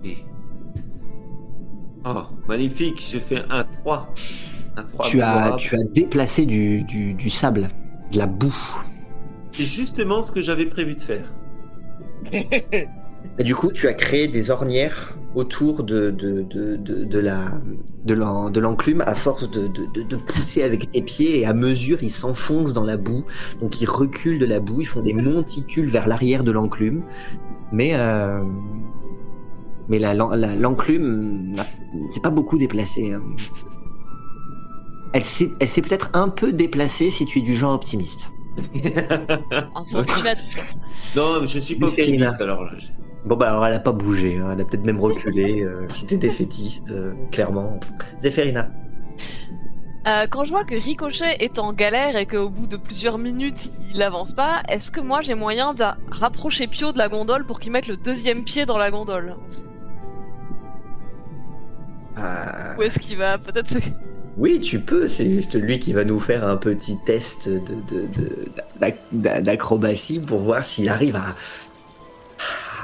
Et- Oh, magnifique, j'ai fait un 3. Un 3 tu, as, tu as déplacé du, du, du sable, de la boue. C'est justement ce que j'avais prévu de faire. Et du coup, tu as créé des ornières autour de, de, de, de, de la, de l'en- de l'enclume à force de, de, de, de pousser avec tes pieds et à mesure ils s'enfoncent dans la boue. Donc ils reculent de la boue, ils font des monticules vers l'arrière de l'enclume. Mais, euh, mais la, la- l'enclume n'a- s'est pas beaucoup déplacée. hein. Elle s'est, elle s'est peut-être un peu déplacée si tu es du genre optimiste. Un centimètre. Non, mais je suis pas optimiste alors là. Bon bah alors elle a pas bougé, hein. elle a peut-être même reculé, euh, t'es défaitiste, euh, clairement. Zéphérina. Euh, quand je vois que Ricochet est en galère et qu'au bout de plusieurs minutes il avance pas, est-ce que moi j'ai moyen de rapprocher Pio de la gondole pour qu'il mette le deuxième pied dans la gondole? Euh, Ou est-ce qu'il va peut-être se... Oui, tu peux, c'est juste lui qui va nous faire un petit test de, de, d'acrobatie pour voir s'il arrive à,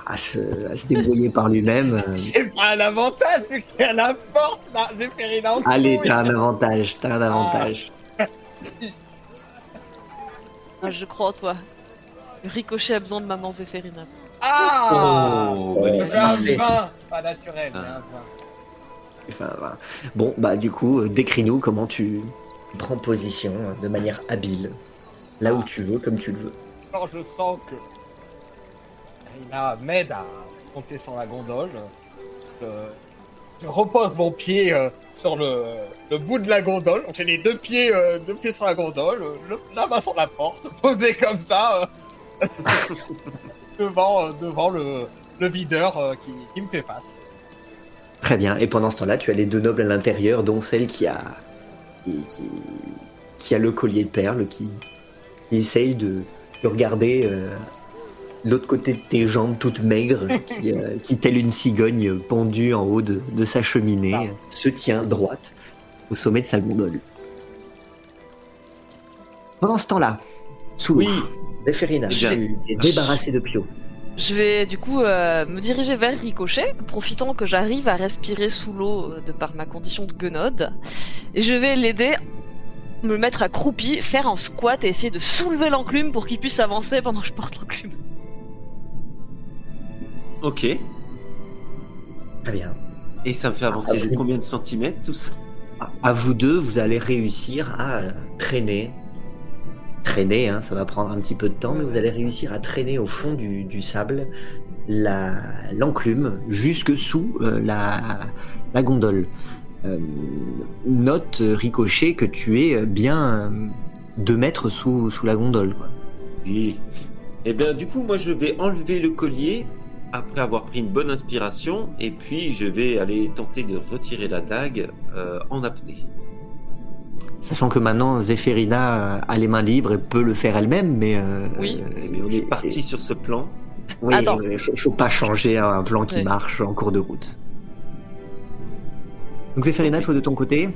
à, se, à se débrouiller par lui-même. euh. J'ai pas un avantage vu qu'il y a la porte là, Zéphérina en dessous. Allez, t'as un avantage, t'as un avantage. Ah, je crois en toi. Ricochet a besoin de maman Zéphérina. Ah Oh, J'ai vin Pas naturel, Ah. j'ai un vin. Enfin, voilà. Bon, bah du coup, euh, décris-nous comment tu prends position euh, de manière habile. Là où tu veux, comme tu le veux. Quand je sens que Rina m'aide à monter sur la gondole, je, repose mon pied euh, sur le, le bout de la gondole. J'ai les deux pieds, euh, deux pieds sur la gondole, euh, le- la main sur la porte, posé comme ça, euh, devant, euh, devant le, le videur euh, qui, qui me fait face. Très bien. Et pendant ce temps-là, tu as les deux nobles à l'intérieur, dont celle qui a qui, qui- a le collier de perles, qui, qui essaye de, de regarder euh, l'autre côté de tes jambes toutes maigres, qui, euh, qui telle une cigogne pendue en haut de, de sa cheminée, Ah. se tient droite au sommet de sa gondole. Pendant ce temps-là, sous l'eau, Oui. Zéphérina, Je vais- tu t'es débarrassé de Pio. Je vais du coup euh, me diriger vers Ricochet, profitant que j'arrive à respirer sous l'eau euh, de par ma condition de guenode. Et je vais l'aider, me mettre accroupi, faire un squat et essayer de soulever l'enclume pour qu'il puisse avancer pendant que je porte l'enclume. Ok. Très bien. Et ça me fait avancer Ah, combien de centimètres tout ça? À- À vous deux, vous allez réussir à euh, traîner. Traîner, hein, ça va prendre un petit peu de temps, mais vous allez réussir à traîner au fond du, du sable l'enclume jusque sous euh, la, la gondole. Euh, note, Ricochet, que tu es bien euh, deux mètres sous, sous la gondole. Quoi. Oui. Eh bien, du coup, moi, je vais enlever le collier après avoir pris une bonne inspiration, et puis je vais aller tenter de retirer la dague euh, en apnée. Sachant que maintenant, Zéphérina euh, a les mains libres et peut le faire elle-même, mais... euh, Oui. euh, Mais on c'est- est parti sur ce plan. Oui, il faut, faut pas changer un plan qui Ouais. marche en cours de route. Donc Zéphérina, toi de ton côté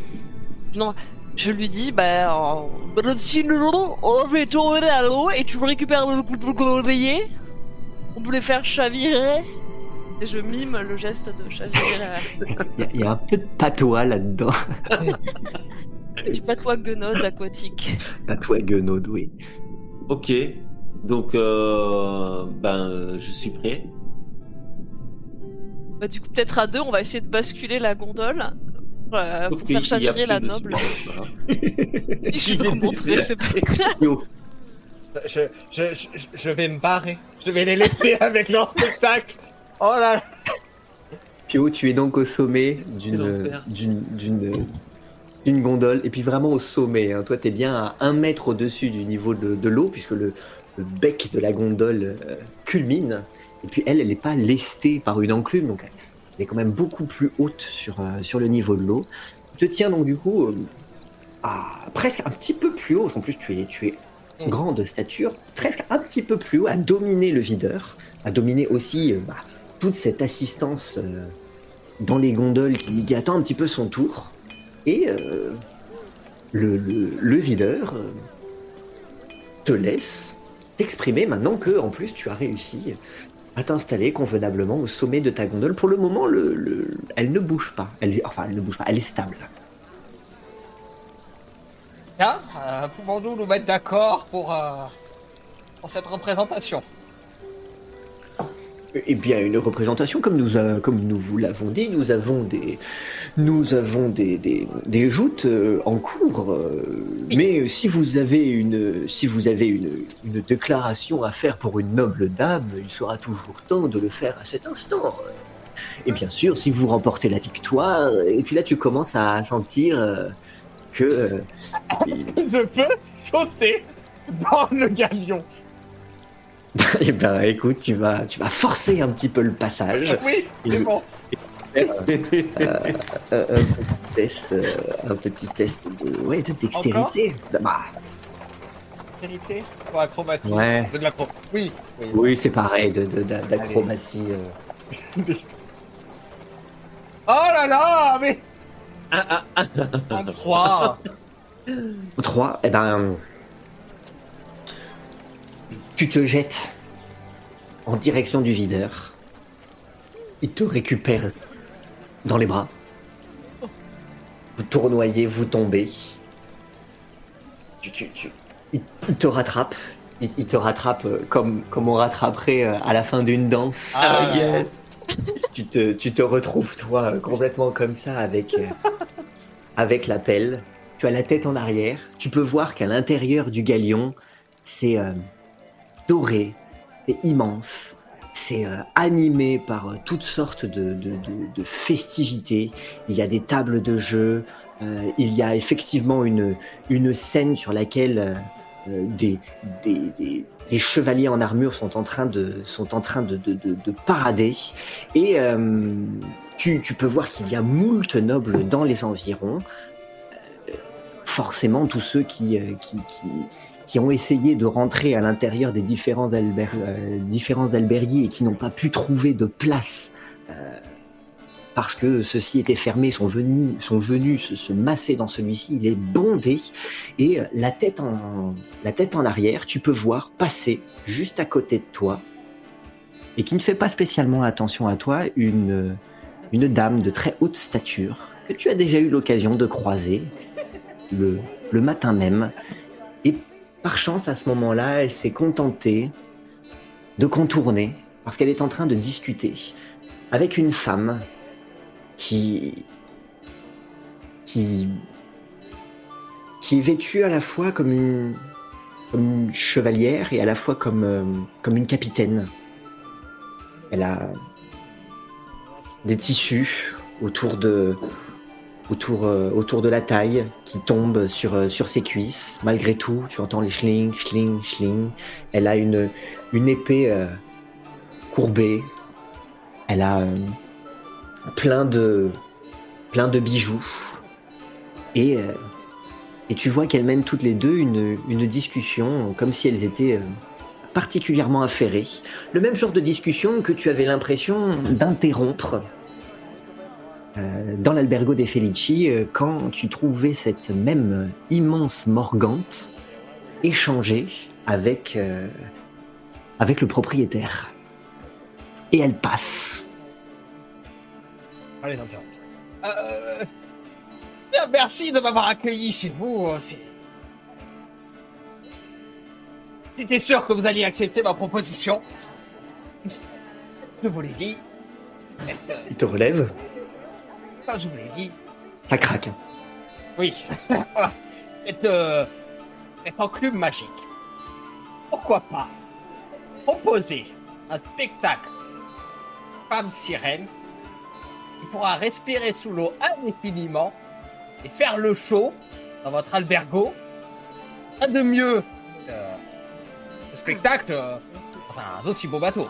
Non, je lui dis, bah, en- on va tomber à l'eau et tu récupères le collier. On peut les faire chavirer. Et je mime le geste de chavirer. Il y, a- il y a un peu de patois là-dedans. du patois guenode aquatique. Patois guenaude, oui. Ok. Donc, euh, ben, je suis prêt. Bah, du coup, peut-être à deux, on va essayer de basculer la gondole. euh, pour faire chavirer la noble. souffle, voilà. Je Il vais est remonter, désert. c'est pas grave. Yo, Je, je, je, je vais me barrer. Je vais les laisser avec leur spectacle. Oh là là. Pio, tu es donc au sommet d'une d'une d'une d'une gondole, et puis vraiment au sommet. hein. Toi, tu es bien à un mètre au-dessus du niveau de, de l'eau, puisque le, le bec de la gondole euh, culmine. Et puis elle, elle n'est pas lestée par une enclume, donc elle est quand même beaucoup plus haute sur, euh, sur le niveau de l'eau. Tu te tiens donc du coup euh, à presque un petit peu plus haut, en plus tu es, tu es Mm. grand de stature, presque un petit peu plus haut, à dominer le videur, à dominer aussi euh, bah, toute cette assistance euh, dans les gondoles qui, attend un petit peu son tour. Et euh, le, videur te laisse t'exprimer maintenant que, en plus, tu as réussi à t'installer convenablement au sommet de ta gondole. Pour le moment, le, le- elle ne bouge pas. Enfin, elle ne bouge pas, elle est stable. Tiens, euh, pouvons-nous nous mettre d'accord pour, euh, pour cette représentation? Eh bien, une représentation, comme nous, a- comme nous vous l'avons dit, nous avons des, nous avons des, des, des joutes euh, en cours. mais si vous avez une, si vous avez une, une déclaration à faire pour une noble dame, il sera toujours temps de le faire à cet instant. Et bien sûr, si vous remportez la victoire, et puis là, tu commences à sentir que euh, Est-ce que je peux sauter dans le galion eh ben, écoute, tu vas, tu vas forcer un petit peu le passage. Oui, c'est bon. un, un petit test, euh, un petit test de, ouais, de dextérité. Bah, Vérité Ou acrobatie Ouais. De l'acro... Oui, oui. oui, c'est pareil, de, de- d'a- d'acrobatie. euh. Oh là là, mais Ah, ah, en 3 Trois, eh ben, tu te jettes en direction du videur. Il te récupère dans les bras. Vous tournoyez, vous tombez. Tu- tu- tu- Il, il te rattrape. il, il te rattrape euh, comme, comme on rattraperait euh, à la fin d'une danse. Ah, tu, te, tu te retrouves, toi, complètement comme ça avec, euh, avec la pelle. Tu as la tête en arrière. Tu peux voir qu'à l'intérieur du galion, c'est euh, doré, c'est immense. C'est euh, animé par toutes sortes de, festivités. Il y a des tables de jeu. il y a effectivement une, une scène sur laquelle des, des- des chevaliers en armure sont en train de, sont en train de, de, de- de parader. Et euh, tu, peux voir qu'il y a moult nobles dans les environs. Euh, forcément, tous ceux qui, euh, qui, ont essayé de rentrer à l'intérieur des différents, alber- albergues et qui n'ont pas pu trouver de place parce que ceux-ci étaient fermés, sont venus, sont venus se, se masser dans celui-ci. Il est bondé et euh, la tête, en, la tête en arrière, tu peux voir passer juste à côté de toi et qui ne fait pas spécialement attention à toi, une, une dame de très haute stature que tu as déjà eu l'occasion de croiser le, le matin même. Et par chance, à ce moment-là, elle s'est contentée de contourner parce qu'elle est en train de discuter avec une femme qui qui qui est vêtue à la fois comme une chevalière et à la fois comme euh, comme une capitaine. Elle a des tissus autour de autour euh, autour de la taille qui tombent sur euh, sur ses cuisses. Malgré tout, tu entends les schling schling schling. Elle a une une épée courbée. Elle a plein de plein de bijoux et euh, et tu vois qu'elles mènent toutes les deux une, une discussion comme si elles étaient euh, particulièrement affairées. Le même genre de discussion que tu avais l'impression d'interrompre euh, dans l'albergo des Felici euh, quand tu trouvais cette même euh, immense Morgante échanger avec, euh, avec le propriétaire. Et elle passe. Allez, interrompre. Euh... bien, merci de m'avoir accueilli chez vous. euh, c'est- J'étais sûr que vous alliez accepter ma proposition. Je vous l'ai dit. Euh, Il te relève, Quand je vous l'ai dit. ça craque. Oui. Cette, euh, cette enclume magique. Pourquoi pas proposer un spectacle femme sirène qui pourra respirer sous l'eau indéfiniment et faire le show dans votre albergo. Pas de mieux que ce spectacle euh, dans un aussi beau bateau.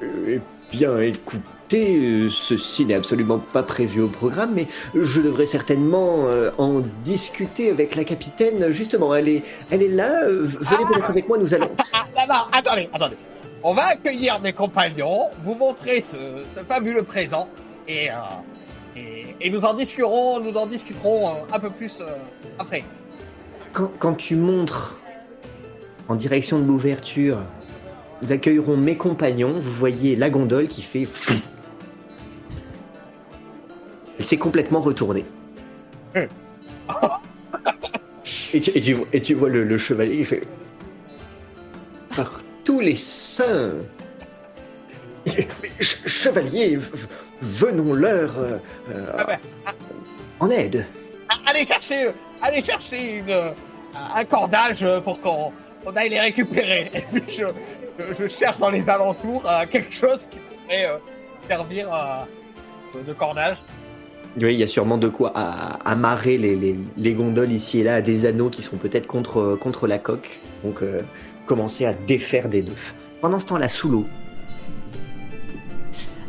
Eh bien, écoutez, euh, ceci n'est absolument pas prévu au programme, mais je devrais certainement euh, en discuter avec la capitaine. Justement, elle est, elle est là. euh, Venez peut-être avec moi, nous allons. Ah, non, non, attendez, attendez. On va accueillir mes compagnons, vous montrer ce, ce fabuleux présent et, euh, et, et nous en discuterons, nous en discuterons euh, un peu plus euh, après. Quand, quand tu montres en direction de l'ouverture, nous accueillerons mes compagnons. Vous voyez la gondole qui fait. fou. Elle s'est complètement retournée. Hum. et, tu, et tu- et tu vois le, le chevalier qui fait. Par tous les saints Chevalier, venons-leur euh, euh, Ah ben, en aide. a- allez chercher, allez chercher une, euh, un cordage pour qu'on on aille les récupérer. Et puis je, je, je cherche dans les alentours euh, quelque chose qui pourrait euh, servir euh, de cordage. Oui, il y a sûrement de quoi amarrer les, les- les gondoles ici et là à des anneaux qui sont peut-être contre, contre la coque. Donc, euh, commencer à défaire des nœuds. Pendant ce temps-là, sous l'eau,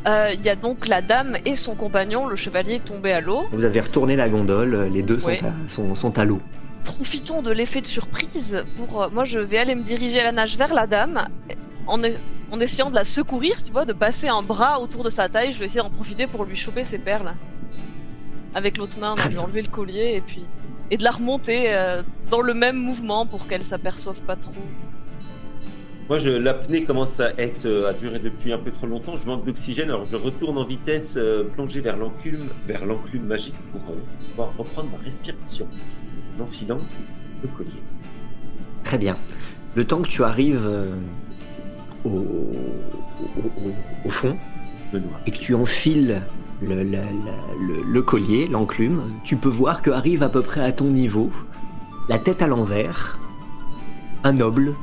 Euh, Il y a donc la dame et son compagnon, le chevalier tombé à l'eau. vous avez retourné la gondole, les deux sont à, sont, sont à l'eau. Profitons de l'effet de surprise pour. euh, moi, je vais aller me diriger à la nage vers la dame en, en essayant de la secourir, tu vois, de passer un bras autour de sa taille. Je vais essayer d'en profiter pour lui choper ses perles. Avec l'autre main, de lui enlever le collier et puis. Et de la remonter euh, dans le même mouvement pour qu'elle s'aperçoive pas trop. Moi, je, l'apnée commence à être euh, à durer depuis un peu trop longtemps. Je manque d'oxygène, alors je retourne en vitesse, euh, plonger vers l'enclume, vers l'enclume magique pour euh, pouvoir reprendre ma respiration, en enfilant le collier. Très bien. Le temps que tu arrives euh, au, au- fond et que tu enfiles le, la- la- le- le collier, l'enclume, tu peux voir que arrive à peu près à ton niveau, la tête à l'envers, un noble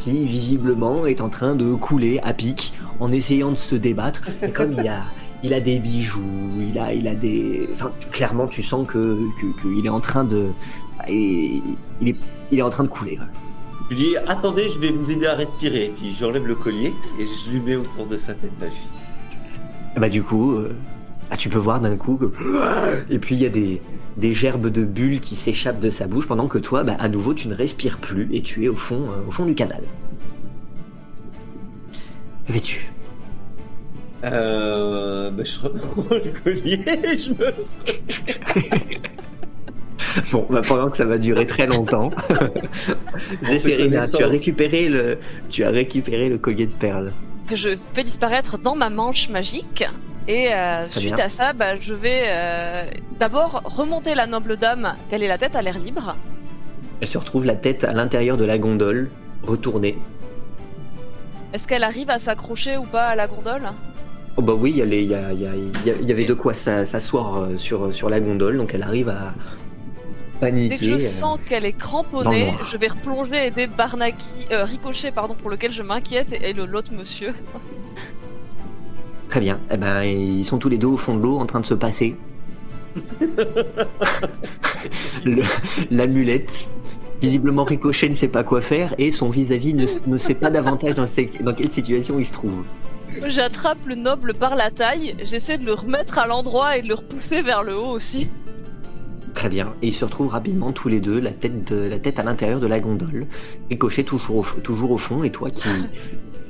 qui visiblement est en train de couler à pic en essayant de se débattre. Et comme il a, il a des bijoux, il a, il a des, enfin, clairement tu sens que qu'il est en train de, il il est, il est en train de couler. Je lui dis attendez, je vais vous aider à respirer. Puis j'enlève le collier et je lui mets autour de sa tête la. Bah du coup, euh, ah, tu peux voir d'un coup que... Et puis il y a des, des gerbes de bulles qui s'échappent de sa bouche pendant que toi, bah, à nouveau, tu ne respires plus et tu es au fond, euh, au fond du canal. Que fais-tu? Euh, bah, je reprends le collier et je me. Bon, bah, pendant que ça va durer très longtemps, Zéphérina, tu as récupéré le, tu as récupéré le collier de perles. Que je fais disparaître dans ma manche magique. Et euh, suite bien. à ça, bah, je vais euh, d'abord remonter la noble dame, qu'elle ait la tête à l'air libre. Elle se retrouve la tête à l'intérieur de la gondole, retournée. Est-ce qu'elle arrive à s'accrocher ou pas à la gondole? Oh bah oui, il y, avait de quoi s'a- s'asseoir euh, sur, sur la gondole, donc elle arrive à paniquer. Dès que je euh, sens qu'elle est cramponnée, je vais replonger et aider Barnaki, euh, Ricochet, pardon, pour lequel je m'inquiète, et le l'autre monsieur. Très bien. Eh ben, ils sont tous les deux au fond de l'eau en train de se passer. Le- L'amulette. Visiblement, Ricochet ne sait pas quoi faire et son vis-à-vis ne, ne sait pas davantage dans, dans quelle situation il se trouve. J'attrape le noble par la taille, j'essaie de le remettre à l'endroit et de le repousser vers le haut aussi. Très bien. Et ils se retrouvent rapidement tous les deux, la tête, de- la tête à l'intérieur de la gondole. Ricochet toujours au, toujours au fond et toi qui,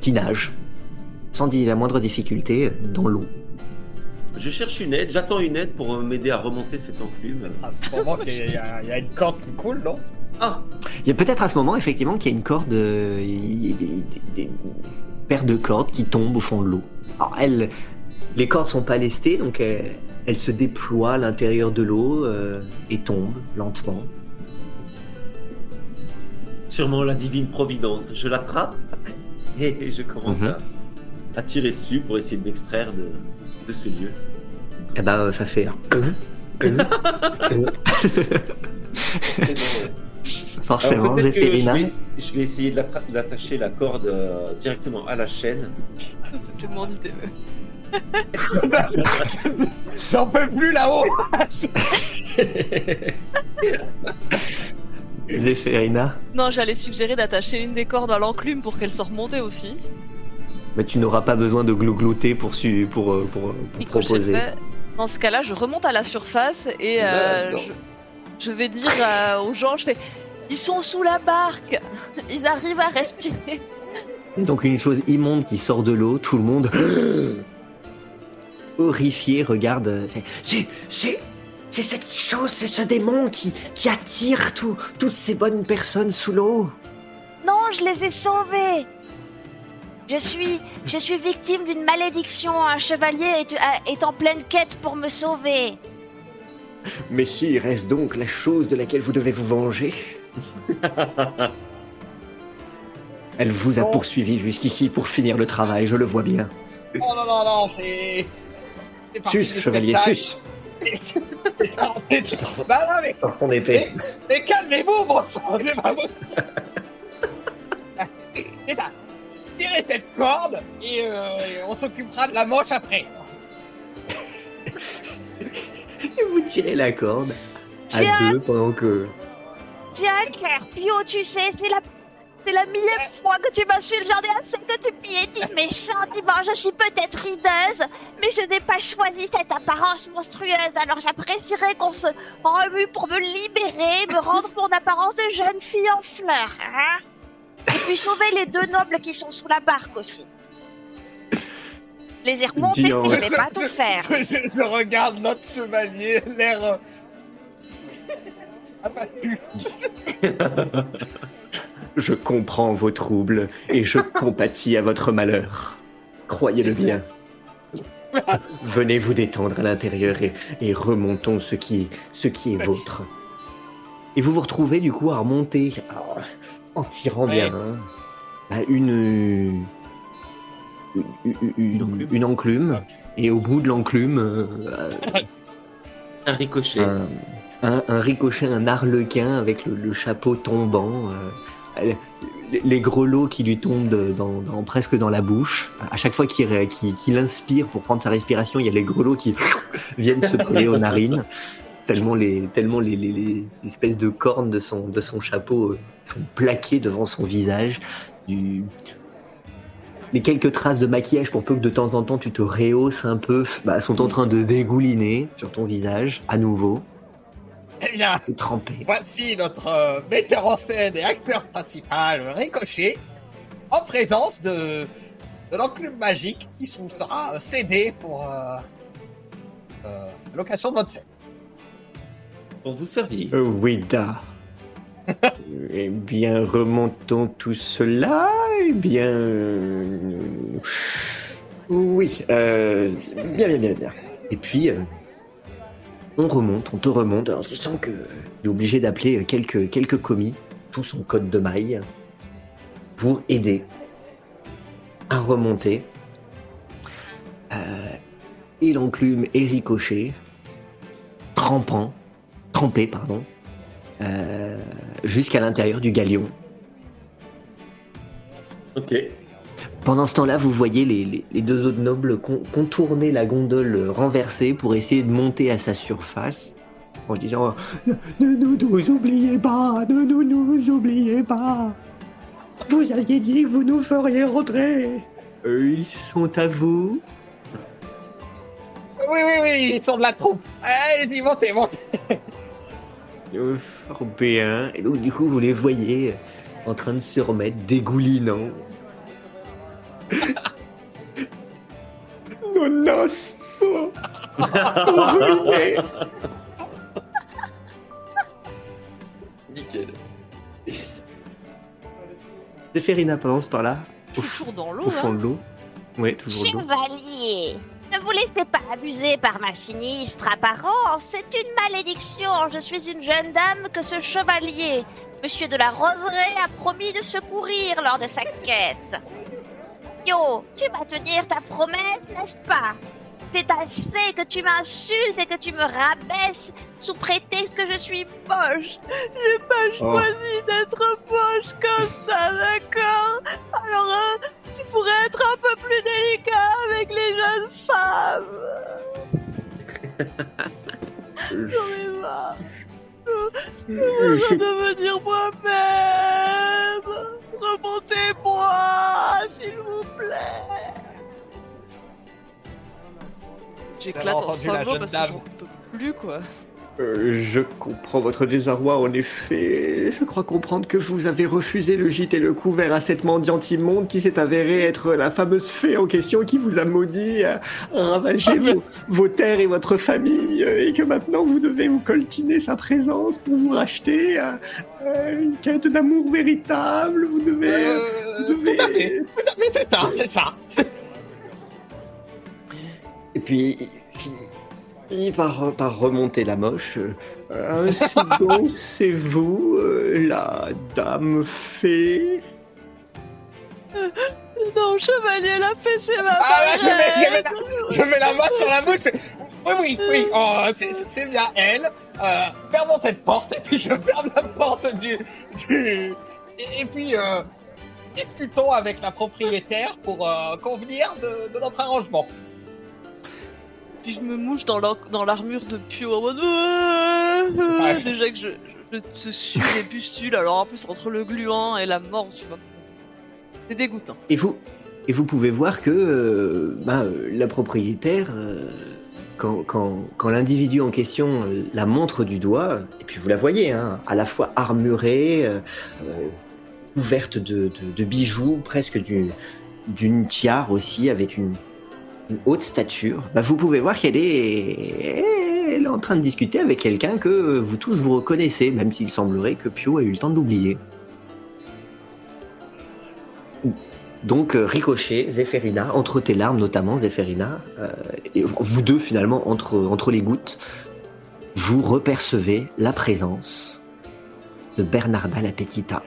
qui nage, sans la moindre difficulté, dans l'eau. Je cherche une aide, j'attends une aide pour euh, m'aider à remonter cette enclume. À ce moment, il y, a- il y a une corde qui coule, non? Ah Il y a peut-être à ce moment, effectivement, qu'il y a une corde, euh, il y a des, des- des paires de cordes qui tombent au fond de l'eau. Alors, elles, les cordes sont pas lestées, donc elles, elles se déploient à l'intérieur de l'eau euh, et tombent lentement. Sûrement la divine providence. Je l'attrape et je commence Mhm. à, à tirer dessus pour essayer de m'extraire de, de ce lieu. Et ben, euh, ça fait. un C'est bon, ouais. Forcément, Alors, que je Zéphérina. vais, je vais essayer d'attacher la corde euh, directement à la chaîne. C'est mon idée. J'en peux plus là-haut Zéphérina, Non, j'allais suggérer d'attacher une des cordes à l'enclume pour qu'elle soit remontée aussi. Mais tu n'auras pas besoin de glouglouter pour, su- pour, euh, pour, euh, pour proposer. fait. Dans ce cas-là, je remonte à la surface et euh, Non, non. je, je vais dire euh, aux gens, je fais, ils sont sous la barque, ils arrivent à respirer. Et donc une chose immonde qui sort de l'eau, tout le monde horrifié regarde. euh, c'est- C'est c'est c'est cette chose, c'est ce démon qui qui attire tout- toutes ces bonnes personnes sous l'eau. Non, je les ai sauvés. Je suis, je suis victime d'une malédiction. Un chevalier est, a- est en pleine quête pour me sauver. Mais si, il reste donc la chose de laquelle vous devez vous venger. Elle vous a poursuivi jusqu'ici pour finir le travail, je le vois bien. Oh non, non, non, c'est. Sus, chevalier, sus Bah non, mais, Sors son épée. mais calmez-vous, bon sang, c'est Tirez cette corde et, euh, et on s'occupera de la manche après. Et vous tirez la corde à Tiens. deux pendant que... Jack, Pio, tu sais, c'est la, c'est la millième fois que tu m'insultes. J'en ai assez que tu piétines mes sentiments. Je suis peut-être rideuse, mais je n'ai pas choisi cette apparence monstrueuse. Alors j'apprécierais qu'on se remue pour me libérer, me rendre mon apparence de jeune fille en fleurs. Hein Et puis sauver les deux nobles qui sont sous la barque aussi. Les ai remontés, en- mais je vais pas tout faire. Je, je- je regarde notre chevalier, l'air. euh, abattu. Je comprends vos troubles et je compatis à votre malheur. Croyez-le bien. Venez vous détendre à l'intérieur et, et remontons ce qui, ce qui est vôtre. Et vous vous retrouvez du coup à remonter. Alors, en tirant Ouais. bien hein, bah, une, une, une- enclume. une enclume. Et au bout de l'enclume, euh, Un ricochet. un, un- un ricochet, un arlequin avec le, le chapeau tombant, euh, les, les grelots qui lui tombent de- dans, dans- presque dans la bouche. À chaque fois qu'il inspire pour prendre sa respiration, il y a les grelots qui viennent se coller aux narines. Tellement les, tellement les, les- les espèces de cornes de son, de son chapeau euh, sont plaquées devant son visage. Du- Les quelques traces de maquillage, pour peu que de temps en temps tu te rehausses un peu, bah, sont en train de dégouliner sur ton visage, à nouveau, Eh bien, trempé. voici notre euh, metteur en scène et acteur principal, Ricochet, en présence de, de l'enclume magique qui vous sera euh, cédé pour euh, euh, l'occasion de votre scène. Pour vous servir. Euh, Wida. eh bien, remontons tout cela. Eh bien. euh, Oui, euh, bien, bien, bien, bien. Et puis, euh, on remonte, on te remonte. Alors, tu sens que tu obligé d'appeler quelques, commis, tous en code de maille, pour aider à remonter. Euh, et l'enclume est ricochet, trempant, trempé, pardon, euh, jusqu'à l'intérieur du galion. Ok. Pendant ce temps-là, vous voyez les, les- les deux autres nobles con- contourner la gondole renversée pour essayer de monter à sa surface en disant Ne, ne nous, nous oubliez pas, ne nous, nous oubliez pas. Vous aviez dit que vous nous feriez rentrer. Euh, ils sont à vous. Oui, oui, oui, ils sont de la troupe. Allez-y, montez, montez. Euh. Et donc, du coup, vous les voyez en train de se remettre dégoulinant. Nos noces sont ruinées. Nickel. Zéphérina pendant ce temps-là, au, Toujours dans l'eau, au fond hein. de l'eau. Ouais, toujours de l'eau. Chevalier, ne vous laissez pas abuser par ma sinistre apparence. C'est une malédiction. Je suis une jeune dame que ce chevalier, monsieur de la Roseraie, a promis de secourir lors de sa quête. Yo, tu vas tenir ta promesse, n'est-ce pas? C'est assez que tu m'insultes et que tu me rabaisses sous prétexte que je suis moche. J'ai pas Oh. choisi d'être moche comme ça, d'accord? Alors, euh, tu pourrais être un peu plus délicat avec les jeunes femmes. J'en ai marre. Je veux devenir moi-même. Remontez-moi, s'il vous plaît. J'éclate en sanglots parce dame. que j'en peux plus, quoi. Euh, je comprends votre désarroi, en effet. Je crois comprendre que vous avez refusé le gîte et le couvert à cette mendiante immonde qui s'est avérée être la fameuse fée en question qui vous a maudit, a ravagé vos, vos terres et votre famille, euh, et que maintenant vous devez vous coltiner sa présence pour vous racheter euh, euh, une quête d'amour véritable. Vous devez. Euh, vous devez- tout à fait, tout à fait, c'est ça, c'est ça. Et puis, il finit par, par remonter la moche. Euh, donc, c'est vous, euh, la dame fée Non, chevalier, la fée, c'est ma Ah là, je mets, je, mets marraine. la, je mets la main sur la bouche. Oui, oui, oui, oh, c'est- bien elle. Euh, fermons cette porte et puis je ferme la porte du. du... Et, et puis, euh, discutons avec la propriétaire pour euh, convenir de, de notre arrangement. Puis je me mouche dans l'ar- dans l'armure de Pio en mode Ouais. déjà que je, je, je suis des pustules, alors en plus entre le gluant et la mort, tu vois. C'est dégoûtant. Et vous, et vous pouvez voir que euh, bah, euh, la propriétaire, euh, quand, quand, quand l'individu en question euh, la montre du doigt, et puis vous la voyez, hein, à la fois armurée, couverte de, de- de bijoux, presque d'une d'une tiare aussi, avec une, une haute stature, bah, vous pouvez voir qu'elle est, en train de discuter avec quelqu'un que vous tous vous reconnaissez, même s'il semblerait que Pio a eu le temps d'oublier. Donc euh, Ricochet, Zéphérina, entre tes larmes notamment, Zéphérina, euh, et vous deux finalement entre, entre les gouttes, vous repercevez la présence de Bernarda la Petita,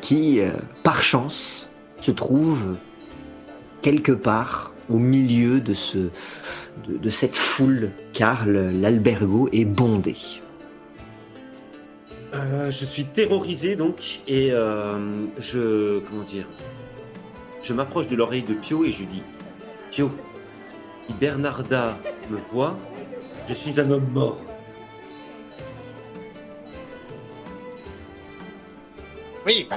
qui, euh, par chance, se trouve quelque part au milieu de, ce, de, de cette foule, car l'albergo est bondé. Euh, je suis terrorisé donc et euh, je comment dire je m'approche de l'oreille de Pio et je dis Pio si Bernarda me voit je suis un homme mort Oui, bah,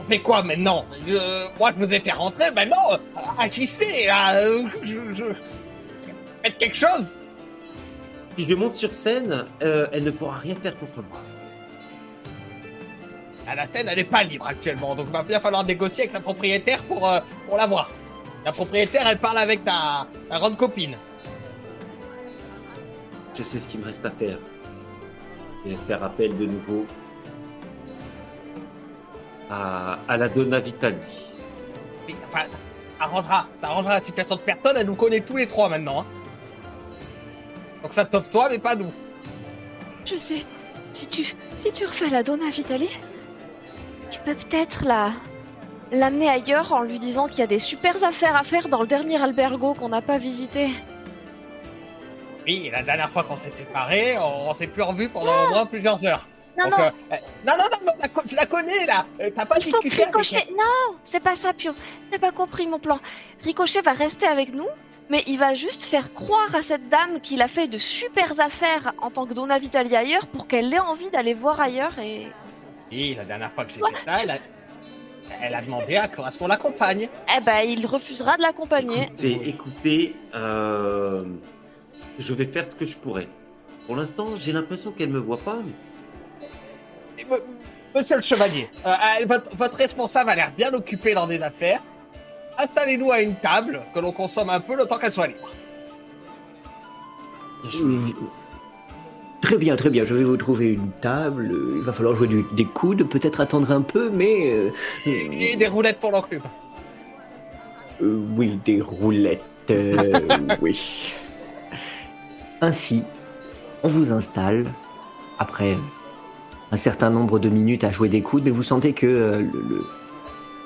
on fait quoi maintenant Euh, Moi, je vous ai fait rentrer, maintenant, agissez, là, euh, je, je- Faites quelque chose si je monte sur scène euh, elle ne pourra rien faire contre moi Ah, La scène, elle n'est pas libre actuellement, donc il va bien falloir négocier avec la propriétaire pour, euh, pour la voir. La propriétaire, elle parle avec ta, ta grande copine. je sais ce qu'il me reste à faire c'est faire appel de nouveau à, à la Donna Vitali Oui, Enfin, ça arrangera, ça arrangera la situation de personne, elle nous connaît tous les trois maintenant. hein. Donc ça t'offre toi, mais pas nous. Je sais. Si tu, si tu refais la Donna Vitali, tu peux peut-être la l'amener ailleurs en lui disant qu'il y a des super affaires à faire dans le dernier albergo qu'on n'a pas visité. Oui, et la dernière fois qu'on s'est séparés, on, on s'est plus revus pendant au moins plusieurs heures. Non, Donc, non, euh, euh, non, non, non, non, je la connais là. Euh, T'as pas il faut que discuté avec Ricochet. Non, c'est pas ça, Pio. T'as pas compris mon plan. Ricochet va rester avec nous, mais il va juste faire croire à cette dame qu'il a fait de super affaires en tant que Donna Vitali ailleurs pour qu'elle ait envie d'aller voir ailleurs et. Oui, la dernière fois que j'étais là, elle a, elle a demandé à, ce qu'on l'accompagne. Eh ben, il refusera de l'accompagner. Écoutez, écoutez, euh, je vais faire ce que je pourrais. Pour l'instant, j'ai l'impression qu'elle me voit pas. mais Et Monsieur le chevalier, euh, euh, votre, votre responsable a l'air bien occupé dans des affaires. Installez-nous à une table, que l'on consomme un peu le temps qu'elle soit libre. Très bien, très bien. Je vais vous trouver une table. Il va falloir jouer du- des coudes, peut-être attendre un peu, mais euh, Et des roulettes pour l'enclume. euh, oui, des roulettes. oui. Ainsi, on vous installe après un certain nombre de minutes à jouer des coudes, mais vous sentez que euh, le,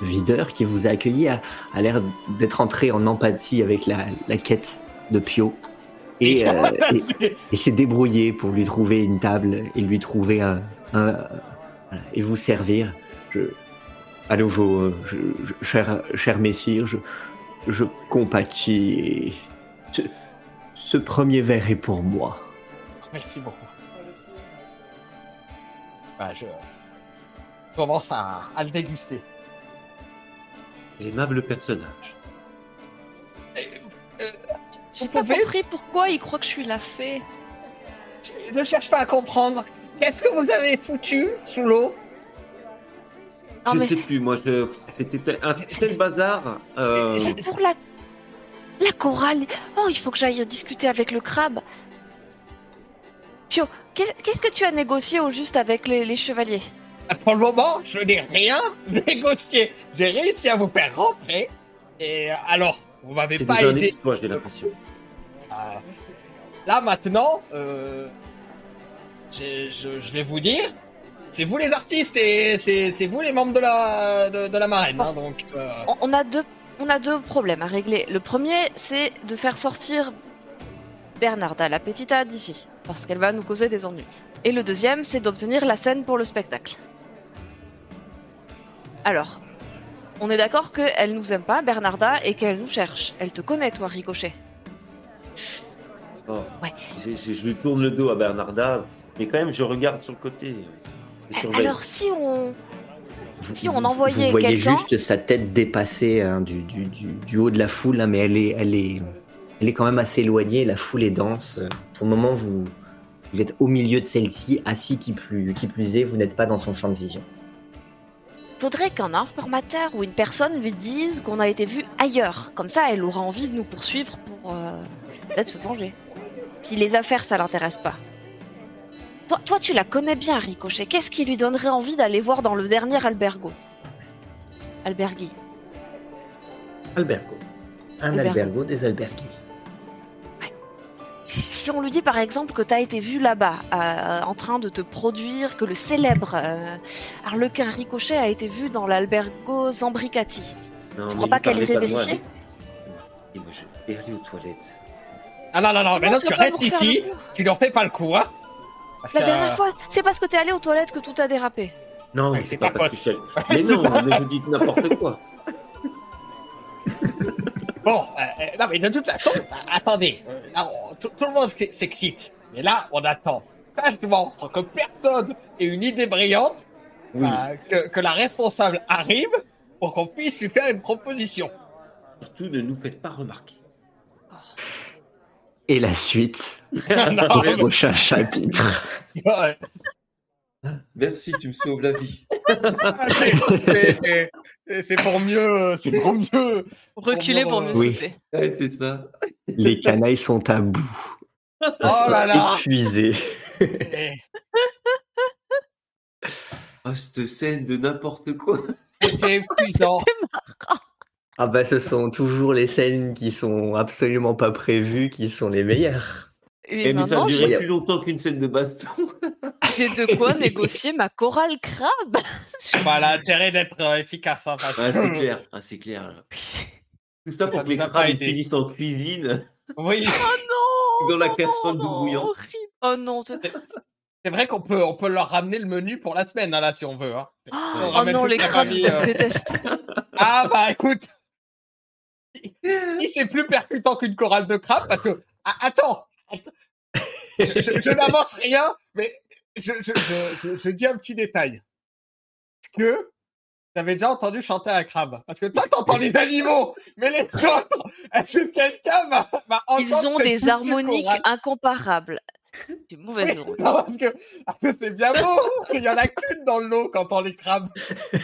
le videur qui vous a accueilli a, a l'air d'être entré en empathie avec la, la quête de Pio. Et, euh, et- et s'est débrouillé pour lui trouver une table et lui trouver un, un- voilà, et vous servir. Je, à nouveau, euh, je, je- cher, cher messire, je, je compatis. et Ce, ce premier verre est pour moi. Merci beaucoup. Bah, je commence à, à le déguster. Aimable personnage. J'ai Vous pas pouvez compris pourquoi il croit que je suis la fée. Je ne cherche pas à comprendre. Qu'est-ce que vous avez foutu sous l'eau? Je ne mais- sais plus, moi, je... c'était un tel bazar. euh, C'est pour la. La chorale. Oh, il faut que j'aille discuter avec le crabe. Pio, qu'est-ce que tu as négocié au juste avec les, les chevaliers? Pour le moment, je n'ai rien négocié. J'ai réussi à vous faire rentrer. Et euh, alors, vous m'avez pas déjà un aidé. exploit, j'ai l'impression. Euh, là maintenant, euh, je, je- je vais vous dire, c'est vous les artistes et c'est c'est vous les membres de la de, de la marraine. hein, donc, euh, on, on a deux, on a deux problèmes à régler. Le premier, c'est de faire sortir Bernarda, la petita, d'ici, parce qu'elle va nous causer des ennuis. Et le deuxième, c'est d'obtenir la scène pour le spectacle. Alors, on est d'accord qu'elle nous aime pas, Bernarda, et qu'elle nous cherche. Elle te connaît, toi, Ricochet. Oh. Ouais. Je lui tourne le dos à Bernarda, mais quand même, je regarde sur le côté. Je surveille. Alors, si on, Si on envoyait vous voyez juste sa tête dépasser hein, du, du, du, du haut de la foule, hein, mais elle est, elle, est, elle est quand même assez éloignée. La foule est dense. Pour le moment, vous, vous êtes au milieu de celle-ci, assis qui plus, qui plus est, vous n'êtes pas dans son champ de vision. faudrait qu'un informateur ou une personne lui dise qu'on a été vu ailleurs. Comme ça, elle aura envie de nous poursuivre pour euh, peut-être se venger. Si les affaires, ça l'intéresse pas. Toi, toi, tu la connais bien, Ricochet. Qu'est-ce qui lui donnerait envie d'aller voir dans le dernier albergo? Albergui. Albergo. Un Albergo. albergo des albergis. Si, on lui dit par exemple que t'as été vu là-bas, euh, en train de te produire, que le célèbre euh, Harlequin Ricochet a été vu dans l'albergo Zambricati. Non, Tu crois pas qu'elle irait vérifier Et moi, je vais aller aux toilettes. Ah non, non, non, mais non, tu tu restes ici, tu leur fais pas le coup, hein. Parce La que- dernière fois, c'est parce que t'es allé aux toilettes que tout a dérapé. Non, mais c'est pas parce que je suis allé- Mais non, pas- mais vous dites n'importe quoi. Bon, euh, euh, non, mais de toute façon, euh, attendez, euh, tout, tout le monde s'excite. Mais là, on attend sagement, sans que personne ait une idée brillante, Oui. euh, que, que la responsable arrive pour qu'on puisse lui faire une proposition. Surtout, ne nous faites pas remarquer. Et la suite Non, au mais- prochain chapitre. ouais, Merci, tu me sauves la vie. c'est- pour mieux, c'est pour mieux. Reculer pour mieux Oui. sauter. Ouais, c'est ça. Les canailles sont à bout. Oh là là. Épuisés. Oh, cette scène de n'importe quoi. C'était épuisant. Ah bah ce sont toujours les scènes qui sont absolument pas prévues qui sont les meilleures. Et mais ça durait plus longtemps qu'une scène de baston. j'ai de quoi négocier ma chorale crabe. Voilà, l'intérêt d'être euh, efficace. Hein, parce Ah, que- c'est clair. Ah, c'est clair. Tout ça pour Ça que les crabes finissent en cuisine. Oui, non Dans la casserole bouillante. horrible. Oh non, c'est- c'est vrai qu'on peut, on peut leur ramener le menu pour la semaine, hein, là, si on veut. Hein. Oh, ramène non, les crabes, je euh. déteste. Ah bah écoute, c'est plus percutant qu'une chorale de crabe, parce que ah, attends. Je, je- je n'avance rien, mais je, je, je, je- je dis un petit détail. Est-ce que t'avais déjà entendu chanter un crabe? Parce que toi t'entends les animaux, mais les autres, est-ce que quelqu'un va, va Ils ont des harmoniques incomparables. C'est mauvaise Oui, non, parce que parce que c'est bien beau, il y en a qu'une dans l'eau quand on les crabes.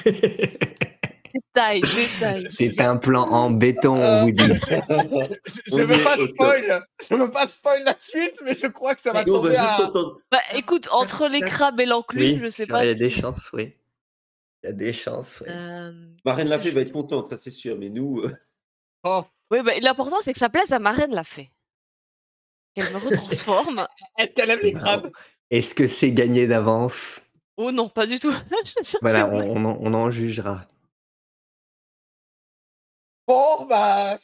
Détail, détail. C'est un plan en béton, on vous dit. Je, On veux est pas spoil, je veux pas spoil la suite, mais je crois que ça va tomber à... Bah écoute, entre les crabes et l'enclume, Oui, je sais pas. il y a des chances, oui. Il y a des chances, oui. Euh, Marraine qu'est-ce la que Paix je- va être contente, ça c'est sûr. Mais nous, euh, Oh, Oui, bah, l'important c'est que ça plaise à Marraine l'a fait. Qu'elle me retransforme. est-ce qu'elle aime les crabes? Est-ce que c'est gagné d'avance? Oh non, pas du tout. Voilà, c'est vrai. on, on en, on en jugera. Bon, bah...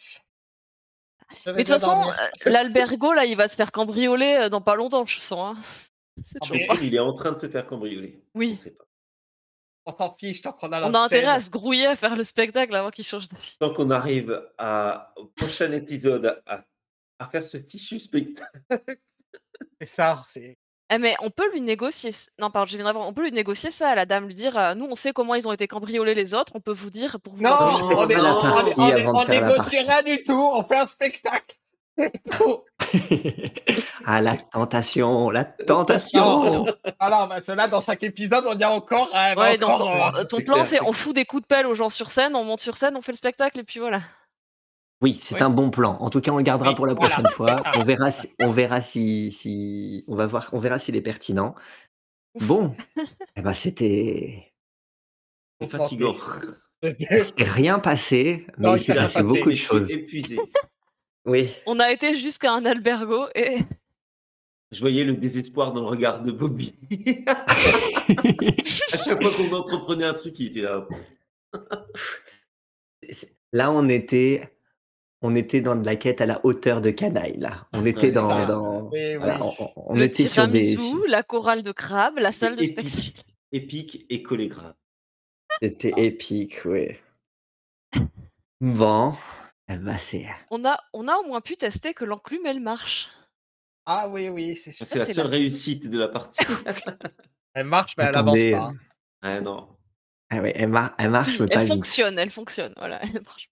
Mais de toute façon, euh, l'albergo là, il va se faire cambrioler euh, dans pas longtemps, je sens. hein. Ah, mais- il est en train de se faire cambrioler. On Oui, sait pas. On s'en fiche, tant qu'on a on a intérêt scène. à se grouiller à faire le spectacle avant qu'il change d'avis. Tant qu'on arrive à, au prochain épisode à, à faire ce fichu spectacle. C'est ça, c'est... Eh mais on peut lui négocier. c- Non, pardon, je viens d'avoir. On peut lui négocier ça à la dame, lui dire euh, nous on sait comment ils ont été cambriolés les autres, on peut vous dire pour vous. Non, on, est, on est- est- négocie rien du tout, on fait un spectacle. C'est tout. ah, la tentation, la tentation. Attention. Alors, bah, cela, dans chaque épisode, on y a encore... euh, Ouais, donc encore, euh, euh, ton plan clair, c'est on fout des coups de pelle aux gens sur scène, on monte sur scène, on fait le spectacle et puis voilà. Oui, c'est un bon plan. En tout cas, on le gardera Oui, pour la voilà, prochaine fois. On verra si, on verra si, si, on va voir, on verra s'il est pertinent. Bon, eh ben, c'était, C'est fatigant. c'est rien passé, mais Non, il s'est passé passé, beaucoup de choses. épuisé. Oui. On a été jusqu'à un albergo et Je voyais le désespoir dans le regard de Bobby. à chaque fois qu'on entreprenait un truc, il était là. Là, on était, on était dans de la quête à la hauteur de Canaille. Là, on était Ouais, dans, dans- Oui, voilà, oui. on, on le était sur des, la chorale de crabe, la salle de épique. spectacle. Épique et collé grave. c'était épique, oui. Bon, eh ben, c'est, On a, on a au moins pu tester que l'enclume elle marche. Ah oui, oui, c'est sûr. C'est la seule la- réussite de la partie. Elle marche, mais elle avance pas. ah non. ah ouais, elle, mar- elle marche, mais pas elle vite. fonctionne, elle fonctionne, voilà, elle marche.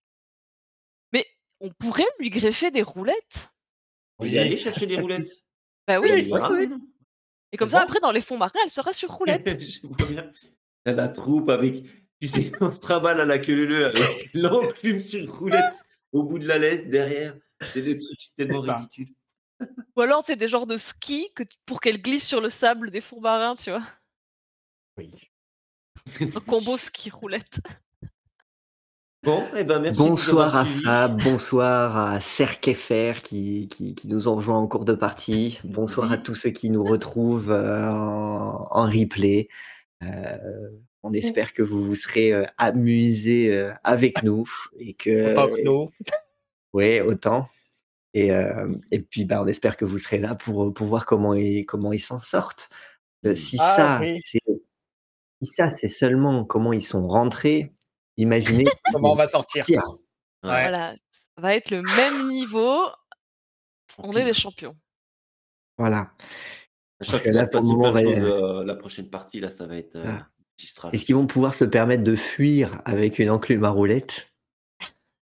On pourrait lui greffer des roulettes. Il est allé chercher des roulettes. Bah oui. Et comme ça, bon. après, dans les fonds marins, elle sera sur roulette. Je vois bien. La troupe avec, tu sais, on se trimballe à la queue leu avec l'enclume sur roulette au bout de la laisse derrière. C'est des trucs tellement ridicules. Ou alors, c'est des genres de ski que tu- pour qu'elle glisse sur le sable des fonds marins, tu vois. Oui. Un combo ski roulette. Bon, eh ben merci. Bonsoir à. Fab, bonsoir à Serkefer qui, qui, qui nous ont rejoints en cours de partie. Bonsoir à tous ceux qui nous retrouvent euh, en, en replay. Euh, on espère que vous vous serez euh, amusés euh, avec nous et que Autant que nous. Ouais, autant. Et, euh, et puis, bah, on espère que vous serez là pour, pour voir comment ils, comment ils s'en sortent. Euh, si, Ah, ça, oui. c'est, si ça, c'est seulement comment ils sont rentrés, imaginez Comment on va sortir sortir. Ouais. Voilà, ça va être le même niveau. On est des champions. Voilà. Chaque là, pour moment, de euh, la prochaine partie, là, ça va être euh, Ah. magistral. Est-ce qu'ils vont pouvoir se permettre de fuir avec une enclume à roulette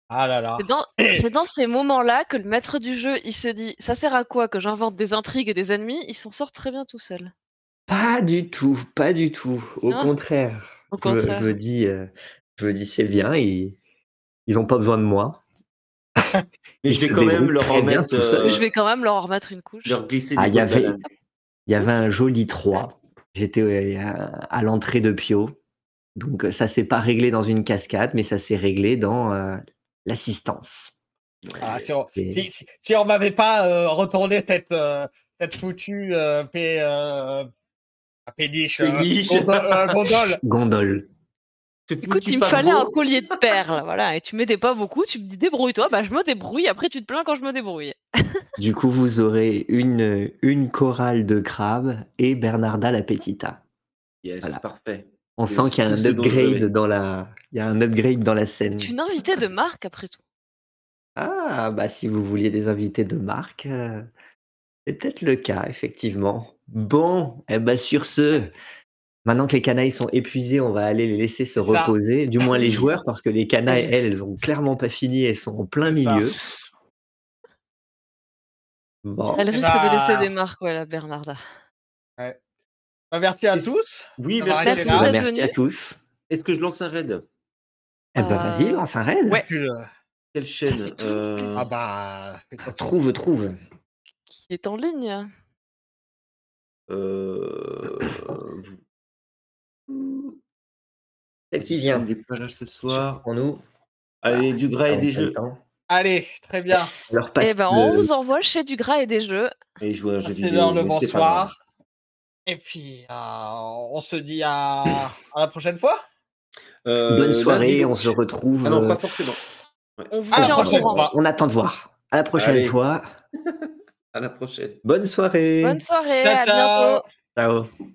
Ah là là. C'est dans, c'est dans ces moments-là que le maître du jeu, il se dit, ça sert à quoi que j'invente des intrigues et des ennemis? Il s'en sort très bien tout seul. Pas du tout, pas du tout. Au Non contraire. Au Je contraire. Je, me dis, euh, je me dis c'est bien, ils, ils ont pas besoin de moi. Mais je vais quand même leur remettre, euh, Je vais quand même leur remettre une couche. leur glisser Ah, il y avait- y avait un joli 3. J'étais euh, à, l'entrée de Pio. Donc ça s'est pas réglé dans une cascade, mais ça s'est réglé dans euh, l'assistance. Ah, si, on, Et- si, si- si on m'avait pas euh, retourné cette, euh, cette foutue euh, euh, péniche, euh, Péniche. gondo- euh, gondole. Gondole. Écoute, il me fallait un collier de perles, voilà, et tu m'aidais pas beaucoup, tu me dis débrouille-toi, bah je me débrouille, après tu te plains quand je me débrouille. Du coup, vous aurez une, une chorale de crabes et Bernarda la Petita. Yes, Voilà. parfait. On sent qu'il y a un upgrade dans la, il y a un upgrade dans la scène. Tu es une invitée de marque après tout. Ah, bah si vous vouliez des invités de marque, euh, c'est peut-être le cas, effectivement. Bon, eh ben sur ce, maintenant que les canailles sont épuisés, on va aller les laisser se reposer, du moins les joueurs, parce que les canailles, elles, elles ont clairement pas fini, elles sont en plein ça. milieu. Bon, Elle Eh risque bah- de laisser des marques, ouais, la Bernarda. Bah, merci à tous. Oui, merci. bah, à tous. Est-ce que je lance un raid? Eh ben Euh, vas-y, lance un raid. ouais. Euh, Quelle chaîne euh, ah bah, Trouve, trouve. Qui est en ligne euh, Celle qui vient. Des pages ce soir? Pour nous. Allez, du gras et des jeux. temps. Allez, très bien. Passe Eh ben, on le- vous envoie chez du gras et des jeux. Et jouer à un jeu C'est vidéo. l'heure le bonsoir. Et puis, euh, on se dit à, à la prochaine fois. Euh, Bonne soirée, on se retrouve. Ah non, euh, pas forcément. On vous tient fois. On attend de voir. À la prochaine Allez. fois. À la prochaine. Bonne soirée. Bonne soirée, Ciao, à ciao. bientôt. Ciao.